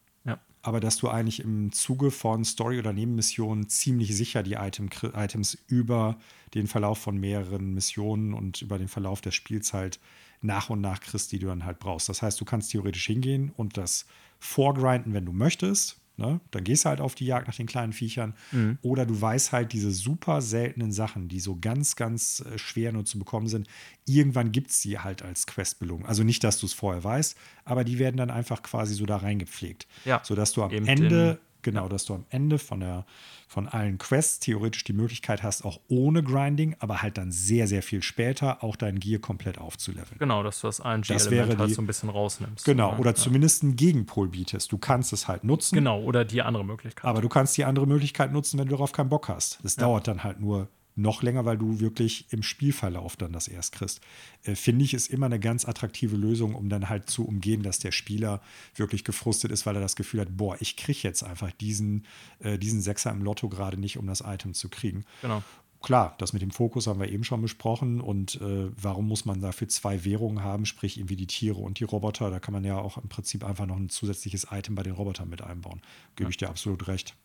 aber dass du eigentlich im Zuge von Story- oder Nebenmissionen ziemlich sicher die Item, Items über den Verlauf von mehreren Missionen und über den Verlauf der Spielzeit nach und nach kriegst, die du dann halt brauchst. Das heißt, du kannst theoretisch hingehen und das vorgrinden, wenn du möchtest. Ne? Dann gehst du halt auf die Jagd nach den kleinen Viechern. Mhm. Oder du weißt halt diese super seltenen Sachen, die so ganz, ganz äh, schwer nur zu bekommen sind. Irgendwann gibt es die halt als Questbelohnung. Also nicht, dass du es vorher weißt, aber die werden dann einfach quasi so da reingepflegt. Ja. Sodass du am Eben Ende Genau, dass du am Ende von, der, von allen Quests theoretisch die Möglichkeit hast, auch ohne Grinding, aber halt dann sehr, sehr viel später auch dein Gear komplett aufzuleveln. Genau, dass du das RNG-Element halt so ein bisschen rausnimmst. Genau, oder, oder ja. zumindest einen Gegenpol bietest. Du kannst es halt nutzen. Genau, oder die andere Möglichkeit. Aber du kannst die andere Möglichkeit nutzen, wenn du darauf keinen Bock hast. Das ja. dauert dann halt nur noch länger, weil du wirklich im Spielverlauf dann das erst kriegst. Äh, Finde ich, ist immer eine ganz attraktive Lösung, um dann halt zu umgehen, dass der Spieler wirklich gefrustet ist, weil er das Gefühl hat, boah, ich kriege jetzt einfach diesen, äh, diesen Sechser im Lotto gerade nicht, um das Item zu kriegen. Genau. klar, das mit dem Fokus haben wir eben schon besprochen. Und äh, warum muss man dafür zwei Währungen haben, sprich irgendwie die Tiere und die Roboter? Da kann man ja auch im Prinzip einfach noch ein zusätzliches Item bei den Robotern mit einbauen. Gebe ja. ich dir absolut recht.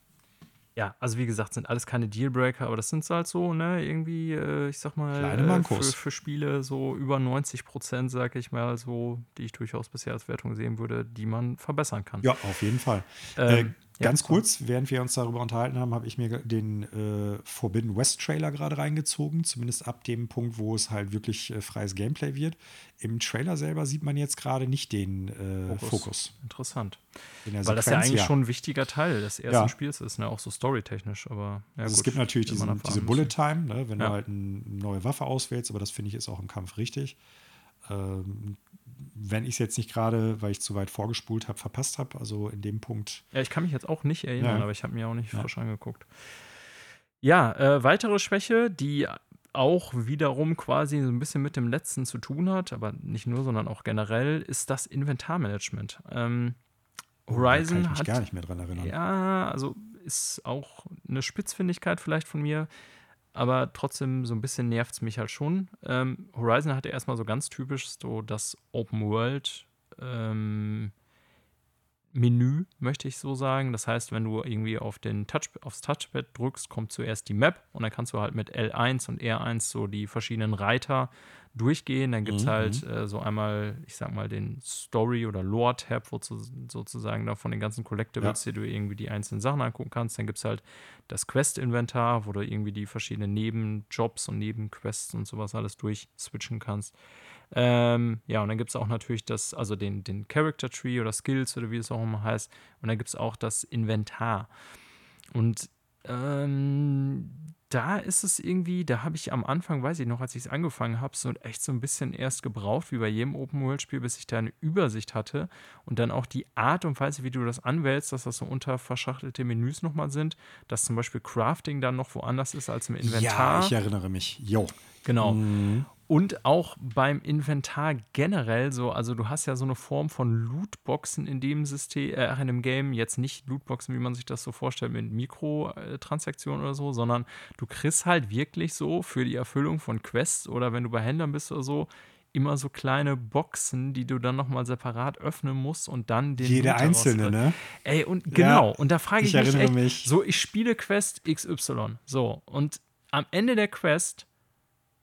Ja, also wie gesagt, sind alles keine Dealbreaker, aber das sind halt so, ne, irgendwie, äh, ich sag mal, Mankos. Für, für Spiele so über 90 Prozent, sag ich mal, so, die ich durchaus bisher als Wertung sehen würde, die man verbessern kann. Ja, auf jeden Fall. Ähm, Ganz kurz, während wir uns darüber unterhalten haben, habe ich mir den äh, Forbidden West Trailer gerade reingezogen, zumindest ab dem Punkt, wo es halt wirklich äh, freies Gameplay wird. Im Trailer selber sieht man jetzt gerade nicht den äh, Fokus. Fokus. Interessant. Weil Sequenz, das ja eigentlich ja. schon ein wichtiger Teil des ersten ja. Spiels ist, ne? auch so storytechnisch. Aber, ja, also gut, es gibt natürlich diesen, diese Bullet Time, ne? wenn du halt eine neue Waffe auswählst, aber das finde ich ist auch im Kampf richtig. Ähm, wenn ich es jetzt nicht gerade, weil ich zu weit vorgespult habe, verpasst habe. Also in dem Punkt. Ja, ich kann mich jetzt auch nicht erinnern, ja. aber ich habe mir auch nicht ja. frisch angeguckt. Ja, äh, weitere Schwäche, die auch wiederum quasi so ein bisschen mit dem letzten zu tun hat, aber nicht nur, sondern auch generell, ist das Inventarmanagement. Ähm, Horizon oh, da kann ich mich hat, gar nicht mehr dran erinnern. Ja, also ist auch eine Spitzfindigkeit vielleicht von mir aber trotzdem so ein bisschen nervt es mich halt schon. Ähm, Horizon hatte erstmal so ganz typisch so das Open World ähm, Menü, möchte ich so sagen. Das heißt, wenn du irgendwie auf den Touch, aufs Touchpad drückst, kommt zuerst die Map und dann kannst du halt mit L1 und R1 so die verschiedenen Reiter durchgehen. Dann gibt es mhm. halt äh, so einmal, ich sag mal, den Story- oder Lore-Tab sozusagen da von den ganzen Collectibles, ja. die du irgendwie die einzelnen Sachen angucken kannst. Dann gibt es halt das Quest-Inventar, wo du irgendwie die verschiedenen Nebenjobs und Nebenquests und sowas alles durchswitchen kannst. Ähm, ja, und dann gibt es auch natürlich das, also den, den Character Tree oder Skills oder wie es auch immer heißt. Und dann gibt es auch das Inventar. Und ähm, da ist es irgendwie, da habe ich am Anfang, weiß ich noch, als ich es angefangen habe, so echt so ein bisschen erst gebraucht, wie bei jedem Open-World-Spiel, bis ich da eine Übersicht hatte und dann auch die Art und Weise, wie du das anwählst, dass das so unter verschachtelte Menüs nochmal sind, dass zum Beispiel Crafting dann noch woanders ist als im Inventar. Ja, ich erinnere mich. Jo. Genau. Mhm. Und auch beim Inventar generell so, also du hast ja so eine Form von Lootboxen in dem System, äh, in dem Game, jetzt nicht Lootboxen, wie man sich das so vorstellt mit Mikrotransaktionen oder so, sondern du kriegst halt wirklich so für die Erfüllung von Quests oder wenn du bei Händlern bist oder so, immer so kleine Boxen, die du dann nochmal separat öffnen musst und dann den Jede einzelne, ne? Ey, und genau, ja, und da frage ich, ich mich, echt, mich. so, ich spiele Quest XY, so, und am Ende der Quest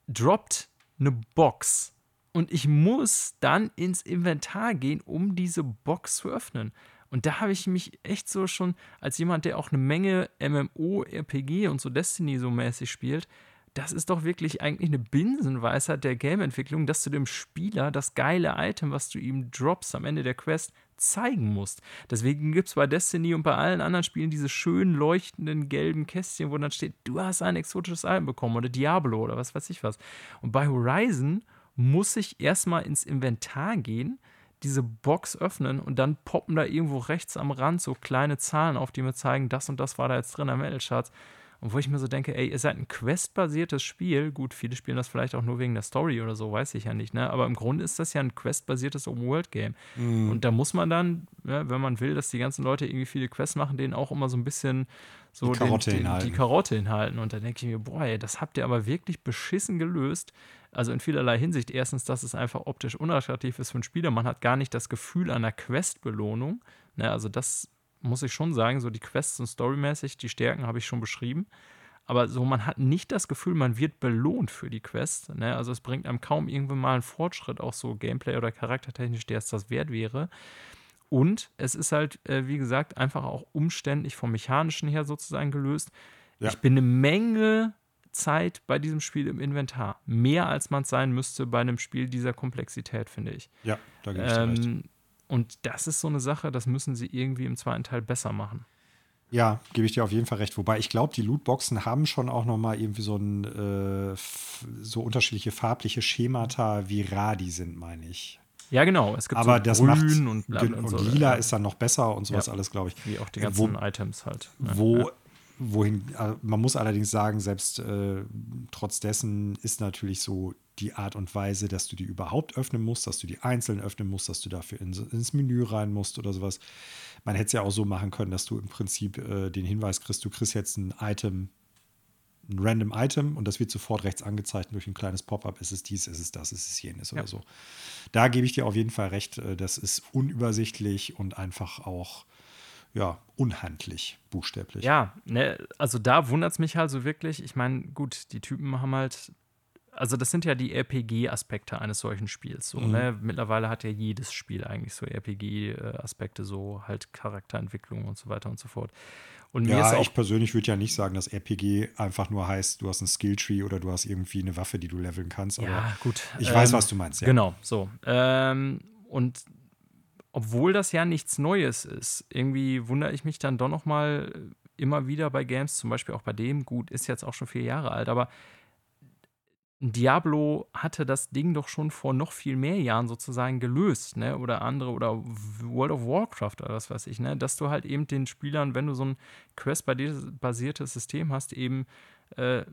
droppt eine Box. Und ich muss dann ins Inventar gehen, um diese Box zu öffnen. Und da habe ich mich echt so schon, als jemand, der auch eine Menge MMO, RPG und so Destiny so mäßig spielt, das ist doch wirklich eigentlich eine Binsenweisheit der Gameentwicklung, dass du dem Spieler das geile Item, was du ihm droppst am Ende der Quest, zeigen musst. Deswegen gibt es bei Destiny und bei allen anderen Spielen diese schönen leuchtenden gelben Kästchen, wo dann steht, du hast ein exotisches Item bekommen oder Diablo oder was weiß ich was. Und bei Horizon muss ich erstmal ins Inventar gehen, diese Box öffnen und dann poppen da irgendwo rechts am Rand so kleine Zahlen auf, die mir zeigen, das und das war da jetzt drin am Metal-Charts. Und wo ich mir so denke, ey, ihr seid ein Quest-basiertes Spiel. Gut, viele spielen das vielleicht auch nur wegen der Story oder so, weiß ich ja nicht, ne? Aber im Grunde ist das ja ein Quest-basiertes Open-World-Game. Mm. Und da muss man dann, ja, wenn man will, dass die ganzen Leute irgendwie viele Quests machen, denen auch immer so ein bisschen so die Karotte, den, hinhalten. Die Karotte hinhalten. Und da denke ich mir, boah, ey, das habt ihr aber wirklich beschissen gelöst. Also in vielerlei Hinsicht. Erstens, dass es einfach optisch unattraktiv ist für einen Spieler. Man hat gar nicht das Gefühl einer Quest-Belohnung. Ne? Also das muss ich schon sagen, so die Quests und storymäßig, die Stärken habe ich schon beschrieben. Aber so, man hat nicht das Gefühl, man wird belohnt für die Quest. Ne? Also es bringt einem kaum irgendwann mal einen Fortschritt, auch so Gameplay oder charaktertechnisch, der es das wert wäre. Und es ist halt, äh, wie gesagt, einfach auch umständlich vom Mechanischen her sozusagen gelöst. Ja. Ich bin eine Menge Zeit bei diesem Spiel im Inventar. Mehr als man es sein müsste bei einem Spiel dieser Komplexität, finde ich. Ja, da gebe ich ähm, recht. Und das ist so eine Sache, das müssen sie irgendwie im zweiten Teil besser machen. Ja, gebe ich dir auf jeden Fall recht. Wobei ich glaube, die Lootboxen haben schon auch noch mal irgendwie so ein äh, so unterschiedliche farbliche Schemata, wie rar die sind, meine ich. Ja, genau. Es gibt Aber so das grün macht, und, und, und so, lila ja. ist dann noch besser und sowas ja. alles, glaube ich. Wie auch die ganzen wo, Items halt. Wo, ja. Wohin, äh, man muss allerdings sagen, selbst äh, trotz dessen ist natürlich so die Art und Weise, dass du die überhaupt öffnen musst, dass du die einzeln öffnen musst, dass du dafür ins, ins Menü rein musst oder sowas. Man hätte es ja auch so machen können, dass du im Prinzip äh, den Hinweis kriegst, du kriegst jetzt ein Item ein random Item und das wird sofort rechts angezeigt durch ein kleines Pop-up. Ist es dies, ist es das, ist es jenes ja. oder so. Da gebe ich dir auf jeden Fall recht. Äh, das ist unübersichtlich und einfach auch ja, unhandlich, buchstäblich. Ja, ne, also da wundert es mich halt so wirklich. Ich meine, gut, die Typen haben halt also das sind ja die RPG-Aspekte eines solchen Spiels. So, mhm. ne? Mittlerweile hat ja jedes Spiel eigentlich so RPG-Aspekte, so halt Charakterentwicklung und so weiter und so fort. Und ja, ich persönlich würde ja nicht sagen, dass RPG einfach nur heißt, du hast einen Skilltree oder du hast irgendwie eine Waffe, die du leveln kannst. Ja, gut. Ich ähm, weiß, was du meinst. Ja. Genau, so. Ähm, und obwohl das ja nichts Neues ist, irgendwie wundere ich mich dann doch noch mal immer wieder bei Games, zum Beispiel auch bei dem, gut, ist jetzt auch schon vier Jahre alt, aber Diablo hatte das Ding doch schon vor noch viel mehr Jahren sozusagen gelöst, ne? Oder andere, oder World of Warcraft oder was weiß ich, ne? Dass du halt eben den Spielern, wenn du so ein Quest-basiertes System hast, eben äh,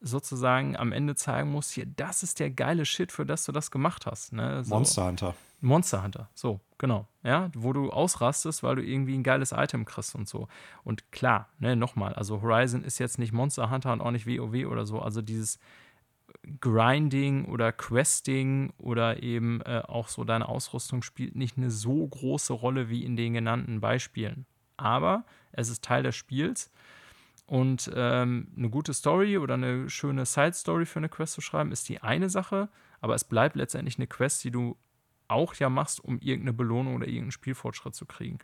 sozusagen am Ende zeigen musst, hier, das ist der geile Shit, für das du das gemacht hast. Ne? So. Monster Hunter. Monster Hunter, so, genau. Ja, wo du ausrastest, weil du irgendwie ein geiles Item kriegst und so. Und klar, ne, nochmal, also Horizon ist jetzt nicht Monster Hunter und auch nicht WoW oder so. Also dieses Grinding oder Questing oder eben äh, auch so deine Ausrüstung spielt nicht eine so große Rolle wie in den genannten Beispielen. Aber es ist Teil des Spiels und ähm, eine gute Story oder eine schöne Side-Story für eine Quest zu schreiben, ist die eine Sache, aber es bleibt letztendlich eine Quest, die du auch ja machst, um irgendeine Belohnung oder irgendeinen Spielfortschritt zu kriegen.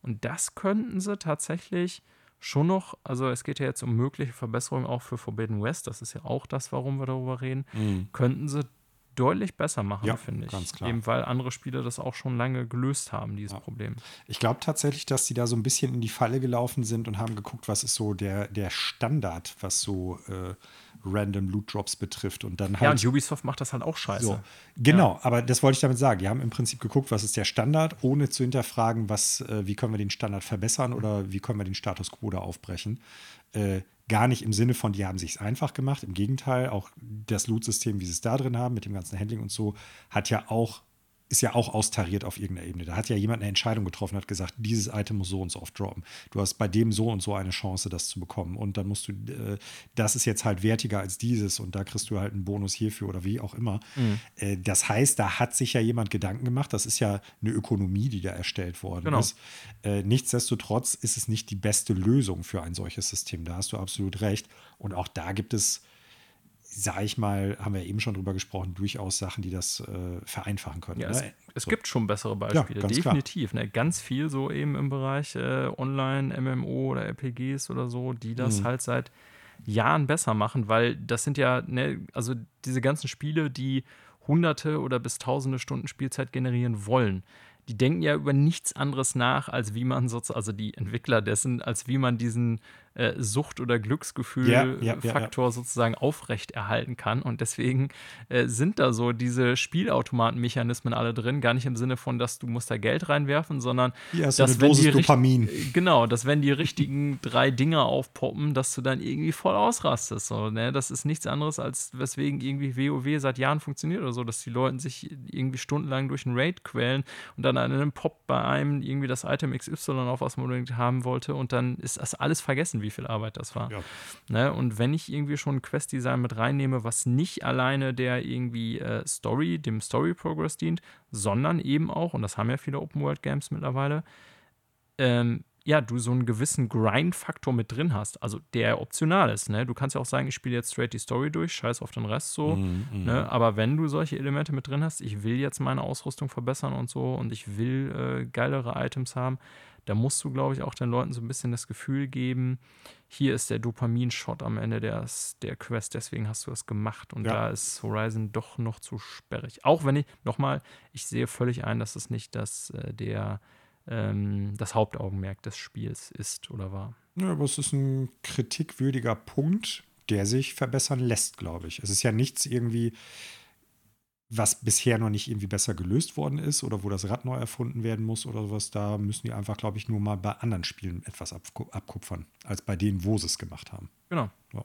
Und das könnten sie tatsächlich schon noch, also es geht ja jetzt um mögliche Verbesserungen auch für Forbidden West, das ist ja auch das, warum wir darüber reden, mhm. könnten sie deutlich besser machen, ja, finde ich. Ganz klar. Eben weil andere Spieler das auch schon lange gelöst haben, dieses ja. Problem. Ich glaube tatsächlich, dass sie da so ein bisschen in die Falle gelaufen sind und haben geguckt, was ist so der, der Standard, was so äh, random Loot Drops betrifft. Und dann halt, ja, und Ubisoft macht das halt auch scheiße. So. Genau, ja. aber das wollte ich damit sagen. Die haben im Prinzip geguckt, was ist der Standard, ohne zu hinterfragen, was, äh, wie können wir den Standard verbessern oder wie können wir den Status quo da aufbrechen. Äh, gar nicht im Sinne von, die haben sich einfach gemacht. Im Gegenteil, auch das Loot-System, wie sie es da drin haben, mit dem ganzen Handling und so, hat ja auch ist ja auch austariert auf irgendeiner Ebene. Da hat ja jemand eine Entscheidung getroffen, hat gesagt, dieses Item muss so und so oft droppen. Du hast bei dem so und so eine Chance, das zu bekommen. Und dann musst du, äh, das ist jetzt halt wertiger als dieses und da kriegst du halt einen Bonus hierfür oder wie auch immer. Mhm. Äh, das heißt, da hat sich ja jemand Gedanken gemacht. Das ist ja eine Ökonomie, die da erstellt worden genau. ist. Äh, nichtsdestotrotz ist es nicht die beste Lösung für ein solches System. Da hast du absolut recht. Und auch da gibt es sage ich mal, haben wir eben schon drüber gesprochen, durchaus Sachen, die das äh, vereinfachen können. Ja, es, ne? es so. gibt schon bessere Beispiele, ja, definitiv. Ne? Ganz viel so eben im Bereich äh, Online, MMO oder RPGs oder so, die das mhm. halt seit Jahren besser machen, weil das sind ja, ne, also diese ganzen Spiele, die hunderte oder bis tausende Stunden Spielzeit generieren wollen die denken ja über nichts anderes nach, als wie man sozusagen, also die Entwickler dessen, als wie man diesen äh, Sucht- oder Glücksgefühl-Faktor ja, ja, sozusagen aufrechterhalten kann. Und deswegen äh, sind da so diese Spielautomatenmechanismen alle drin, gar nicht im Sinne von, dass du musst da Geld reinwerfen, sondern ja, so dass wenn die Dopamin. Genau, dass wenn die *laughs* richtigen drei Dinger aufpoppen, dass du dann irgendwie voll ausrastest. So, ne? Das ist nichts anderes, als weswegen irgendwie WoW seit Jahren funktioniert oder so, dass die Leute sich irgendwie stundenlang durch einen Raid quälen und dann an einem Pop bei einem irgendwie das Item XY auf, was man unbedingt haben wollte und dann ist das alles vergessen, wie viel Arbeit das war. Ja. Ne? Und wenn ich irgendwie schon ein Quest-Design mit reinnehme, was nicht alleine der irgendwie äh, Story, dem Story-Progress dient, sondern eben auch, und das haben ja viele Open-World-Games mittlerweile, ähm, ja, du so einen gewissen Grind-Faktor mit drin hast, also der optional ist. Ne? Du kannst ja auch sagen, ich spiele jetzt straight die Story durch, scheiß auf den Rest so. Mm, mm. Ne? Aber wenn du solche Elemente mit drin hast, ich will jetzt meine Ausrüstung verbessern und so und ich will äh, geilere Items haben, da musst du, glaube ich, auch den Leuten so ein bisschen das Gefühl geben, hier ist der Dopamin-Shot am Ende der, der Quest, deswegen hast du das gemacht. Und ja. da ist Horizon doch noch zu sperrig. Auch wenn ich, nochmal, ich sehe völlig ein, dass es nicht das, äh, der, ähm, das Hauptaugenmerk des Spiels ist oder war. Ja, aber es ist ein kritikwürdiger Punkt, der sich verbessern lässt, glaube ich. Es ist ja nichts irgendwie was bisher noch nicht irgendwie besser gelöst worden ist oder wo das Rad neu erfunden werden muss oder sowas, da müssen die einfach, glaube ich, nur mal bei anderen Spielen etwas abkupfern, als bei denen, wo sie es gemacht haben. Genau. Ja,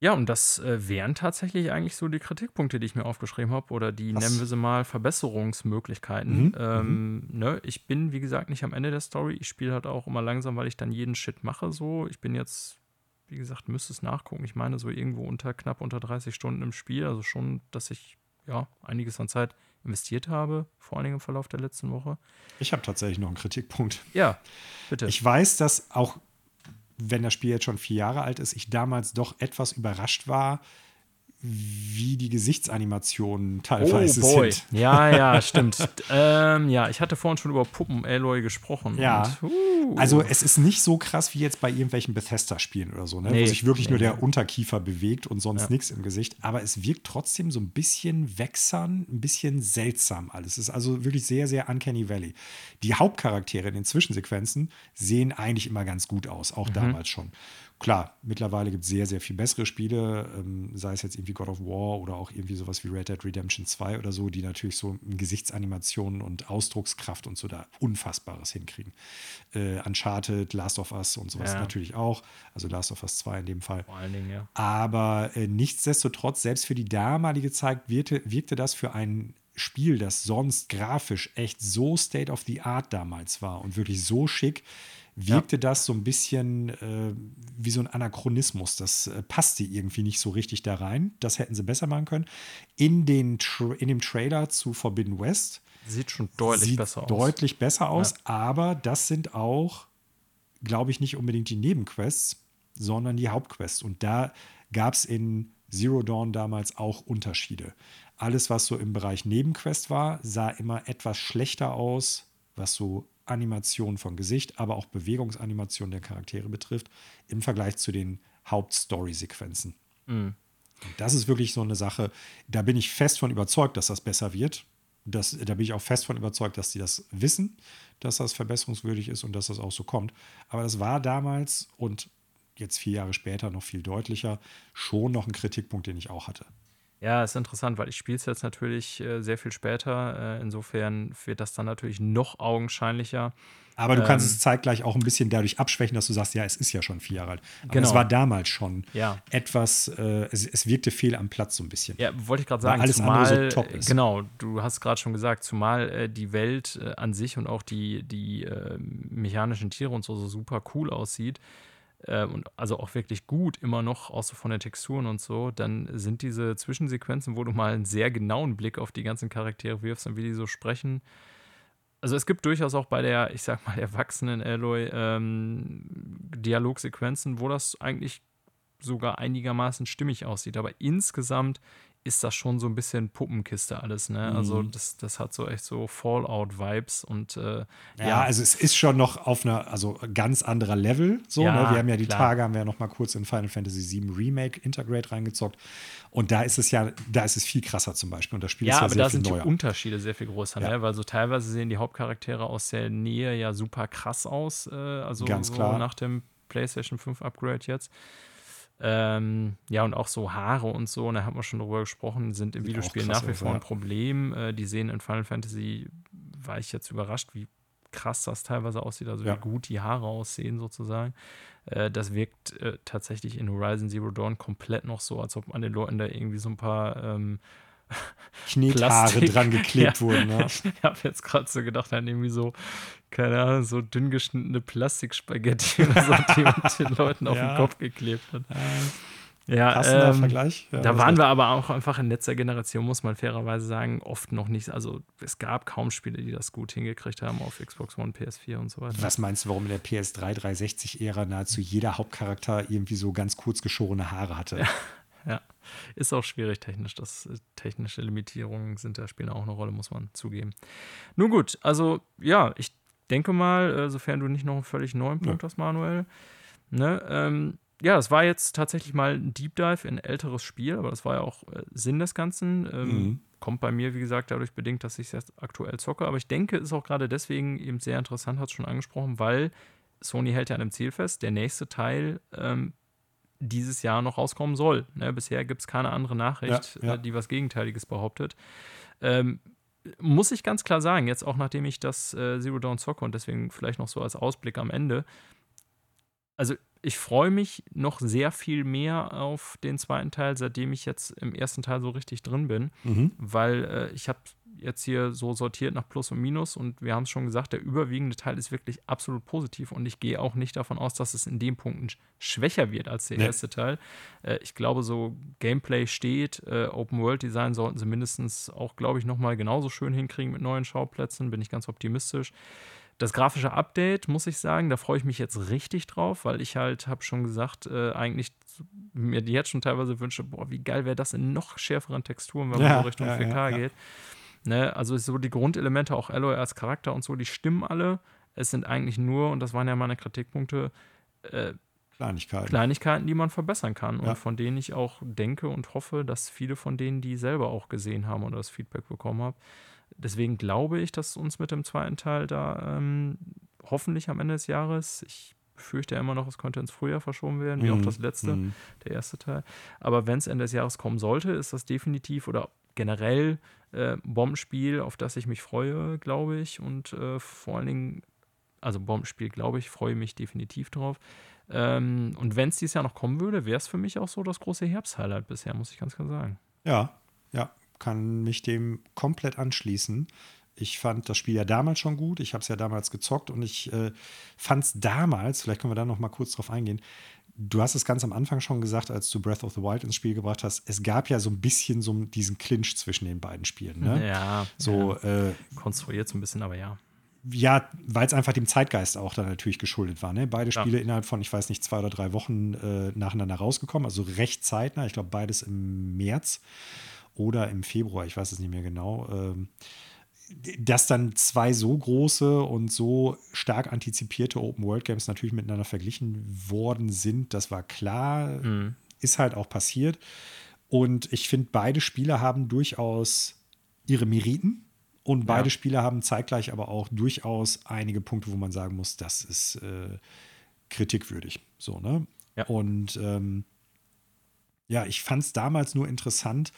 ja und das äh, wären tatsächlich eigentlich so die Kritikpunkte, die ich mir aufgeschrieben habe oder die, was? nennen wir sie mal, Verbesserungsmöglichkeiten. Mhm. Ähm, mhm. Ne, ich bin, wie gesagt, nicht am Ende der Story. Ich spiele halt auch immer langsam, weil ich dann jeden Shit mache so. Ich bin jetzt wie gesagt, müsste es nachgucken. Ich meine, so irgendwo unter knapp unter 30 Stunden im Spiel. Also schon, dass ich ja einiges an Zeit investiert habe, vor allen Dingen im Verlauf der letzten Woche. Ich habe tatsächlich noch einen Kritikpunkt. Ja, bitte. Ich weiß, dass auch, wenn das Spiel jetzt schon vier Jahre alt ist, ich damals doch etwas überrascht war, wie die Gesichtsanimationen teilweise oh boy. sind. Ja, ja, *laughs* stimmt. ähm, ja, ich hatte vorhin schon über Puppen-Alloy gesprochen. Ja. Und, uh. Also es ist nicht so krass wie jetzt bei irgendwelchen Bethesda-Spielen oder so, ne? Nee, wo sich wirklich nee, nur der Unterkiefer bewegt und sonst ja. nichts im Gesicht. Aber es wirkt trotzdem so ein bisschen wächsern, ein bisschen seltsam alles. Es ist also wirklich sehr, sehr Uncanny Valley. Die Hauptcharaktere in den Zwischensequenzen sehen eigentlich immer ganz gut aus, auch mhm. damals schon. Klar, mittlerweile gibt es sehr, sehr viel bessere Spiele, ähm, sei es jetzt irgendwie God of War oder auch irgendwie sowas wie Red Dead Redemption 2 oder so, die natürlich so in Gesichtsanimationen und Ausdruckskraft und so da Unfassbares hinkriegen. Äh, Uncharted, Last of Us und sowas ja. natürlich auch. Also Last of Us 2 in dem Fall. Vor allen Dingen, ja. Aber äh, nichtsdestotrotz, selbst für die damalige Zeit wirkte, wirkte das für ein Spiel, das sonst grafisch echt so State of the Art damals war und wirklich so schick, wirkte ja. das so ein bisschen äh, wie so ein Anachronismus. Das äh, passte irgendwie nicht so richtig da rein. Das hätten sie besser machen können. In, den in dem Trailer zu Forbidden West sieht schon deutlich sieht besser aus. Deutlich besser aus, ja. aber das sind auch, glaube ich, nicht unbedingt die Nebenquests, sondern die Hauptquests. Und da gab es in Zero Dawn damals auch Unterschiede. Alles, was so im Bereich Nebenquest war, sah immer etwas schlechter aus, was so Animation von Gesicht, aber auch Bewegungsanimation der Charaktere betrifft, im Vergleich zu den Hauptstory-Sequenzen. Mhm. Das ist wirklich so eine Sache, da bin ich fest von überzeugt, dass das besser wird. Das, da bin ich auch fest von überzeugt, dass sie das wissen, dass das verbesserungswürdig ist und dass das auch so kommt. Aber das war damals und jetzt vier Jahre später noch viel deutlicher schon noch ein Kritikpunkt, den ich auch hatte. Ja, ist interessant, weil ich spiele es jetzt natürlich äh, sehr viel später. Äh, insofern wird das dann natürlich noch augenscheinlicher. Aber du ähm, kannst es zeitgleich auch ein bisschen dadurch abschwächen, dass du sagst, ja, es ist ja schon vier Jahre alt. Aber genau. es war damals schon ja. etwas, äh, es, es, wirkte fehl am Platz so ein bisschen. Ja, wollte ich gerade sagen, alles zumal, andere so top ist. Genau, du hast gerade schon gesagt, zumal äh, die Welt äh, an sich und auch die, die äh, mechanischen Tiere und so, so super cool aussieht äh, und also auch wirklich gut immer noch, auch so von den Texturen und so, dann sind diese Zwischensequenzen, wo du mal einen sehr genauen Blick auf die ganzen Charaktere wirfst und wie die so sprechen. Also es gibt durchaus auch bei der, ich sag mal, erwachsenen Alloy ähm, Dialogsequenzen, wo das eigentlich sogar einigermaßen stimmig aussieht. Aber insgesamt ist das schon so ein bisschen Puppenkiste alles, ne? Also mhm. Also das, das hat so echt so Fallout-Vibes und äh, ja, ja, also es ist schon noch auf einer, also ganz anderer Level so, ja, ne? Wir haben ja die klar. Tage, haben wir ja noch mal kurz in Final Fantasy VII Remake Integrate reingezockt und da ist es ja, da ist es viel krasser zum Beispiel und das Spiel ja, ist ja aber sehr da sind neuer. die Unterschiede sehr viel größer, ne? Weil so teilweise sehen die Hauptcharaktere aus der Nähe ja super krass aus, äh, also ganz so klar. nach dem PlayStation 5 Upgrade jetzt. Ähm, ja, und auch so Haare und so, da haben wir schon drüber gesprochen, sind im Videospiel nach wie vor ein Problem. Äh, die sehen in Final Fantasy, war ich jetzt überrascht, wie krass das teilweise aussieht, also ja. wie gut die Haare aussehen sozusagen. Äh, das wirkt äh, tatsächlich in Horizon Zero Dawn komplett noch so, als ob an den Leuten da irgendwie so ein paar ähm, Knethaare dran geklebt *laughs* ja. wurden. Ne? Ich habe jetzt gerade so gedacht, dann irgendwie so, keine Ahnung, so dünn geschnittene Plastikspaghetti *laughs* oder so, die man den *laughs* Leuten auf ja. den Kopf geklebt hat. Ja, ähm, Vergleich. Ja, da waren wir aber auch einfach in letzter Generation, muss man fairerweise sagen, oft noch nicht. Also es gab kaum Spiele, die das gut hingekriegt haben auf Xbox One, PS4 und so weiter. Was meinst du, warum in der PS3 360-Ära nahezu jeder Hauptcharakter irgendwie so ganz kurz geschorene Haare hatte? Ja, ja. *laughs* Ist auch schwierig technisch. Das, äh, technische Limitierungen sind da spielen auch eine Rolle, muss man zugeben. Nun gut, also ja, ich denke mal, äh, sofern du nicht noch einen völlig neuen Punkt ja. hast, Manuel, ne, ähm, ja, es war jetzt tatsächlich mal ein Deep Dive in ein älteres Spiel, aber das war ja auch äh, Sinn des Ganzen. Ähm, mhm. Kommt bei mir, wie gesagt, dadurch bedingt, dass ich es jetzt aktuell zocke. Aber ich denke, ist auch gerade deswegen eben sehr interessant, hat es schon angesprochen, weil Sony hält ja an einem Ziel fest. Der nächste Teil ähm, dieses Jahr noch rauskommen soll. Ne? Bisher gibt es keine andere Nachricht, ja, ja. Äh, die was Gegenteiliges behauptet. Ähm, muss ich ganz klar sagen, jetzt auch nachdem ich das äh, Zero Dawn zocke und deswegen vielleicht noch so als Ausblick am Ende. Also ich freue mich noch sehr viel mehr auf den zweiten Teil, seitdem ich jetzt im ersten Teil so richtig drin bin, mhm. weil äh, ich habe jetzt hier so sortiert nach Plus und Minus und wir haben es schon gesagt, der überwiegende Teil ist wirklich absolut positiv und ich gehe auch nicht davon aus, dass es in dem Punkt schwächer wird als der nee. erste Teil. Äh, ich glaube, so Gameplay steht, äh, Open World Design sollten sie mindestens auch, glaube ich, nochmal genauso schön hinkriegen mit neuen Schauplätzen, bin ich ganz optimistisch. Das grafische Update, muss ich sagen, da freue ich mich jetzt richtig drauf, weil ich halt, habe schon gesagt, äh, eigentlich mir jetzt schon teilweise wünsche, boah, wie geil wäre das in noch schärferen Texturen, wenn man ja, so Richtung ja, 4K ja, geht. Ne? Also so die Grundelemente, auch Alloy als Charakter und so, die stimmen alle. Es sind eigentlich nur, und das waren ja meine Kritikpunkte, äh, Kleinigkeiten. Kleinigkeiten, die man verbessern kann und von denen ich auch denke und hoffe, dass viele von denen, die selber auch gesehen haben oder das Feedback bekommen haben, deswegen glaube ich, dass uns mit dem zweiten Teil da ähm, hoffentlich am Ende des Jahres, ich befürchte ja immer noch, es könnte ins Frühjahr verschoben werden, wie mm, auch mhm. das letzte, mm. der erste Teil. Aber wenn es Ende des Jahres kommen sollte, ist das definitiv oder generell äh, Bombenspiel, auf das ich mich freue, glaube ich. Und äh, vor allen Dingen, also Bombenspiel, glaube ich, freue mich definitiv drauf. Ähm, und wenn es dieses Jahr noch kommen würde, wäre es für mich auch so das große Herbst-Highlight bisher, muss ich ganz klar sagen. Ja, ja, kann mich dem komplett anschließen. Ich fand das Spiel ja damals schon gut. Ich habe es ja damals gezockt und ich äh, fand es damals, vielleicht können wir da noch mal kurz drauf eingehen. Du hast es ganz am Anfang schon gesagt, als du Breath of the Wild ins Spiel gebracht hast. Es gab ja so ein bisschen so diesen Clinch zwischen den beiden Spielen. Ne? Ja. So ja. Äh, konstruiert so ein bisschen, aber ja. Ja, weil es einfach dem Zeitgeist auch dann natürlich geschuldet war. Ne? Beide Spiele ja. innerhalb von, ich weiß nicht, zwei oder drei Wochen äh, nacheinander rausgekommen, also recht zeitnah. Ich glaube, beides im März oder im Februar, ich weiß es nicht mehr genau. Ähm, dass dann zwei so große und so stark antizipierte Open-World-Games natürlich miteinander verglichen worden sind, das war klar, mhm. ist halt auch passiert. Und ich finde, beide Spiele haben durchaus ihre Meriten. Und beide ja. Spiele haben zeitgleich aber auch durchaus einige Punkte, wo man sagen muss, das ist äh, kritikwürdig. So, ne? Ja. Und ähm, ja, ich fand es damals nur interessant,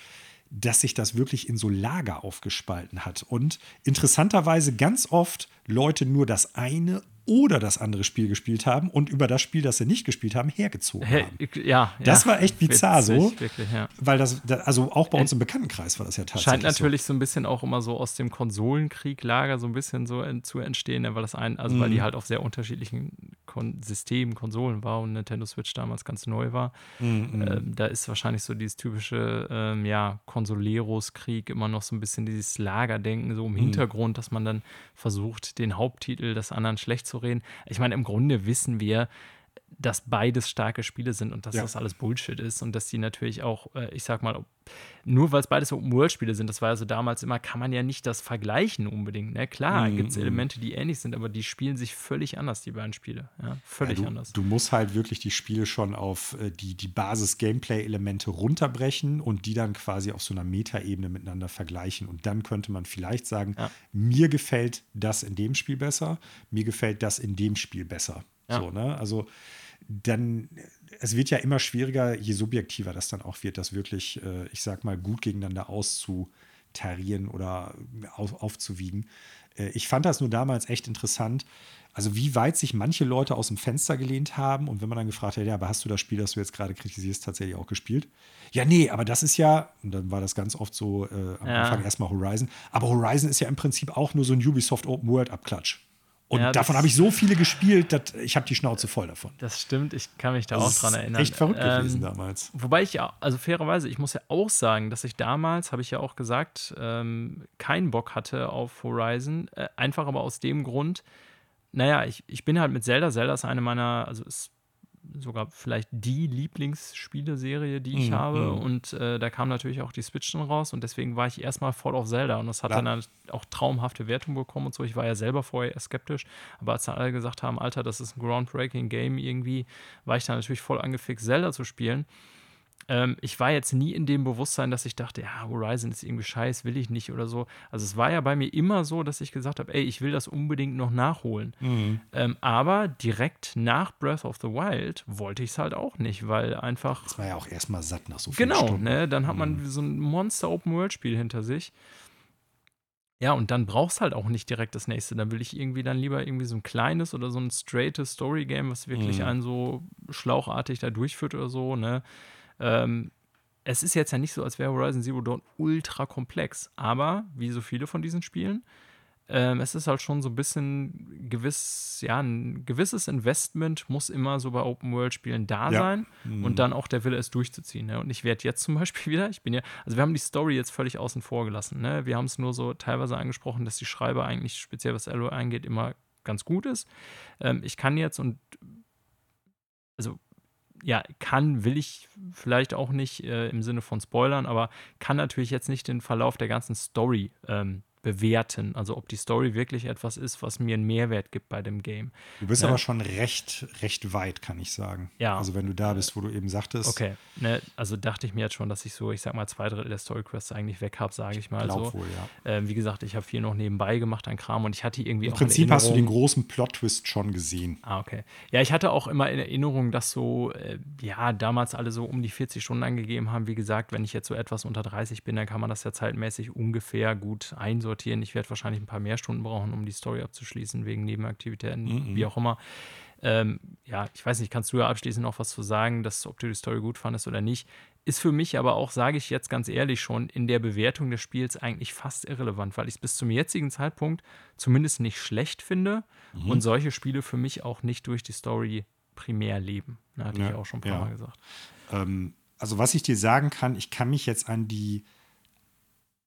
dass sich das wirklich in so Lager aufgespalten hat. Und interessanterweise ganz oft Leute nur das eine oder das andere Spiel gespielt haben und über das Spiel, das sie nicht gespielt haben, hergezogen haben. Ja, das ja. war echt bizarr Witzig, so. Wirklich, ja. Weil das, also auch bei uns im Bekanntenkreis war das ja tatsächlich. Scheint natürlich so. so ein bisschen auch immer so aus dem Konsolenkrieg-Lager so ein bisschen so zu entstehen, weil das ein, also mhm. weil die halt auf sehr unterschiedlichen Kon Systemen, Konsolen war und Nintendo Switch damals ganz neu war. Mhm. Ähm, da ist wahrscheinlich so dieses typische, ähm, ja, Konsoleros-Krieg immer noch so ein bisschen dieses Lagerdenken so im mhm. Hintergrund, dass man dann versucht, den Haupttitel des anderen schlecht zu reden. Ich meine, im Grunde wissen wir, dass beides starke Spiele sind und dass ja. das alles Bullshit ist und dass die natürlich auch, äh, ich sag mal, nur weil es beides Open-World-Spiele sind, das war also damals immer, kann man ja nicht das vergleichen unbedingt. Ne? Klar, mm, gibt es Elemente, die ähnlich sind, aber die spielen sich völlig anders, die beiden Spiele. Ja, völlig ja, du, anders. Du musst halt wirklich die Spiele schon auf äh, die, die Basis-Gameplay-Elemente runterbrechen und die dann quasi auf so einer Metaebene miteinander vergleichen. Und dann könnte man vielleicht sagen, ja. mir gefällt das in dem Spiel besser, mir gefällt das in dem Spiel besser. So, ne? Also dann, es wird ja immer schwieriger, je subjektiver das dann auch wird, das wirklich, äh, ich sag mal, gut gegeneinander auszutarieren oder auf, aufzuwiegen. Äh, ich fand das nur damals echt interessant, also wie weit sich manche Leute aus dem Fenster gelehnt haben und wenn man dann gefragt hat, ja, aber hast du das Spiel, das du jetzt gerade kritisierst, tatsächlich auch gespielt? Ja, nee, aber das ist ja, und dann war das ganz oft so äh, am ja. Anfang erstmal Horizon, aber Horizon ist ja im Prinzip auch nur so ein Ubisoft Open World Abklatsch. Und ja, davon habe ich so viele gespielt, dass ich habe die Schnauze voll davon. Das stimmt, ich kann mich da das auch dran erinnern. Echt verrückt ähm, gewesen damals. Wobei ich ja, also fairerweise, ich muss ja auch sagen, dass ich damals, habe ich ja auch gesagt, ähm, keinen Bock hatte auf Horizon. Äh, einfach aber aus dem Grund, naja, ich, ich bin halt mit Zelda. Zelda ist eine meiner, also ist sogar vielleicht die Lieblingsspieleserie, die ich mhm. habe. Mhm. Und äh, da kam natürlich auch die Switch dann raus und deswegen war ich erstmal voll auf Zelda und das hat ja. dann auch traumhafte Wertungen bekommen und so. Ich war ja selber vorher eher skeptisch, aber als dann alle gesagt haben, Alter, das ist ein groundbreaking Game irgendwie, war ich dann natürlich voll angefixt, Zelda zu spielen. Ähm, ich war jetzt nie in dem Bewusstsein, dass ich dachte, ja, Horizon ist irgendwie scheiß, will ich nicht oder so. Also es war ja bei mir immer so, dass ich gesagt habe, ey, ich will das unbedingt noch nachholen. Mhm. Ähm, aber direkt nach Breath of the Wild wollte ich es halt auch nicht, weil einfach. Das war ja auch erstmal satt nach so vielen genau, Stunden. Genau, ne? Dann hat man mhm. so ein Monster-Open-World-Spiel hinter sich. Ja, und dann brauchst halt auch nicht direkt das nächste. Dann will ich irgendwie dann lieber irgendwie so ein kleines oder so ein straightes Story-Game, was wirklich mhm. einen so schlauchartig da durchführt oder so, ne? Ähm, es ist jetzt ja nicht so, als wäre Horizon Zero Dawn ultra komplex, aber wie so viele von diesen Spielen, ähm, es ist halt schon so ein bisschen gewiss, ja, ein gewisses Investment muss immer so bei Open-World-Spielen da ja. sein mhm. und dann auch der Wille, es durchzuziehen. Ne? Und ich werde jetzt zum *laughs* Beispiel wieder, ich bin ja, also wir haben die Story jetzt völlig außen vor gelassen. Ne? Wir haben es nur so teilweise angesprochen, dass die Schreiber eigentlich, speziell was Alloy eingeht, immer ganz gut ist. Ähm, ich kann jetzt und ja, kann, will ich vielleicht auch nicht äh, im Sinne von Spoilern, aber kann natürlich jetzt nicht den Verlauf der ganzen Story ähm, bewerten. Also ob die Story wirklich etwas ist, was mir einen Mehrwert gibt bei dem Game. Du bist ne? aber schon recht, recht weit, kann ich sagen. Ja. Also wenn du da bist, wo du eben sagtest. Okay. Ne, also dachte ich mir jetzt schon, dass ich so, ich sag mal, zwei Drittel der Story Quests eigentlich weg habe, sage ich mal Glaub so. Wohl, ja. Ähm, wie gesagt, ich habe viel noch nebenbei gemacht an Kram und ich hatte irgendwie Im auch. Im Prinzip hast du den großen Plot-Twist schon gesehen. Ah, okay. Ja, ich hatte auch immer in Erinnerung, dass so, äh, ja, damals alle so um die 40 Stunden angegeben haben. Wie gesagt, wenn ich jetzt so etwas unter 30 bin, dann kann man das ja zeitmäßig ungefähr gut einsortieren. Ich werde wahrscheinlich ein paar mehr Stunden brauchen, um die Story abzuschließen, wegen Nebenaktivitäten, mhm. wie auch immer. Ähm, ja, ich weiß nicht, kannst du ja abschließend noch was zu sagen, dass, ob du die Story gut fandest oder nicht. Ist für mich aber auch, sage ich jetzt ganz ehrlich schon, in der Bewertung des Spiels eigentlich fast irrelevant, weil ich es bis zum jetzigen Zeitpunkt zumindest nicht schlecht finde mhm. und solche Spiele für mich auch nicht durch die Story primär leben. Da hatte ja, ich auch schon ein paar ja. Mal gesagt. Ähm, also, was ich dir sagen kann, ich kann mich jetzt an die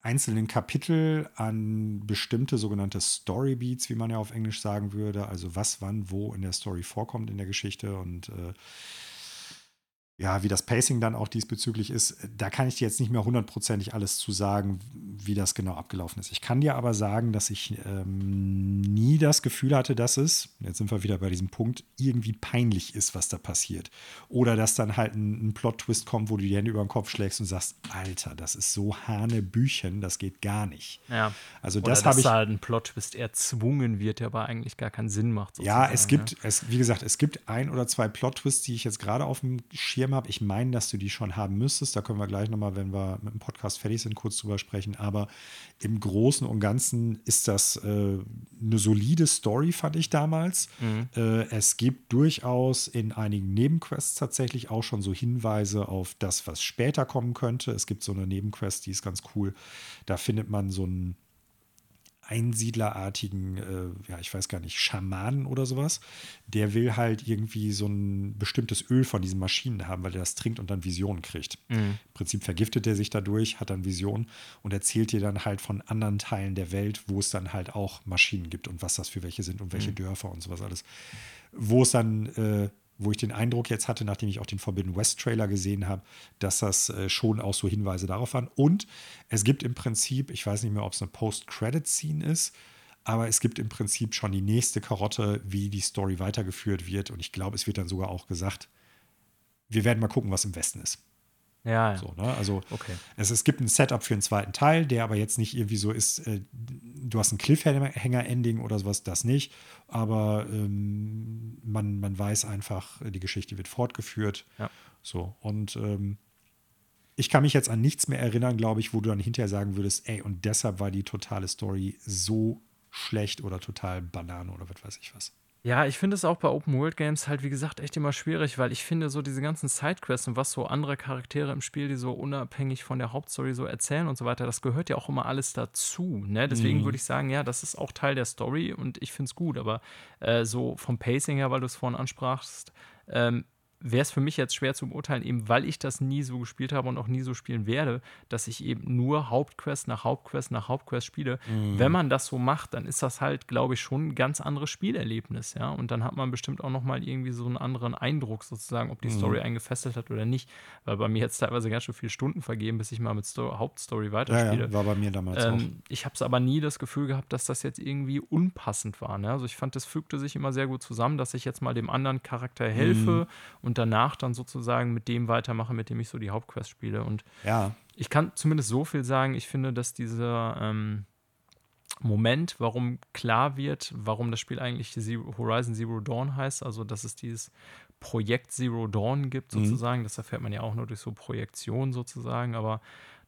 einzelnen Kapitel an bestimmte sogenannte Storybeats, wie man ja auf Englisch sagen würde, also was wann wo in der Story vorkommt in der Geschichte. Und äh, ja, wie das Pacing dann auch diesbezüglich ist, da kann ich dir jetzt nicht mehr hundertprozentig alles zu sagen, wie das genau abgelaufen ist. Ich kann dir aber sagen, dass ich ähm, nie das Gefühl hatte, dass es, jetzt sind wir wieder bei diesem Punkt, irgendwie peinlich ist, was da passiert. Oder dass dann halt ein, ein Plot-Twist kommt, wo du die Hände über den Kopf schlägst und sagst, Alter, das ist so Hanebüchen, das geht gar nicht. Ja. Also das habe ich. Dass halt ein Plot-Twist erzwungen wird, der aber eigentlich gar keinen Sinn macht. Ja, es gibt, ja. es, wie gesagt, es gibt ein oder zwei Plot-Twists, die ich jetzt gerade auf dem Schirm Schirm habe. Ich meine, dass du die schon haben müsstest. Da können wir gleich nochmal, wenn wir mit dem Podcast fertig sind, kurz drüber sprechen. Aber im Großen und Ganzen ist das äh, eine solide Story, fand ich damals. Mhm. Äh, es gibt durchaus in einigen Nebenquests tatsächlich auch schon so Hinweise auf das, was später kommen könnte. Es gibt so eine Nebenquest, die ist ganz cool. Da findet man so ein einsiedlerartigen, äh, ja, ich weiß gar nicht, Schamanen oder sowas. Der will halt irgendwie so ein bestimmtes Öl von diesen Maschinen haben, weil er das trinkt und dann Visionen kriegt. Mhm. Im Prinzip vergiftet er sich dadurch, hat dann Visionen und erzählt dir dann halt von anderen Teilen der Welt, wo es dann halt auch Maschinen gibt und was das für welche sind und welche mhm. Dörfer und sowas alles. Wo es dann äh, wo ich den Eindruck jetzt hatte, nachdem ich auch den Forbidden West Trailer gesehen habe, dass das äh, schon auch so Hinweise darauf waren. Und es gibt im Prinzip, ich weiß nicht mehr, ob es eine Post-Credit-Scene ist, aber es gibt im Prinzip schon die nächste Karotte, wie die Story weitergeführt wird. Und ich glaube, es wird dann sogar auch gesagt, wir werden mal gucken, was im Westen ist. Ja, ja. So, ne? Also okay. es, es gibt ein Setup für einen zweiten Teil, der aber jetzt nicht irgendwie so ist, äh, du hast ein Cliffhanger-Ending oder sowas, das nicht. Aber ähm, man, man weiß einfach, die Geschichte wird fortgeführt. Ja. So, und ähm, ich kann mich jetzt an nichts mehr erinnern, glaube ich, wo du dann hinterher sagen würdest, ey, und deshalb war die totale Story so schlecht oder total Banane oder was weiß ich was. Ja, ich finde es auch bei Open World Games halt, wie gesagt, echt immer schwierig, weil ich finde, so diese ganzen Sidequests und was so andere Charaktere im Spiel, die so unabhängig von der Hauptstory so erzählen und so weiter, das gehört ja auch immer alles dazu. Ne? Deswegen mhm. würde ich sagen, ja, das ist auch Teil der Story und ich finde es gut, aber äh, so vom Pacing her, weil du es vorhin ansprachst, ähm, wäre es für mich jetzt schwer zu beurteilen, eben weil ich das nie so gespielt habe und auch nie so spielen werde, dass ich eben nur Hauptquest nach Hauptquest nach Hauptquest spiele. Mhm. Wenn man das so macht, dann ist das halt, glaube ich, schon ein ganz anderes Spielerlebnis, ja. Und dann hat man bestimmt auch nochmal irgendwie so einen anderen Eindruck sozusagen, ob die mhm. Story einen gefesselt hat oder nicht. Weil bei mir jetzt teilweise ganz schön viele Stunden vergeben, bis ich mal mit Sto Hauptstory weiterspiele. Ja, ja, war bei mir damals ähm, auch. Ich habe es aber nie das Gefühl gehabt, dass das jetzt irgendwie unpassend war. Ne? Also ich fand, das fügte sich immer sehr gut zusammen, dass ich jetzt mal dem anderen Charakter helfe mhm. Und danach dann sozusagen mit dem weitermache, mit dem ich so die Hauptquest spiele. Und ja. ich kann zumindest so viel sagen, ich finde, dass dieser ähm, Moment, warum klar wird, warum das Spiel eigentlich Zero, Horizon Zero Dawn heißt, also dass es dieses Projekt Zero Dawn gibt, mhm. sozusagen, mhm. das erfährt man ja auch nur durch so Projektion sozusagen, aber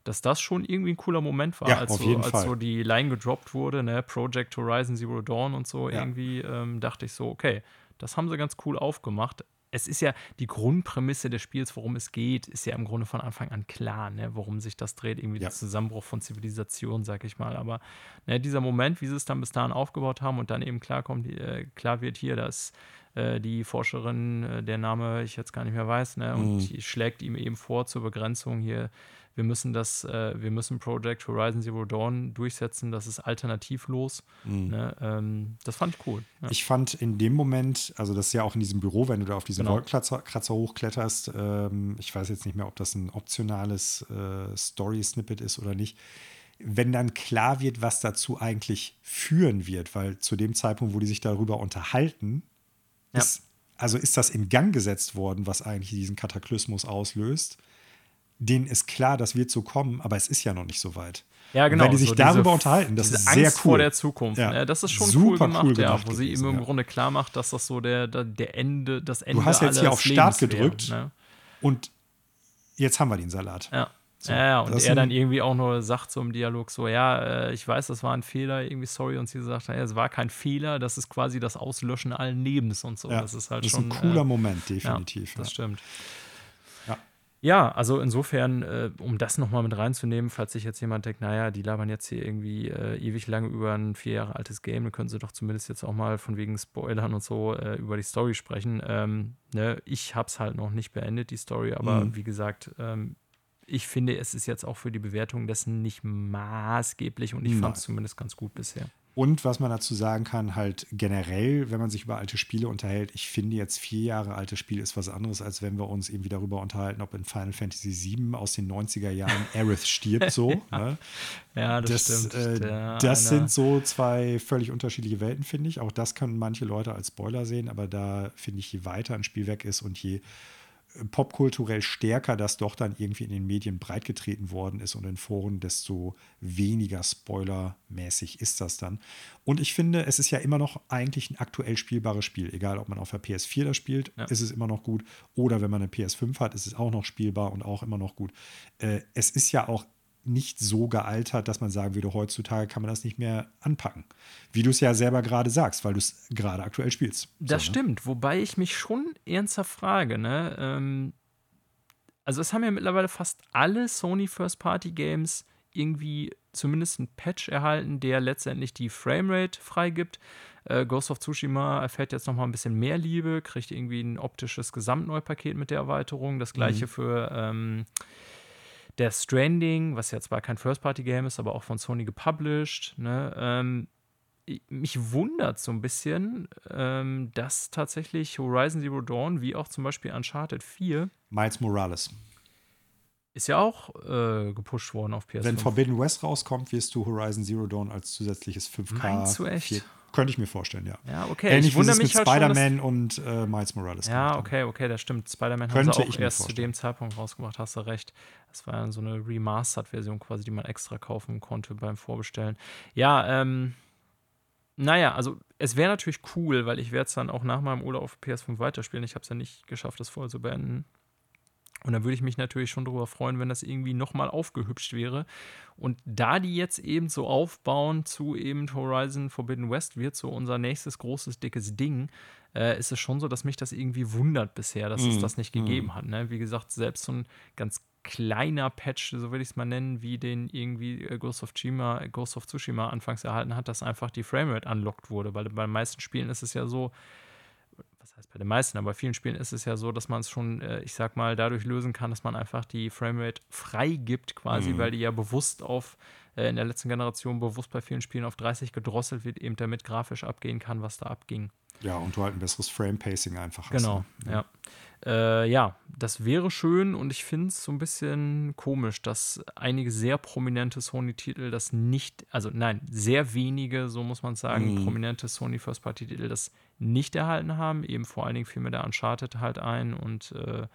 dass das schon irgendwie ein cooler Moment war, ja, als, so, als so, die Line gedroppt wurde, ne, Project Horizon Zero Dawn und so, ja. irgendwie ähm, dachte ich so, okay, das haben sie ganz cool aufgemacht es ist ja die Grundprämisse des Spiels, worum es geht, ist ja im Grunde von Anfang an klar, ne, worum sich das dreht, irgendwie ja. der Zusammenbruch von Zivilisation, sag ich mal. Aber ne, dieser Moment, wie sie es dann bis dahin aufgebaut haben und dann eben klar kommt, äh, klar wird hier, dass äh, die Forscherin, äh, der Name ich jetzt gar nicht mehr weiß, ne, und mhm. schlägt ihm eben vor zur Begrenzung hier wir müssen das, äh, wir müssen Project Horizon Zero Dawn durchsetzen, das ist alternativlos. Mhm. Ne? Ähm, das fand ich cool. Ja. Ich fand in dem Moment, also das ist ja auch in diesem Büro, wenn du da auf diesen genau. Wolkenkratzer hochkletterst, ähm, ich weiß jetzt nicht mehr, ob das ein optionales äh, Story-Snippet ist oder nicht wenn dann klar wird, was dazu eigentlich führen wird, weil zu dem Zeitpunkt, wo die sich darüber unterhalten, ja. ist, also ist das in Gang gesetzt worden, was eigentlich diesen Kataklysmus auslöst denen ist klar, das wird so kommen, aber es ist ja noch nicht so weit. Ja, genau. Und wenn die sich so darüber diese, unterhalten, das ist sehr Angst cool. vor der Zukunft. Ja. Ne? Das ist schon Super cool gemacht, cool gemacht ja, wo sie ihm im. Grunde klar macht, dass das so der, der Ende, das Ende Du hast jetzt hier auf Start gedrückt wäre, ne? und jetzt haben wir den Salat. Ja. So, ja, ja, und er dann irgendwie auch nur sagt so im Dialog so, ja, äh, ich weiß, das war ein Fehler, irgendwie sorry, und sie sagt, ja, es war kein Fehler, das ist quasi das Auslöschen allen Lebens und so. Ja, das ist halt das ist schon. ein cooler äh, Moment, definitiv. Ja, das stimmt. Ja, also insofern, äh, um das nochmal mit reinzunehmen, falls sich jetzt jemand denkt, naja, die labern jetzt hier irgendwie äh, ewig lange über ein vier Jahre altes Game, dann können sie doch zumindest jetzt auch mal von wegen Spoilern und so äh, über die Story sprechen. Ähm, ne, ich habe es halt noch nicht beendet, die Story, aber mhm. wie gesagt, ähm, ich finde, es ist jetzt auch für die Bewertung dessen nicht maßgeblich und ich fand es zumindest ganz gut bisher. Und was man dazu sagen kann, halt generell, wenn man sich über alte Spiele unterhält, ich finde jetzt vier Jahre altes Spiel ist was anderes, als wenn wir uns irgendwie darüber unterhalten, ob in Final Fantasy VII aus den 90er Jahren *laughs* Aerith stirbt so. ja. Ne? ja, das, das stimmt. Äh, das sind so zwei völlig unterschiedliche Welten, finde ich. Auch das können manche Leute als Spoiler sehen, aber da finde ich, je weiter ein Spiel weg ist und je popkulturell stärker das doch dann irgendwie in den Medien breitgetreten worden ist und in Foren, desto weniger spoilermäßig ist das dann. Und ich finde, es ist ja immer noch eigentlich ein aktuell spielbares Spiel. Egal, ob man auf der PS4 das spielt, ja. ist es immer noch gut. Oder wenn man eine PS5 hat, ist es auch noch spielbar und auch immer noch gut. Äh, es ist ja auch nicht so gealtert, dass man sagen würde, heutzutage kann man das nicht mehr anpacken. Wie du es ja selber gerade sagst, weil du es gerade aktuell spielst. Das so, ne? stimmt, wobei ich mich schon ernsthaft frage, ne? Ähm, also es haben ja mittlerweile fast alle Sony First-Party-Games irgendwie zumindest einen Patch erhalten, der letztendlich die Framerate freigibt. Äh, Ghost of Tsushima erfährt jetzt nochmal ein bisschen mehr Liebe, kriegt irgendwie ein optisches Gesamtneupaket mit der Erweiterung. Das gleiche mhm. für ähm, der Stranding, was ja zwar kein First-Party-Game ist, aber auch von Sony gepublished. Ne? Ähm, mich wundert so ein bisschen, ähm, dass tatsächlich Horizon Zero Dawn, wie auch zum Beispiel Uncharted 4, Miles Morales. Ist ja auch äh, gepusht worden auf PS5. Wenn Forbidden West rauskommt, wirst du Horizon Zero Dawn als zusätzliches 5K. Meinst du echt? 4 könnte ich mir vorstellen, ja. Ja, okay. Ähnlich ich wundere mich mit halt Spider-Man und äh, Miles Morales. Ja, okay, okay, das stimmt. Spider-Man haben sie auch erst zu dem Zeitpunkt rausgebracht, hast du recht. Das war ja so eine Remastered-Version quasi, die man extra kaufen konnte beim Vorbestellen. Ja, ähm, naja, also es wäre natürlich cool, weil ich werde es dann auch nach meinem Urlaub auf PS5 weiterspielen. Ich habe es ja nicht geschafft, das voll zu beenden. Und da würde ich mich natürlich schon darüber freuen, wenn das irgendwie nochmal aufgehübscht wäre. Und da die jetzt eben so aufbauen zu eben Horizon Forbidden West wird so unser nächstes großes, dickes Ding, äh, ist es schon so, dass mich das irgendwie wundert bisher, dass mm, es mhm, das nicht gegeben mm. hat. Ne? Wie gesagt, selbst so ein ganz kleiner Patch, so will ich es mal nennen, wie den irgendwie äh, Ghost of Tsushima, Ghost of Tsushima anfangs erhalten hat, dass einfach die Framerate unlocked wurde. Weil bei den meisten Spielen ist es ja so, was heißt bei den meisten, aber bei vielen Spielen ist es ja so, dass man es schon, äh, ich sag mal, dadurch lösen kann, dass man einfach die Framerate freigibt, quasi, mhm. weil die ja bewusst auf, äh, in der letzten Generation bewusst bei vielen Spielen auf 30 gedrosselt wird, eben damit grafisch abgehen kann, was da abging. Ja, und du halt ein besseres Frame-Pacing einfach hast. Genau, ne? ja. Äh, ja, das wäre schön und ich finde es so ein bisschen komisch, dass einige sehr prominente Sony-Titel das nicht, also nein, sehr wenige, so muss man sagen, mm. prominente Sony First-Party-Titel das nicht erhalten haben. Eben vor allen Dingen fiel mir der Uncharted halt ein und äh,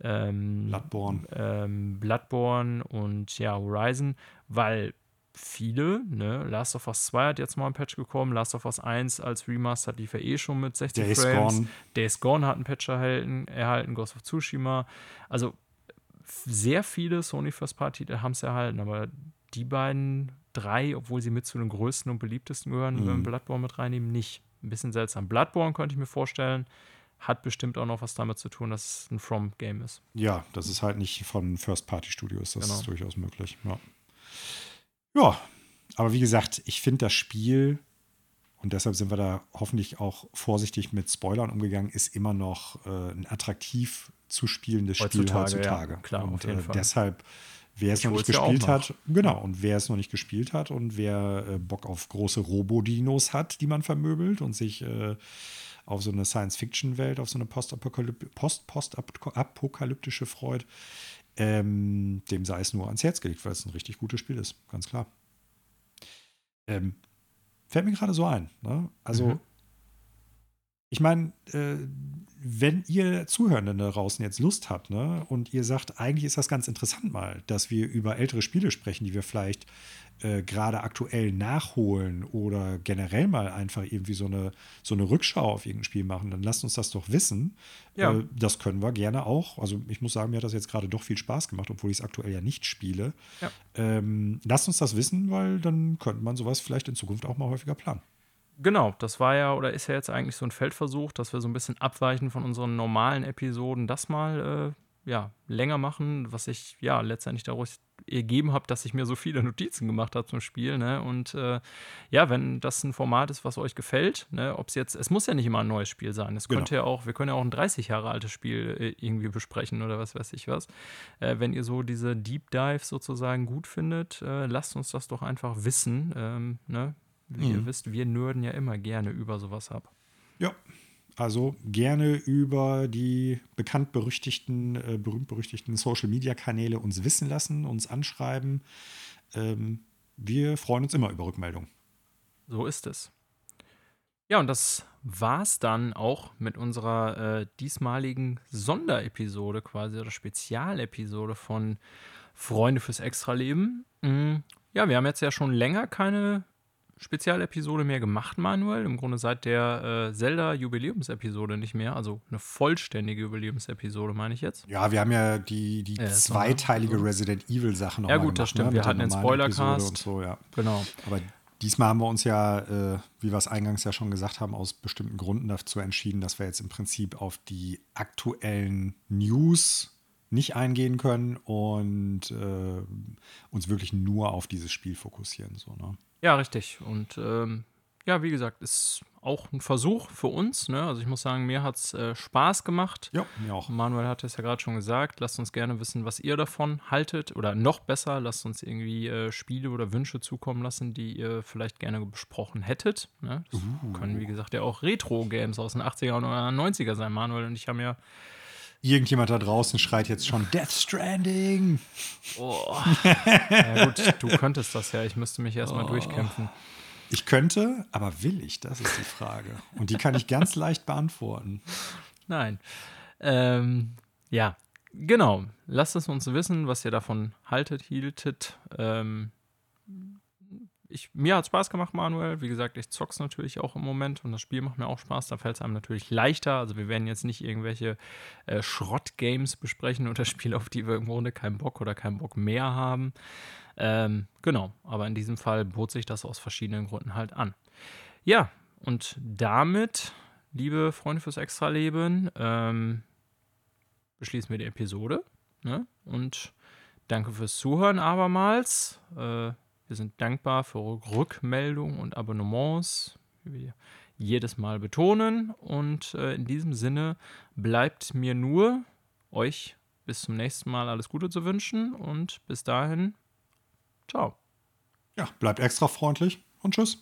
ähm, Bloodborne. Ähm, Bloodborne und ja, Horizon, weil viele. Ne? Last of Us 2 hat jetzt mal ein Patch gekommen. Last of Us 1 als Remaster lief er eh schon mit 60 Days Frames. Gone. Days Gone hat einen Patch erhalten, erhalten. Ghost of Tsushima. Also sehr viele Sony First Party haben es erhalten, aber die beiden drei, obwohl sie mit zu den größten und beliebtesten gehören, mhm. wenn wir Bloodborne mit reinnehmen, nicht. Ein bisschen seltsam. Bloodborne könnte ich mir vorstellen, hat bestimmt auch noch was damit zu tun, dass es ein From-Game ist. Ja, das ist halt nicht von First-Party-Studios, das genau. ist durchaus möglich. Ja. ja, aber wie gesagt, ich finde das Spiel, und deshalb sind wir da hoffentlich auch vorsichtig mit Spoilern umgegangen, ist immer noch äh, ein attraktiv zu spielendes Spiel heutzutage. Ja, klar, und äh, deshalb wer es noch nicht gespielt ja hat, genau, und wer es noch nicht gespielt hat und wer äh, Bock auf große Robodinos hat, die man vermöbelt und sich äh, auf so eine Science-Fiction-Welt, auf so eine post-postapokalyptische -Post freut, ähm, dem sei es nur ans Herz gelegt, weil es ein richtig gutes Spiel ist, ganz klar. Ähm, fällt mir gerade so ein. Ne? Also, mhm. Ich meine, äh, wenn ihr Zuhörenden da draußen jetzt Lust habt, ne, und ihr sagt, eigentlich ist das ganz interessant mal, dass wir über ältere Spiele sprechen, die wir vielleicht äh, gerade aktuell nachholen oder generell mal einfach irgendwie so eine, so eine Rückschau auf irgendein Spiel machen, dann lasst uns das doch wissen. Ja. Äh, das können wir gerne auch. Also ich muss sagen, mir hat das jetzt gerade doch viel Spaß gemacht, obwohl ich es aktuell ja nicht spiele. Ja. Ähm, lasst uns das wissen, weil dann könnte man sowas vielleicht in Zukunft auch mal häufiger planen. Genau, das war ja oder ist ja jetzt eigentlich so ein Feldversuch, dass wir so ein bisschen abweichen von unseren normalen Episoden, das mal äh, ja, länger machen, was ich ja letztendlich daraus ergeben habe, dass ich mir so viele *laughs* Notizen gemacht habe zum Spiel. Ne? Und äh, ja, wenn das ein Format ist, was euch gefällt, ne, ob es jetzt, es muss ja nicht immer ein neues Spiel sein. Es genau. könnte ja auch, wir können ja auch ein 30 Jahre altes Spiel äh, irgendwie besprechen oder was weiß ich was. Äh, wenn ihr so diese Deep Dives sozusagen gut findet, äh, lasst uns das doch einfach wissen. Ähm, ne? Wie mhm. ihr wisst, wir nörden ja immer gerne über sowas ab. Ja, also gerne über die bekannt berüchtigten, äh, berühmt-berüchtigten Social-Media-Kanäle uns wissen lassen, uns anschreiben. Ähm, wir freuen uns immer über Rückmeldungen. So ist es. Ja, und das war's dann auch mit unserer äh, diesmaligen Sonderepisode, quasi oder Spezialepisode von Freunde fürs Extraleben. Mhm. Ja, wir haben jetzt ja schon länger keine Spezialepisode mehr gemacht, Manuel. Im Grunde seit der äh, Zelda-Jubiläumsepisode nicht mehr. Also eine vollständige Jubiläumsepisode, meine ich jetzt. Ja, wir haben ja die, die äh, zweiteilige so. Resident Evil-Sache noch Ja, gut, gemacht, das stimmt. Ne? Wir hatten den Spoilercast. Und so, ja. Genau. Aber diesmal haben wir uns ja, äh, wie wir es eingangs ja schon gesagt haben, aus bestimmten Gründen dazu entschieden, dass wir jetzt im Prinzip auf die aktuellen News nicht eingehen können und äh, uns wirklich nur auf dieses Spiel fokussieren. So, ne? Ja, richtig. Und ähm, ja, wie gesagt, ist auch ein Versuch für uns. Ne? Also ich muss sagen, mir hat es äh, Spaß gemacht. Ja, mir auch. Manuel hat es ja gerade schon gesagt. Lasst uns gerne wissen, was ihr davon haltet. Oder noch besser, lasst uns irgendwie äh, Spiele oder Wünsche zukommen lassen, die ihr vielleicht gerne besprochen hättet. Ne? Das uh. können, wie gesagt, ja auch Retro-Games aus den 80er oder 90er sein. Manuel und ich haben ja Irgendjemand da draußen schreit jetzt schon Death Stranding. Oh. ja, gut, du könntest das ja. Ich müsste mich erstmal oh. durchkämpfen. Ich könnte, aber will ich? Das ist die Frage. Und die kann ich ganz leicht beantworten. Nein. Ähm, ja, genau. Lasst es uns wissen, was ihr davon haltet, hieltet. Ähm, ich, mir hat Spaß gemacht, Manuel. Wie gesagt, ich zock's natürlich auch im Moment und das Spiel macht mir auch Spaß. Da fällt es einem natürlich leichter. Also wir werden jetzt nicht irgendwelche äh, Schrott-Games besprechen oder Spiele, auf die wir im Grunde keinen Bock oder keinen Bock mehr haben. Ähm, genau, aber in diesem Fall bot sich das aus verschiedenen Gründen halt an. Ja, und damit, liebe Freunde fürs Extraleben, ähm, beschließen wir die Episode. Ne? Und danke fürs Zuhören abermals. Äh, wir sind dankbar für Rückmeldungen und Abonnements, wie wir jedes Mal betonen. Und äh, in diesem Sinne bleibt mir nur, euch bis zum nächsten Mal alles Gute zu wünschen und bis dahin, ciao. Ja, bleibt extra freundlich und tschüss.